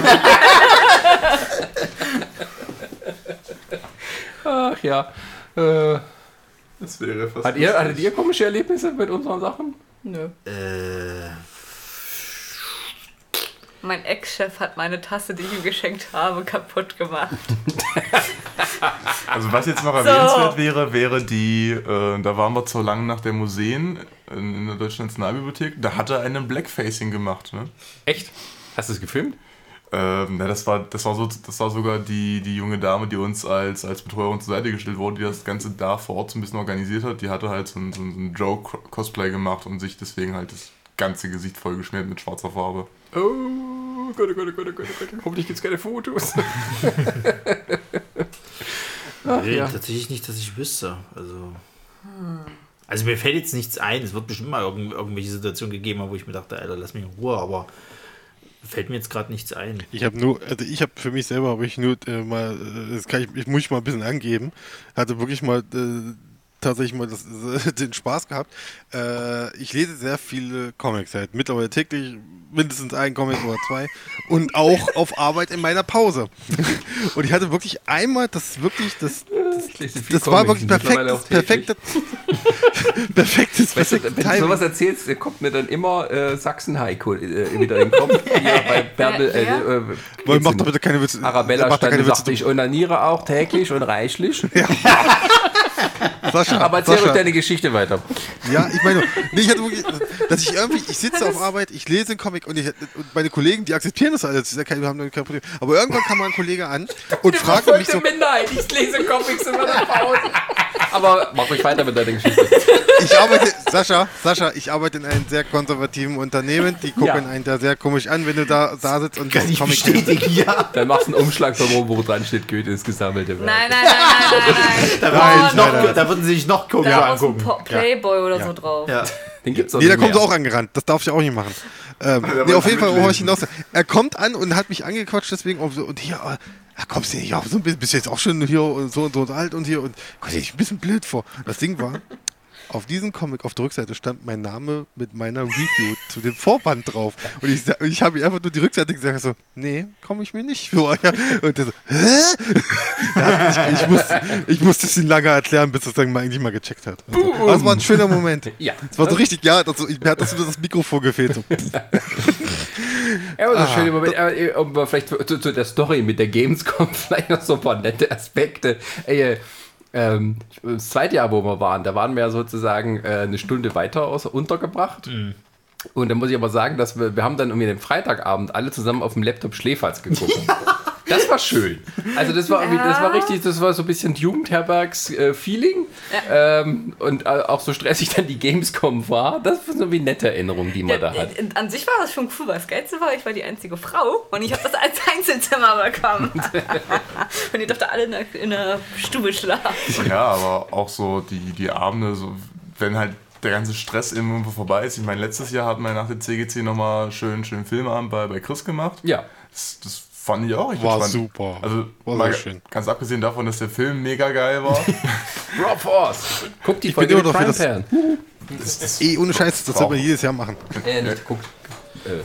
Ach ja. Äh, Das wäre fast. hat ihr, hattet ihr komische Erlebnisse mit unseren Sachen? Nö. Äh, Mein Ex-Chef hat meine Tasse, die ich ihm geschenkt habe, kaputt gemacht. Also was jetzt noch erwähnenswert wäre, wäre die, äh, da waren wir zur langen Nacht der Museen in, in der Deutschen Nationalbibliothek, da hat er einen Blackfacing gemacht, ne? Echt? Hast du es gefilmt? Ähm, na, das war, das war so, das war sogar die, die junge Dame, die uns als, als Betreuerin zur Seite gestellt wurde, die das Ganze da vor Ort so ein bisschen organisiert hat. Die hatte halt so ein, so ein, Joe-Cosplay gemacht und sich deswegen halt das ganze Gesicht vollgeschmiert mit schwarzer Farbe. Oh Gott, oh Gott, oh Gott, oh Gott, oh Gott. Hoffentlich gibt es keine Fotos. Ach, nee, ja. tatsächlich nicht, dass ich wüsste. Also. Also mir fällt jetzt nichts ein. Es wird bestimmt mal irgend, irgendwelche Situationen gegeben haben, wo ich mir dachte, Alter, lass mich in Ruhe, aber fällt mir jetzt gerade nichts ein. Ich habe nur, also ich habe für mich selber habe ich nur äh, mal, äh, das kann ich, ich muss ich mal ein bisschen angeben, hatte wirklich mal äh, tatsächlich mal das, den Spaß gehabt. Äh, ich lese sehr viele Comics halt. Mittlerweile täglich mindestens ein Comic oder zwei. Und auch auf Arbeit in meiner Pause. Und ich hatte wirklich einmal das wirklich, das, das, das war wirklich perfekt, das perfekte, perfektes, Weißt du, perfektes wenn du Timing. sowas erzählst, kommt mir dann immer äh, Sachsen-Heiko äh, wieder in den Kopf. Ja, bei Bärbel, äh, äh, Weil mach doch bitte keine Witze. Arabella stand keine und Witze. sagte, ich onaniere auch täglich und reichlich. Sascha, Aber erzähl Sascha. doch deine Geschichte weiter. Ja, ich meine, nee, ich hatte wirklich, dass ich irgendwie, ich sitze auf Arbeit, ich lese einen Comic und, ich, und meine Kollegen, die akzeptieren das alles, wir haben damit kein Problem. Aber irgendwann kam mal ein Kollege an und fragte mich so, Minderheit, ich lese Comics in meiner Pause. Aber mach ruhig weiter mit deiner Geschichte. ich arbeite, Sascha, Sascha, ich arbeite in einem sehr konservativen Unternehmen, die gucken Ja. einen da sehr komisch an, wenn du da, da sitzt und Kann diesen ich Comic bestätigen, ja. Dann machst du einen Umschlag von wo dran steht, Goethe ist gesammelte Werke. Nein, nein, nein, nein, nein, Da, nein. sich nein, noch, nein. Da würden sie sich noch komisch Da angucken. Po- Playboy oder Ja. so drauf. Ja. Den gibt's doch Nee, da kommt mehr. er auch angerannt. Das darf ich auch nicht machen. Ähm, nee, auf jeden Fall, worauf ich hinaus Er kommt an und hat mich angequatscht, deswegen, und, so- und hier, äh, ja, kommst du nicht auf, so ein bisschen, bist du jetzt auch schon hier und so und so und alt und hier und dir nicht ein bisschen blöd vor. Das Ding war, auf diesem Comic auf der Rückseite stand mein Name mit meiner Review zu dem Vorband drauf. Und ich, ich habe ihm einfach nur die Rückseite gesagt, so, nee, komme ich mir nicht vor. Und der so, hä? Ich, ich, musste, ich musste es ihm lange erklären, bis er es dann mal eigentlich mal gecheckt hat. Also, aber es war ein schöner Moment. Ja. Es war so richtig, ja, das, so- ich, mir hat das, das Mikrofon gefehlt. So. Ja, aber so Ah, schön, Moment, äh, um mal vielleicht zu, zu der Story mit der Gamescom vielleicht noch so ein paar nette Aspekte. Ey, äh, ähm, das zweite Jahr, wo wir waren, da waren wir ja sozusagen äh, eine Stunde weiter aus, untergebracht. Und da muss ich aber sagen, dass wir, wir haben dann irgendwie den Freitagabend alle zusammen auf dem Laptop Schläferz geguckt. Das war schön. Also das war, irgendwie, das war richtig, das war so ein bisschen Jugendherbergs-Feeling. Ähm, und äh, auch so stressig dann die Gamescom war. Das sind so wie nette Erinnerungen, die man da hat. Äh, An sich war das schon cool, weil das Geilste war, ich war die einzige Frau und ich habe das als Einzelzimmer bekommen. und ihr durfte alle in der, in der Stube schlafen. Ja, aber auch so die, die Abende, so, wenn halt der ganze Stress irgendwo vorbei ist. Ich meine, letztes Jahr hatten wir nach der CGC nochmal schön, schön Filmabend bei, bei Chris gemacht. Ja. Das, das fand ich auch richtig War super. Also, War mal schön. ganz abgesehen davon, dass der Film mega geil war. Raw Force. Guck die bin Folge immer mit noch für Crime das- Pan. Ey, ohne Scheiß, das soll man jedes Jahr machen. Äh, nicht guckt.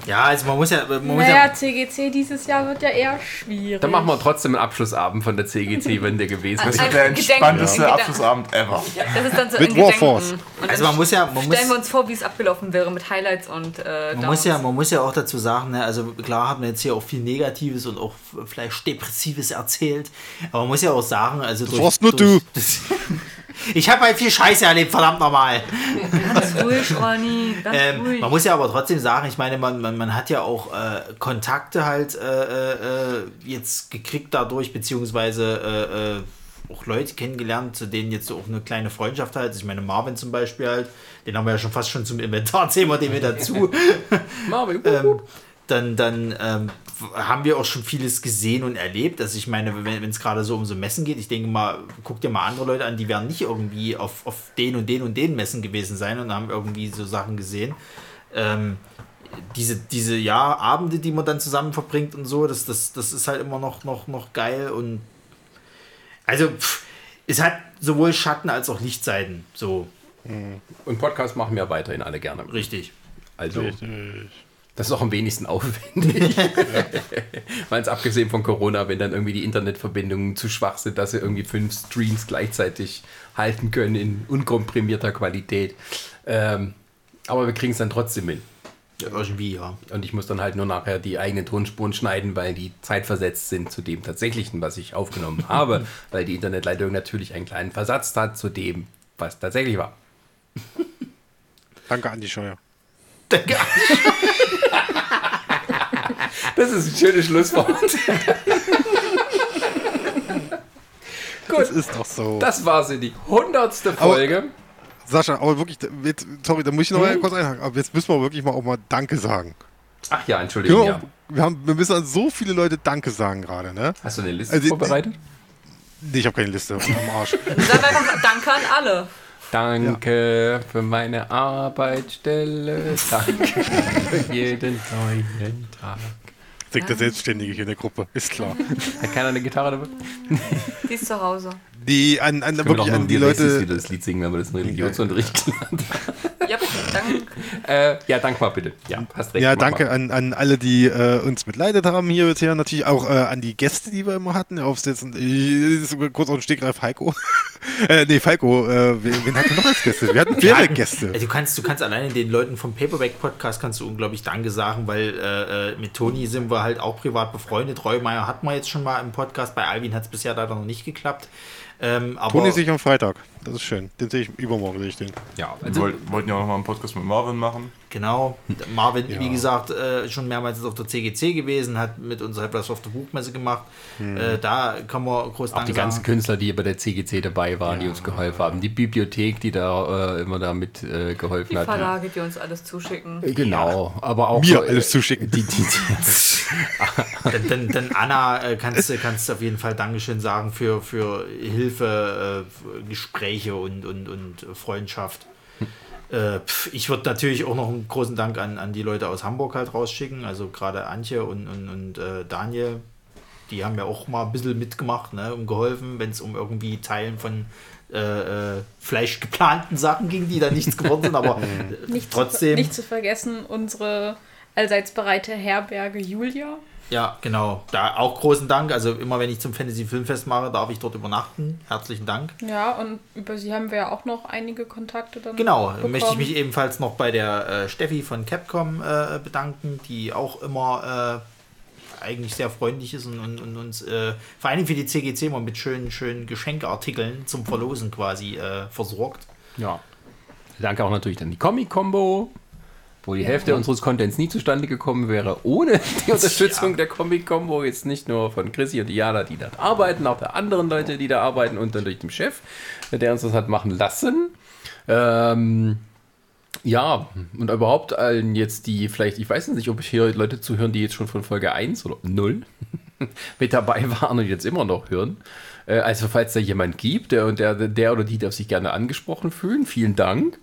Ja, also man muss ja, man muss Naja, ja CGC dieses Jahr wird ja eher schwierig. Dann machen wir trotzdem einen Abschlussabend von der CGC, wenn der gewesen Das ist. ist der entspannteste Gedenken. Abschlussabend ever. Das ist dann so Mit. Warforce. Also man muss ja, man muss, stellen wir uns vor, wie es abgelaufen wäre mit Highlights und äh, man muss ja, man muss ja auch dazu sagen, ne, also klar haben wir jetzt hier auch viel Negatives und auch vielleicht Depressives erzählt, aber man muss ja auch sagen, also durch, warst nur durch, ich habe halt viel Scheiße erlebt, verdammt nochmal. Ganz ruhig, Ronny. Ganz Ähm, ruhig. man muss ja aber trotzdem sagen, ich meine, man, man, man hat ja auch äh, Kontakte halt äh, äh, jetzt gekriegt dadurch, beziehungsweise äh, äh, auch Leute kennengelernt, zu denen jetzt so auch eine kleine Freundschaft halt. Ich meine, Marvin zum Beispiel halt, den haben wir ja schon fast schon zum Inventar, zählen wir den mit dazu. Marvin, ähm, dann dann ähm, haben wir auch schon vieles gesehen und erlebt. Also ich meine, wenn es gerade so um so Messen geht, ich denke mal, guck dir mal andere Leute an, die werden nicht irgendwie auf, auf den und den und den Messen gewesen sein und haben irgendwie so Sachen gesehen. Ähm, diese, diese ja, Abende, die man dann zusammen verbringt und so, das, das, das ist halt immer noch, noch, noch geil und also pff, es hat sowohl Schatten als auch Lichtseiten. So, Und Podcast machen wir weiterhin alle gerne. richtig. Also, das ist auch am wenigsten aufwendig. Weil es abgesehen von Corona, wenn dann irgendwie die Internetverbindungen zu schwach sind, dass sie irgendwie fünf Streams gleichzeitig halten können in unkomprimierter Qualität. Ähm, aber wir kriegen es dann trotzdem hin. Ja, irgendwie, ja. Und ich muss dann halt nur nachher die eigenen Tonspuren schneiden, weil die zeitversetzt sind zu dem tatsächlichen, was ich aufgenommen habe, weil die Internetleitung natürlich einen kleinen Versatz hat zu dem, was tatsächlich war. Danke, Andi Scheuer. Das ist ein schönes Schlusswort. Das ist doch so. Das war sie, die hundertste Folge. Sascha, aber wirklich, jetzt, sorry, da muss ich noch mal kurz einhaken. Aber jetzt müssen wir wirklich mal auch mal Danke sagen. Ach ja, Entschuldigung. wir, Ja. wir, haben, wir müssen an so viele Leute Danke sagen gerade, ne? Hast du eine Liste Also, vorbereitet? Nee, ich habe keine Liste am Arsch. Dann einfach Danke an alle. Danke für meine Arbeitsstelle. Danke für jeden neuen Tag. Patrick, der Selbstständige hier in der Gruppe, ist klar. Hat keiner eine Gitarre dabei? Die ist zu Hause. Die an, an, wir wirklich doch an die Leute. wieder das Lied singen, wenn wir das in Religionsunterricht lernen. Ja, danke. äh, ja, dank mal bitte. Ja, hast recht. Ja, danke an, an alle, die äh, uns mitleidet haben hier bisher. Natürlich auch äh, an die Gäste, die wir immer hatten. Aufsetzen. Sogar kurz auf den Stegreif Heiko. äh, nee, Falco. Äh, wen, hatten wir noch als Gäste? Wir hatten mehrere Gäste. Also du kannst, du kannst alleine den Leuten vom Paperback Podcast kannst du unglaublich Danke sagen, weil äh, äh, mit Toni sind wir halt auch privat befreundet. Reumeier hat man jetzt schon mal im Podcast. Bei Alvin hat es bisher leider noch nicht geklappt. Ähm, aber Toni sich am Freitag. Das ist schön. Den sehe ich übermorgen sehe ich den. Ja, Wir also, woll- wollten ja auch noch mal einen Podcast mit Marvin machen. Genau. Marvin, Ja. wie gesagt, äh, schon mehrmals auf der CGC gewesen, hat mit unserer Helpless auf der Buchmesse gemacht. Äh, da kann man groß auch die ganzen. Künstler, die bei der CGC dabei waren, die uns geholfen haben. Die Bibliothek, die da äh, immer da mit äh, Die geholfen hat. Verlage, die uns alles zuschicken. Äh, Genau, aber auch Mir so, äh, alles zuschicken. Die, die, Dann, dann, dann Anna, äh, kannst du kannst auf jeden Fall Dankeschön sagen für, für Hilfe, äh, Gespräche und, und, und Freundschaft. Äh, pf, ich würde natürlich auch noch einen großen Dank an, an die Leute aus Hamburg halt rausschicken, also gerade Antje und, und, und äh, Daniel. Die haben ja auch mal ein bisschen mitgemacht ne, und geholfen, wenn es um irgendwie Teilen von äh, äh, vielleicht geplanten Sachen ging, die da nichts geworden sind, aber Nicht, trotzdem. Zu, nicht zu vergessen, unsere allseits bereite Herberge Julia. Ja, genau. Da auch großen Dank. Also immer wenn ich zum Fantasy Filmfest mache, darf ich dort übernachten. Herzlichen Dank. Ja, und über sie haben wir ja auch noch einige Kontakte dann. Genau, bekommen. möchte ich mich ebenfalls noch bei der äh, Steffi von Capcom äh, bedanken, die auch immer äh, eigentlich sehr freundlich ist und, und, und uns äh, vor allem für die CGC mal mit schönen, schönen Geschenkartikeln zum Verlosen quasi äh, versorgt. ja. Danke auch natürlich an die Comic-Combo, wo die Hälfte unseres Contents nie zustande gekommen wäre, ohne die Unterstützung Ja. der Comic-Combo. Jetzt nicht nur von Chrissy und Diana, die dort arbeiten, auch der anderen Leute, die da arbeiten und dann durch den Chef, der uns das hat machen lassen. Ähm, ja, und überhaupt allen jetzt, die vielleicht, ich weiß nicht, ob ich hier Leute zuhören, die jetzt schon von Folge 1 oder 0 mit dabei waren und jetzt immer noch hören. Äh, Also, falls da jemand gibt, der, und der, der oder die darf sich gerne angesprochen fühlen, vielen Dank.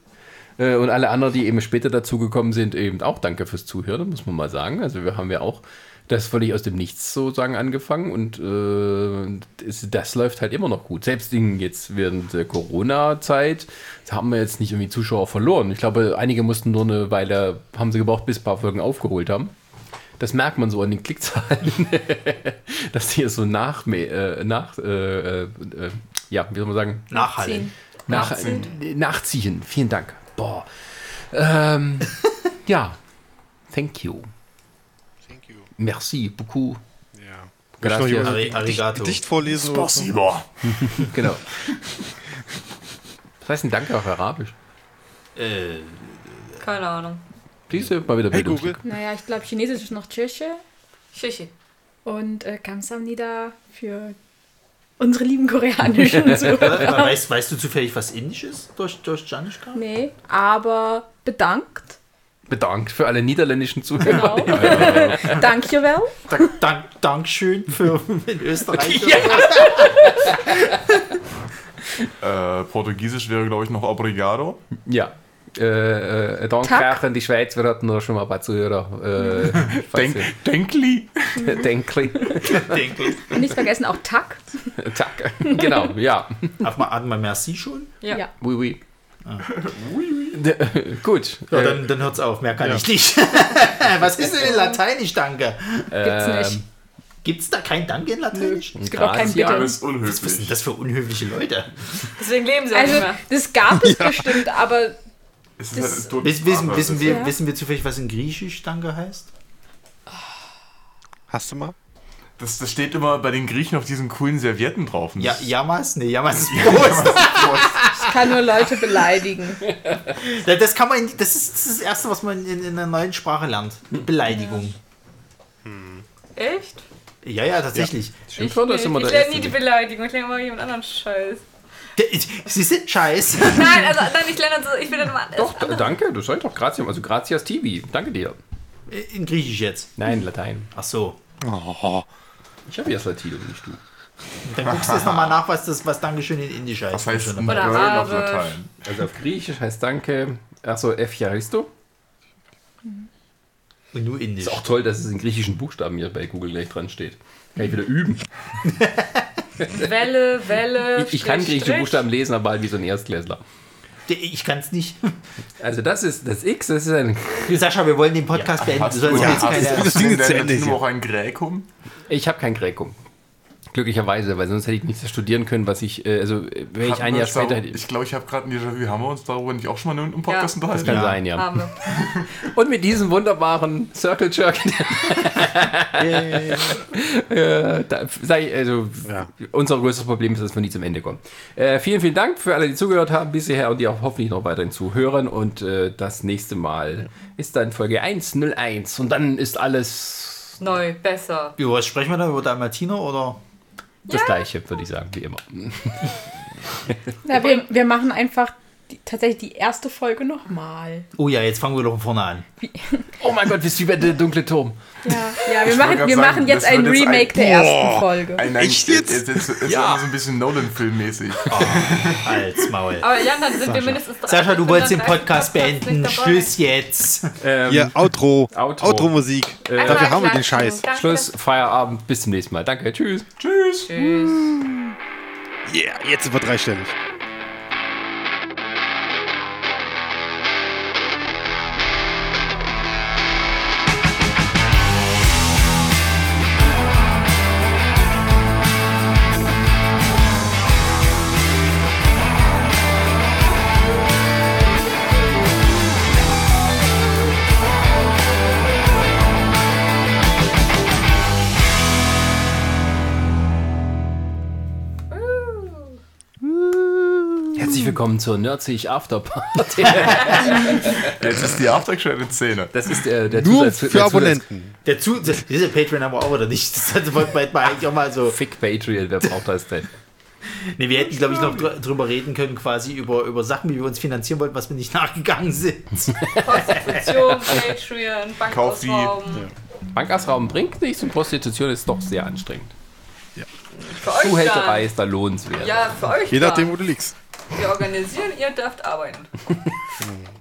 Äh, Und alle anderen, die eben später dazugekommen sind, eben auch danke fürs Zuhören, muss man mal sagen. Also, wir haben ja auch das völlig aus dem Nichts sozusagen angefangen und äh, das, das läuft halt immer noch gut. Selbst in, jetzt während der Corona-Zeit haben wir jetzt nicht irgendwie Zuschauer verloren. Ich glaube, einige mussten nur eine Weile, haben sie gebraucht, bis ein paar Folgen aufgeholt haben. Das merkt man so an den Klickzahlen, dass die so nach, äh, nach äh, äh, ja, wie soll man sagen, Nachhallen. nach, äh, nachziehen. Vielen Dank. Boah. Ähm, ja, thank you. Thank you. Merci beaucoup. Ja. Gracias. Ari- arigato. Gedicht vorlesen? Spasiba. Genau. Was heißt denn Danke auf Arabisch? Äh, Keine Ahnung. Du, mal wieder Hey. Google. Naja, ich glaube, Chinesisch ist noch Tschüsche Shishi. und äh, Kamsamnida für unsere lieben koreanischen Zuhörer. weißt, weißt du zufällig, was Indisch ist durch, durch Janishka? Nee, aber bedankt. Bedankt für alle niederländischen Zuhörer. Genau. Danke well. Dank, Dank, Dankeschön für in Österreich. Äh, Portugiesisch wäre, glaube ich, noch Obrigado. Ja. Äh, äh, Danke Tack. an die Schweiz, wir hatten noch schon mal ein paar Zuhörer. Äh, Denk, Denkli. Denkli. Denke. Und nicht vergessen auch Tak. Zack. Genau, ja. Hat man, man Merci schon? Ja. Ja. Oui, oui. D- Gut. Ja, äh, dann, dann hört's auf. Mehr kann ich nicht. Was ist denn in Lateinisch, danke? Gibt's ähm, nicht. Gibt's da kein Danke in Lateinisch? Es gibt auch kein. Bitte. Alles Was sind unhöflich. das für unhöfliche Leute? Deswegen leben sie auch Also, nicht mehr. das gab es bestimmt, aber Es Das- ist halt Wissen, wissen, wissen, wir, Ja. wissen wir zufällig, was in Griechisch Danke heißt? Hast du mal? das, das steht immer bei den Griechen auf diesen coolen Servietten drauf. Ja, Yamas? Nee, Yamas ist Prost. ich kann nur Leute beleidigen. Ja, Das kann man, in- das ist das, ist das Erste, was man in, in einer neuen Sprache lernt. Beleidigung. Echt? Ja, ja, tatsächlich. Ist immer ich der lerne nie die. Beleidigung, ich lerne immer jemand anderen Scheiß. Sie sind scheiß. Nein, also nein, ich lerne so, ich will dann immer. Doch, danke, du sollst doch Gratiam, also Gratias TV. Danke dir. In Griechisch jetzt. Nein, Latein. Ach so. Oh, Ich habe erst Latino, nicht du. Dann guckst du jetzt nochmal nach, was das was Dankeschön in Indisch heißt. Was heißt Schon ein dabei. Oder Girl auf. Latein? Also auf Griechisch heißt Danke, achso, Efcharisto. Und nur indisch. Ist auch toll, dass es in griechischen Buchstaben hier bei Google gleich dran steht. Kann ich wieder üben. Welle, Welle. Ich, ich kann griechische. Buchstaben lesen, aber halt wie so ein Erstklässler. Ich kann es nicht. Also das ist das X, das ist ein. Sascha, wir wollen den Podcast beenden. Du Hast sollst du, jetzt hast, keine. hast das du Ding ist zu Ende Team hier. auch ein Gräkum? Ich habe kein Gräkum. Glücklicherweise, weil sonst hätte ich nichts studieren können, was ich, äh, also wäre ich ein Jahr später. darüber- hätte- Ich glaube, ich habe gerade ein Déjà-vu. Haben wir uns darüber nicht auch schon mal im Podcast Ja. unterhalten? Kann Ja. sein, ja. Haben wir. Und mit diesem wunderbaren Circle Jerk, äh, da, sei, also, Ja. unser größtes Problem ist, dass wir nie zum Ende kommen. Äh, vielen, vielen Dank für alle, die zugehört haben bisher und die auch hoffentlich noch weiterhin zuhören. Und äh, das nächste Mal ist dann Folge 101 und dann ist alles Neu, besser. Über was sprechen wir da? Über Dalmatiner oder? Das Gleiche, würde ich sagen, wie immer. Ja, wir, wir machen einfach die, tatsächlich die erste Folge nochmal. Oh ja, jetzt fangen wir doch von vorne an. Oh mein Gott, wisst ihr, wie bei der dunkle Turm? Ja, ja wir, Ich machen, wir grad machen sagen, jetzt ein wird jetzt ein- Remake der ersten Folge. Ein, ein, Echt jetzt? Jetzt, jetzt, jetzt Ja. ja. so ein bisschen Nolan-Film-mäßig. Als Maul. Aber Jan, dann sind wir mindestens drei. Sascha, du wolltest den 35 Podcast beenden. Schluss jetzt. Ähm, Hier, Outro. Outro. Outro-Musik. Einmal Dafür haben wir den. Scheiß. Danke. Schluss, Feierabend, bis zum nächsten Mal. Danke, tschüss. Tschüss. Tschüss. Yeah, jetzt sind wir dreistellig. Willkommen zur Nerdzig Afterparty. Jetzt ist die Aftercredit-Szene. Das ist der, der Nur Zusatz- für der Zusatz- Abonnenten. Der zu, das- diese Patreon haben wir auch wieder nicht. Das sollte man eigentlich auch mal so. Fick Patreon, wer braucht das denn? Nee, wir hätten, glaube ich, noch dr drüber reden können, quasi über, über Sachen, wie wir uns finanzieren wollten, was wir nicht nachgegangen sind. Prostitution, Patreon. Bankausraum. Bankausraum bringt nichts und Prostitution ist doch sehr anstrengend. Für euch Zuhälterei ist da lohnenswert. Ja, für euch Je nachdem, wo du liegst. Wir organisieren, ihr dürft arbeiten.